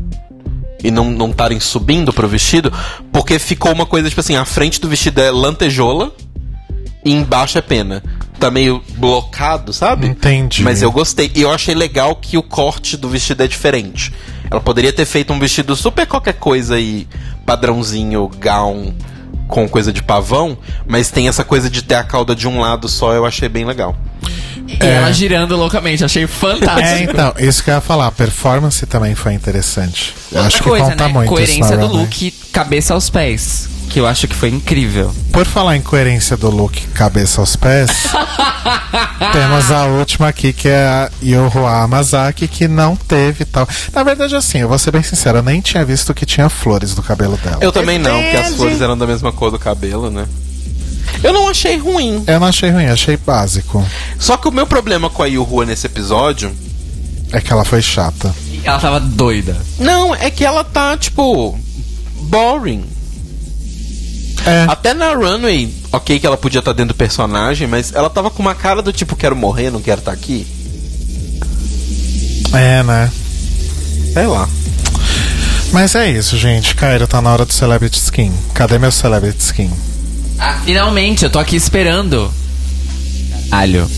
E não não estarem subindo pro vestido. Porque ficou uma coisa, tipo assim, a frente do vestido é lantejola. E embaixo é pena. Tá meio blocado, sabe? Entendi. Mas eu gostei. E eu achei legal que o corte do vestido é diferente. Ela poderia ter feito um vestido super qualquer coisa aí, padrãozinho, gown, com coisa de pavão, mas tem essa coisa de ter a cauda de um lado só, eu achei bem legal. E ela girando loucamente, achei fantástico. É, então, isso que eu ia falar. A performance também foi interessante. Eu Outra acho que coisa, conta né? muito Coerência do runway. look, cabeça aos pés. Que eu acho que foi incrível. Por falar em coerência do look cabeça aos pés, temos a última aqui que é a Yohua Amazaki, que não teve tal. Na verdade, assim, eu vou ser bem sincero, eu nem tinha visto que tinha flores no cabelo dela. Eu também não, porque as flores eram da mesma cor do cabelo, né? Eu não achei ruim. Eu não achei ruim, achei básico. Só que o meu problema com a Yuhua nesse episódio. É que ela foi chata. E ela tava doida. Não, é que ela tá, tipo. boring. É, Até na runway, ok que ela podia estar dentro do personagem, mas ela tava com uma cara do tipo, quero morrer, não quero estar aqui. é, né? Sei lá. Mas é isso, gente. Cairo, tá na hora do Celebrity Skin. Cadê meu Celebrity Skin? Ah, finalmente, eu tô aqui esperando. Alho.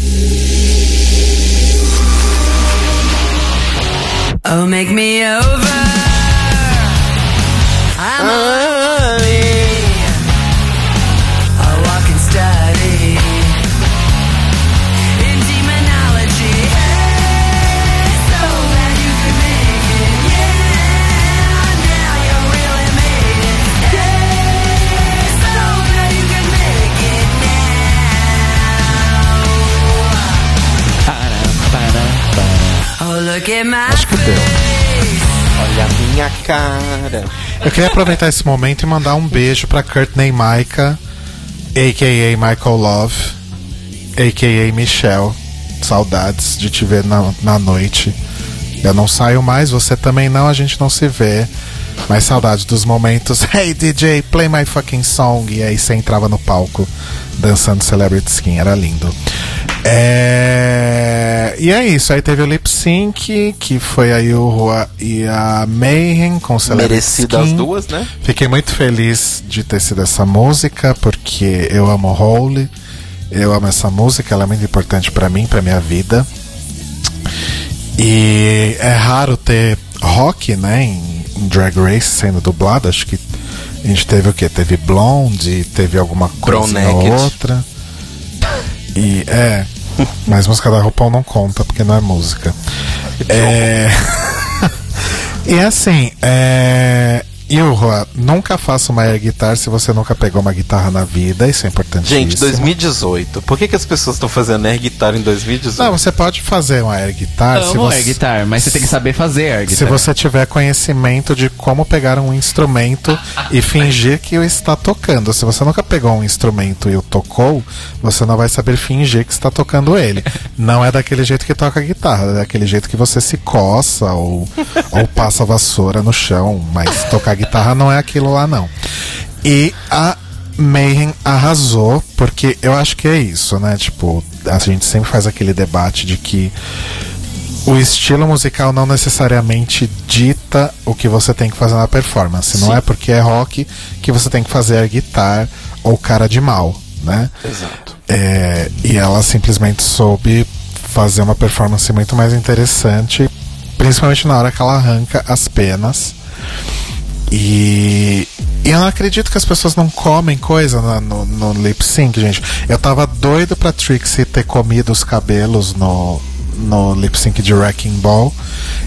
Oh, make me over. I'm a Acho que deu. Olha a minha cara. Eu queria aproveitar esse momento e mandar um beijo pra Courtney Maika, a.k.a. Michael Love, a.k.a. Michelle. Saudades de te ver na, na noite. Eu não saio mais, você também não, a gente não se vê. Mas saudade dos momentos. Hey DJ, play my fucking song. E aí você entrava no palco dançando Celebrity Skin, era lindo. É... E é isso, aí teve o lip sync, que foi a Yuhua e a Mayhem com Celebrity Merecida as Skin. duas, né? Fiquei muito feliz de ter sido essa música, porque eu amo Holy, eu amo essa música, ela é muito importante pra mim, pra minha vida. E é raro ter rock, né, em Drag Race sendo dublado, acho que a gente teve o quê? Teve Blonde, teve alguma coisa ou outra. E é, mas música da RuPaul não conta, porque não é música. É... e assim, é... Yuhua, nunca faça uma air guitar se você nunca pegou uma guitarra na vida, isso é importantíssimo. Gente, 2018. Por que, que as pessoas estão fazendo air guitar em 2018? Não, você pode fazer uma air guitar se Amo você, air guitar, mas você tem que saber fazer air se guitar. você tiver conhecimento de como pegar um instrumento e fingir que o está tocando. Se você nunca pegou um instrumento e o tocou, você não vai saber fingir que está tocando ele. Não é daquele jeito que toca a guitarra, é daquele jeito que você se coça ou, ou passa a vassoura no chão, mas tocar guitarra não é aquilo lá não. E a Mayhem arrasou, porque eu acho que é isso, né? Tipo, a gente sempre faz aquele debate de que o estilo musical não necessariamente dita o que você tem que fazer na performance. Não é porque é rock que você tem que fazer guitarra ou cara de mal, né? Exato. É, e ela simplesmente soube fazer uma performance muito mais interessante, principalmente na hora que ela arranca as penas. E, e eu não acredito que as pessoas não comem coisa na- no, no lip sync, gente. Eu tava doido pra Trixie ter comido os cabelos no, no lip sync de Wrecking Ball.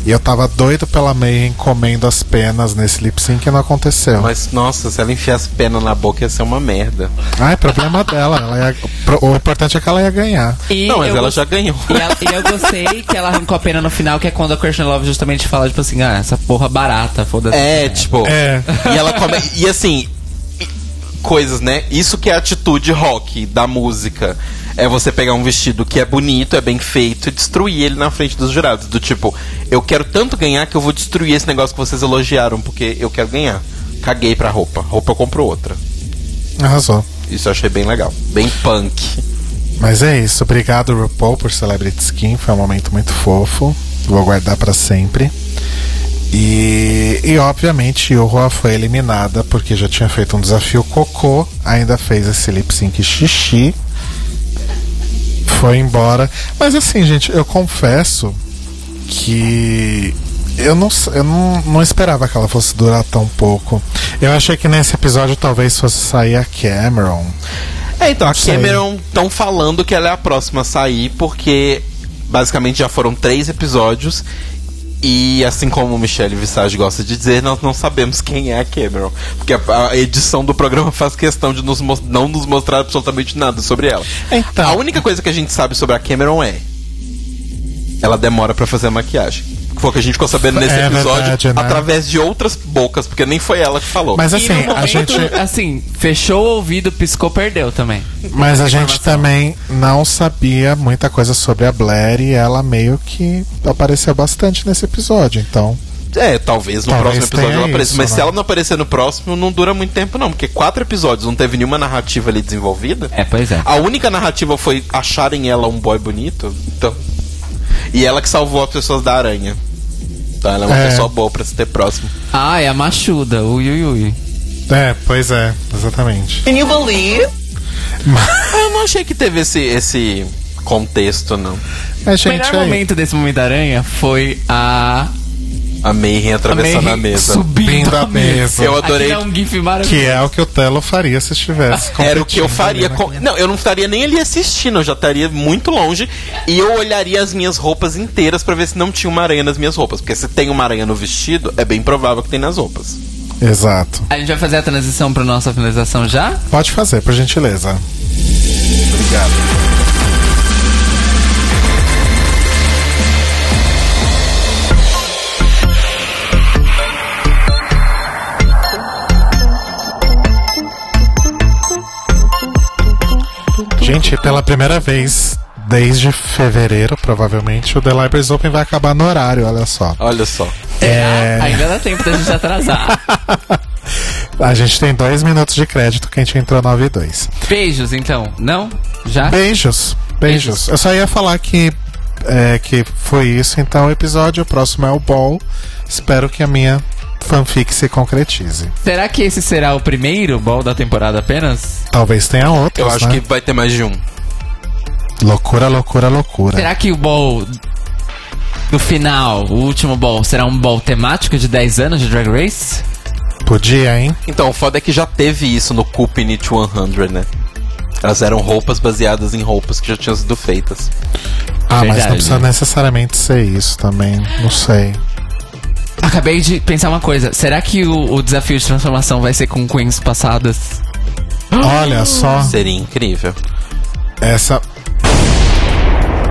E eu tava doido pela Mayhem comendo as penas nesse lip sync e não aconteceu. Mas, nossa, se ela enfiasse pena na boca ia ser uma merda. Ah, é problema dela. Ela ia- o importante é que ela ia ganhar. E não, mas ela já ganhou. E, ela- e eu gostei que ela arrancou a pena no final, que é quando a Christian Love justamente fala, tipo assim, ah, essa porra barata, foda-se. É, tipo. É. E ela come. E assim. Coisas, né? Isso que é a atitude rock da música. É você pegar um vestido que é bonito, é bem feito e destruir ele na frente dos jurados. Do tipo, eu quero tanto ganhar que eu vou destruir esse negócio que vocês elogiaram, porque eu quero ganhar. Caguei pra roupa. Roupa eu compro outra. Arrasou. Isso eu achei bem legal. Bem punk. Mas é isso. Obrigado, RuPaul, por Celebrity Skin. Foi um momento muito fofo. Vou guardar pra sempre. E, e obviamente Yuhua foi eliminada porque já tinha feito um desafio cocô, ainda fez esse lip sync xixi, foi embora. Mas assim, gente, eu confesso que eu não, eu não, não esperava que ela fosse durar tão pouco. Eu achei que nesse episódio talvez fosse sair a Cameron. É, então, a. Cameron estão falando que ela é a próxima a sair, porque basicamente já foram três episódios. E assim como Michelle Visage gosta de dizer, nós não sabemos quem é a Cameron. Porque a, a edição do programa faz questão de nos não nos mostrar absolutamente nada sobre ela. Então. A única coisa que a gente sabe sobre a Cameron é. Ela demora pra fazer a maquiagem. Foi o que a gente ficou sabendo nesse É episódio verdade, né? através de outras bocas, porque nem foi ela que falou. Mas assim, no a momento, gente. assim, fechou o ouvido, piscou, perdeu também. Mas a gente também não sabia muita coisa sobre a Blair e ela meio que apareceu bastante nesse episódio, então. É, talvez no Talvez próximo episódio ela apareça. isso, Mas né? se ela não aparecer no próximo, não dura muito tempo, não. Porque quatro episódios não teve nenhuma narrativa ali desenvolvida. É, pois é. A única narrativa foi acharem ela um boy bonito. Então. E ela que salvou as pessoas da aranha. Então ela é uma É. pessoa boa pra se ter próximo. Ah, é a machuda, ui, ui, ui. É, pois é, exatamente. Can you believe? Eu não achei que teve esse, esse contexto, não. É, O gente, melhor aí. momento desse momento da aranha foi a. A Mayhem atravessando a, Mayhem mesa. Subindo a mesa. Eu adorei. É um gif maravilhoso. Que é o que o Telo faria se estivesse Era o que eu faria. Com... Não, eu não estaria nem ali assistindo, eu já estaria muito longe. E eu olharia as minhas roupas inteiras pra ver se não tinha uma aranha nas minhas roupas. Porque se tem uma aranha no vestido, é bem provável que tem nas roupas. Exato. A gente vai fazer a transição pra nossa finalização já? Pode fazer, por gentileza. Obrigado. Gente, pela primeira vez desde fevereiro, provavelmente, o The Libraries Open vai acabar no horário, olha só. Olha só. É. Ainda dá tempo da gente atrasar. A gente tem dois minutos de crédito que a gente entrou 9 e 2. Beijos, então. Não? Já? Beijos, beijos. Eu só ia falar que, é, que foi isso, então o episódio o próximo é o Ball. Espero que a minha fanfic se concretize. Será que esse será o primeiro ball da temporada apenas? Talvez tenha outros, Eu acho né? que vai ter mais de um. Loucura, loucura, loucura. Será que o ball do final, o último ball, será um ball temático de 10 anos de Drag Race? Podia, hein? Então, o foda é que já teve isso no Coop It 100, né? Elas eram roupas baseadas em roupas que já tinham sido feitas. Ah, mas Verdade. não precisa necessariamente ser isso também. Não sei. Acabei de pensar uma coisa. Será que o, o desafio de transformação vai ser com queens passadas? Olha só, Seria incrível. essa.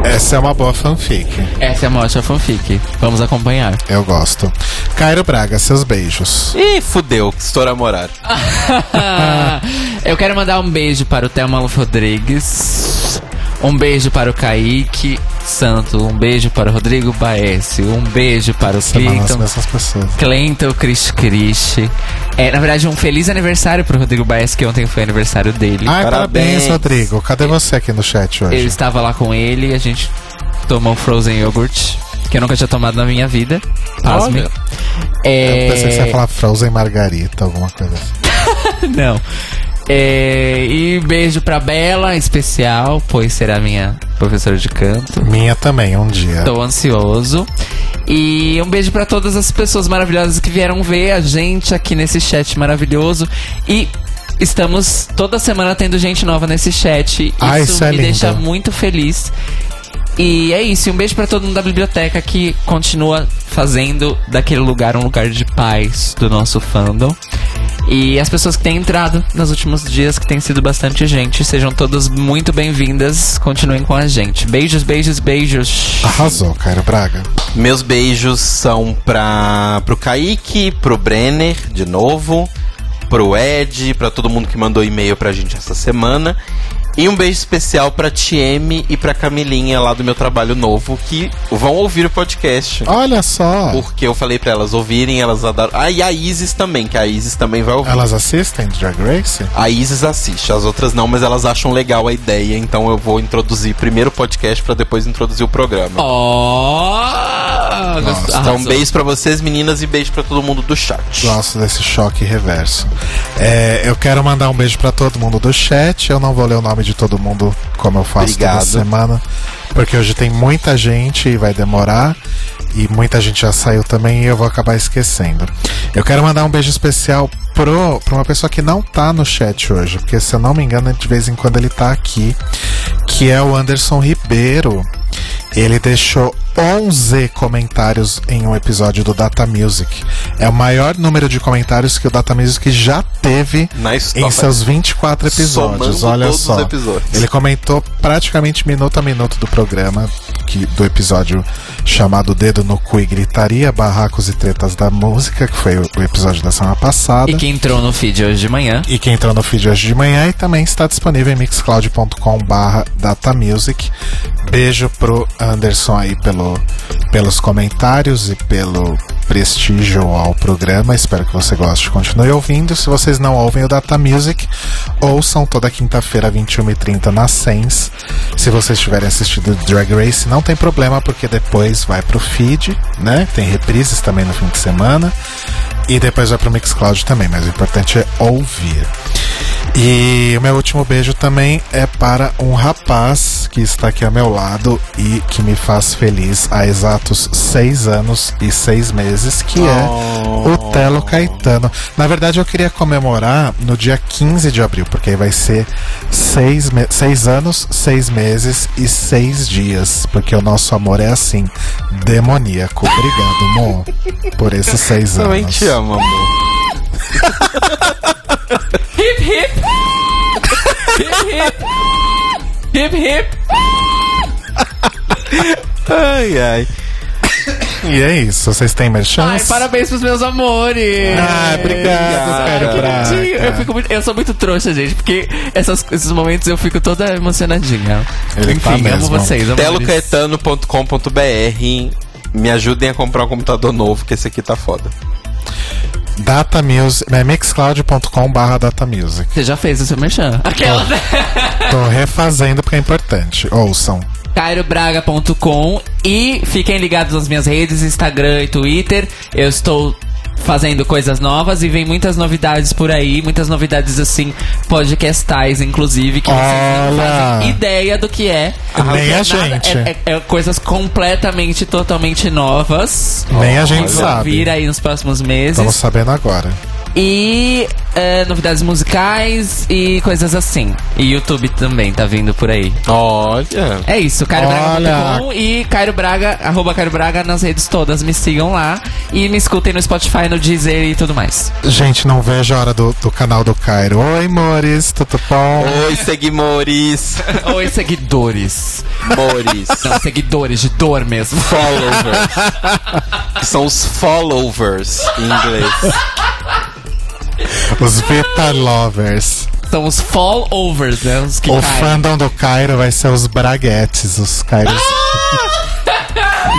Essa é uma boa fanfic. Essa é uma ótima fanfic. Vamos acompanhar. Eu gosto. Cairo Braga, seus beijos. Ih, fudeu, que estoura morar. Eu quero mandar um beijo para o Thelma Rodrigues. Um beijo para o Kaique Santo. Um beijo para o Rodrigo Baesse. Um beijo para o Clinton. Clinton Cris Cris. É, na verdade, um feliz aniversário pro Rodrigo Baez, que ontem foi aniversário dele. Ai, parabéns, Parabéns. Rodrigo. Cadê você aqui no chat Eu hoje? estava lá com ele e a gente tomou frozen yogurt, que eu nunca tinha tomado na minha vida. Pasme. Olha. É... Eu pensei que você ia falar Frozen Margarita, alguma coisa assim. Não. É, E beijo pra Bela, em especial, pois será minha professora de canto. Minha também, um dia. Tô ansioso. E um beijo pra todas as pessoas maravilhosas que vieram ver a gente aqui nesse chat maravilhoso. E estamos toda semana tendo gente nova nesse chat. Ah, isso isso é me lindo. deixa muito feliz. E é isso, e um beijo pra todo mundo da biblioteca que continua fazendo daquele lugar um lugar de paz do nosso fandom. E as pessoas que têm entrado nos últimos dias, que tem sido bastante gente, sejam todas muito bem-vindas. Continuem com a gente. Beijos, beijos, beijos. Arrasou, Cairo Braga. Meus beijos são pra, pro Kaique, pro Brenner, de novo, pro Ed, pra todo mundo que mandou e-mail pra gente essa semana. E um beijo especial pra Tieme e pra Camilinha lá do meu trabalho novo, que vão ouvir o podcast. Olha só. Porque eu falei pra elas ouvirem, elas adoram. Ah, e a Isis também, que a Isis também vai ouvir. Elas assistem Drag Race? A Isis assiste, as outras não, mas elas acham legal a ideia, então eu vou introduzir primeiro o podcast pra depois introduzir o programa. Oh! Nossa, Então, um beijo pra vocês, meninas, e beijo pra todo mundo do chat. Gosto desse choque reverso. É, eu quero mandar um beijo pra todo mundo do chat. Eu não vou ler o nome de todo mundo como eu faço Obrigado. toda semana, porque hoje tem muita gente e vai demorar. E muita gente já saiu também e eu vou acabar esquecendo. Eu quero mandar um beijo especial pro, pra uma pessoa que não tá no chat hoje, porque se eu não me engano, de vez em quando ele tá aqui, que é o Anderson Ribeiro. Ele deixou 11 comentários em um episódio do Data Music. É o maior número de comentários que o Data Music já teve em seus 24 episódios. Somando Olha só. Ele comentou praticamente minuto a minuto do programa, do episódio chamado Dedo no Cu e Gritaria, Barracos e Tretas da Música, que foi o, o episódio da semana passada. E que entrou no feed hoje de manhã. E que entrou no feed hoje de manhã e também está disponível em mixcloud.com barra datamusic. Beijo pro Anderson aí pelo, pelos comentários e pelo prestígio ao programa. Espero que você goste. Continue ouvindo. Se vocês não ouvem o Data Music, ouçam toda quinta-feira, 21h30 na Sens. Se vocês tiverem assistido Drag Race, não tem problema, porque depois vai pro feed, né? Tem reprises também no fim de semana. E depois vai pro Mixcloud também, mas o importante é ouvir. E o meu último beijo também é para um rapaz que está aqui ao meu lado e que me faz feliz há exatos seis anos e seis meses, que é o Telo Caetano. Na verdade, eu queria comemorar no dia 15 de abril, porque aí vai ser seis, seis anos, seis meses e seis dias, porque o nosso amor é assim, demoníaco. Obrigado, Mo, por esses seis anos. Também te amo, amor. Hip hip! hip hip! Hip hip! Ai, ai. E é isso, vocês têm merchan? Ai, parabéns pros meus amores! Ah, obrigado, lindinho. Eu, fico muito- eu sou muito trouxa, gente, porque essas- esses momentos eu fico toda emocionadinha. Ele Enfim, tá amo mesmo. vocês, amores. telocaetano.com.br Me ajudem a comprar um computador novo, que esse aqui tá foda. Data Music, é mixcloud.com barra Data Music. Você já fez o seu merchan? Aquela. Tô refazendo porque é importante. Ouçam. cairobraga.com e fiquem ligados nas minhas redes, Instagram e Twitter. Eu estou fazendo coisas novas e vem muitas novidades por aí, muitas novidades assim, podcastais, inclusive, que vocês não fazem ideia do que é. Nem a é nada- gente. É, é- é coisas completamente, totalmente novas. Nem a gente Vão sabe. vir aí nos próximos meses. Estamos sabendo agora. E é, novidades musicais e coisas assim. E YouTube também tá vindo por aí. Olha. É isso. CairoBraga.com e Cairo Braga, arroba Cairo Braga nas redes todas. Me sigam lá e me escutem no Spotify, no Deezer e tudo mais. Gente, não vejo a hora do, do canal do Cairo. Oi, Mores, tudo bom? Oi, seguimores. Oi, seguidores. Mores. Não, seguidores de dor mesmo. Followers. que são os followers em inglês. Os Vita Lovers. São os fall overs, né? Os que O caem. fandom do Cairo vai ser os Braguetes, os Cairos.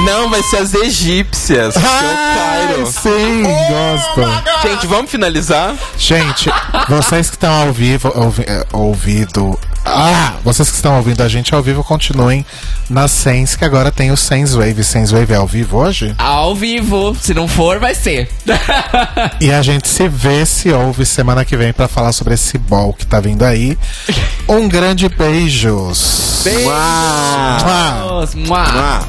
Não, vai ser as egípcias. que é o Cairo. sim, gosto. Gente, vamos finalizar? Gente, vocês que estão ao vivo, ouvi, é, ouvido. Ah! Vocês que estão ouvindo a gente ao vivo, continuem na Sense, que agora tem o Sense Wave. Sense Wave é ao vivo hoje? Ao vivo. Se não for, vai ser. E a gente se vê, se ouve semana que vem pra falar sobre esse ball que tá vindo aí. Um grande beijos. Uau. Mua. Mua. Uau.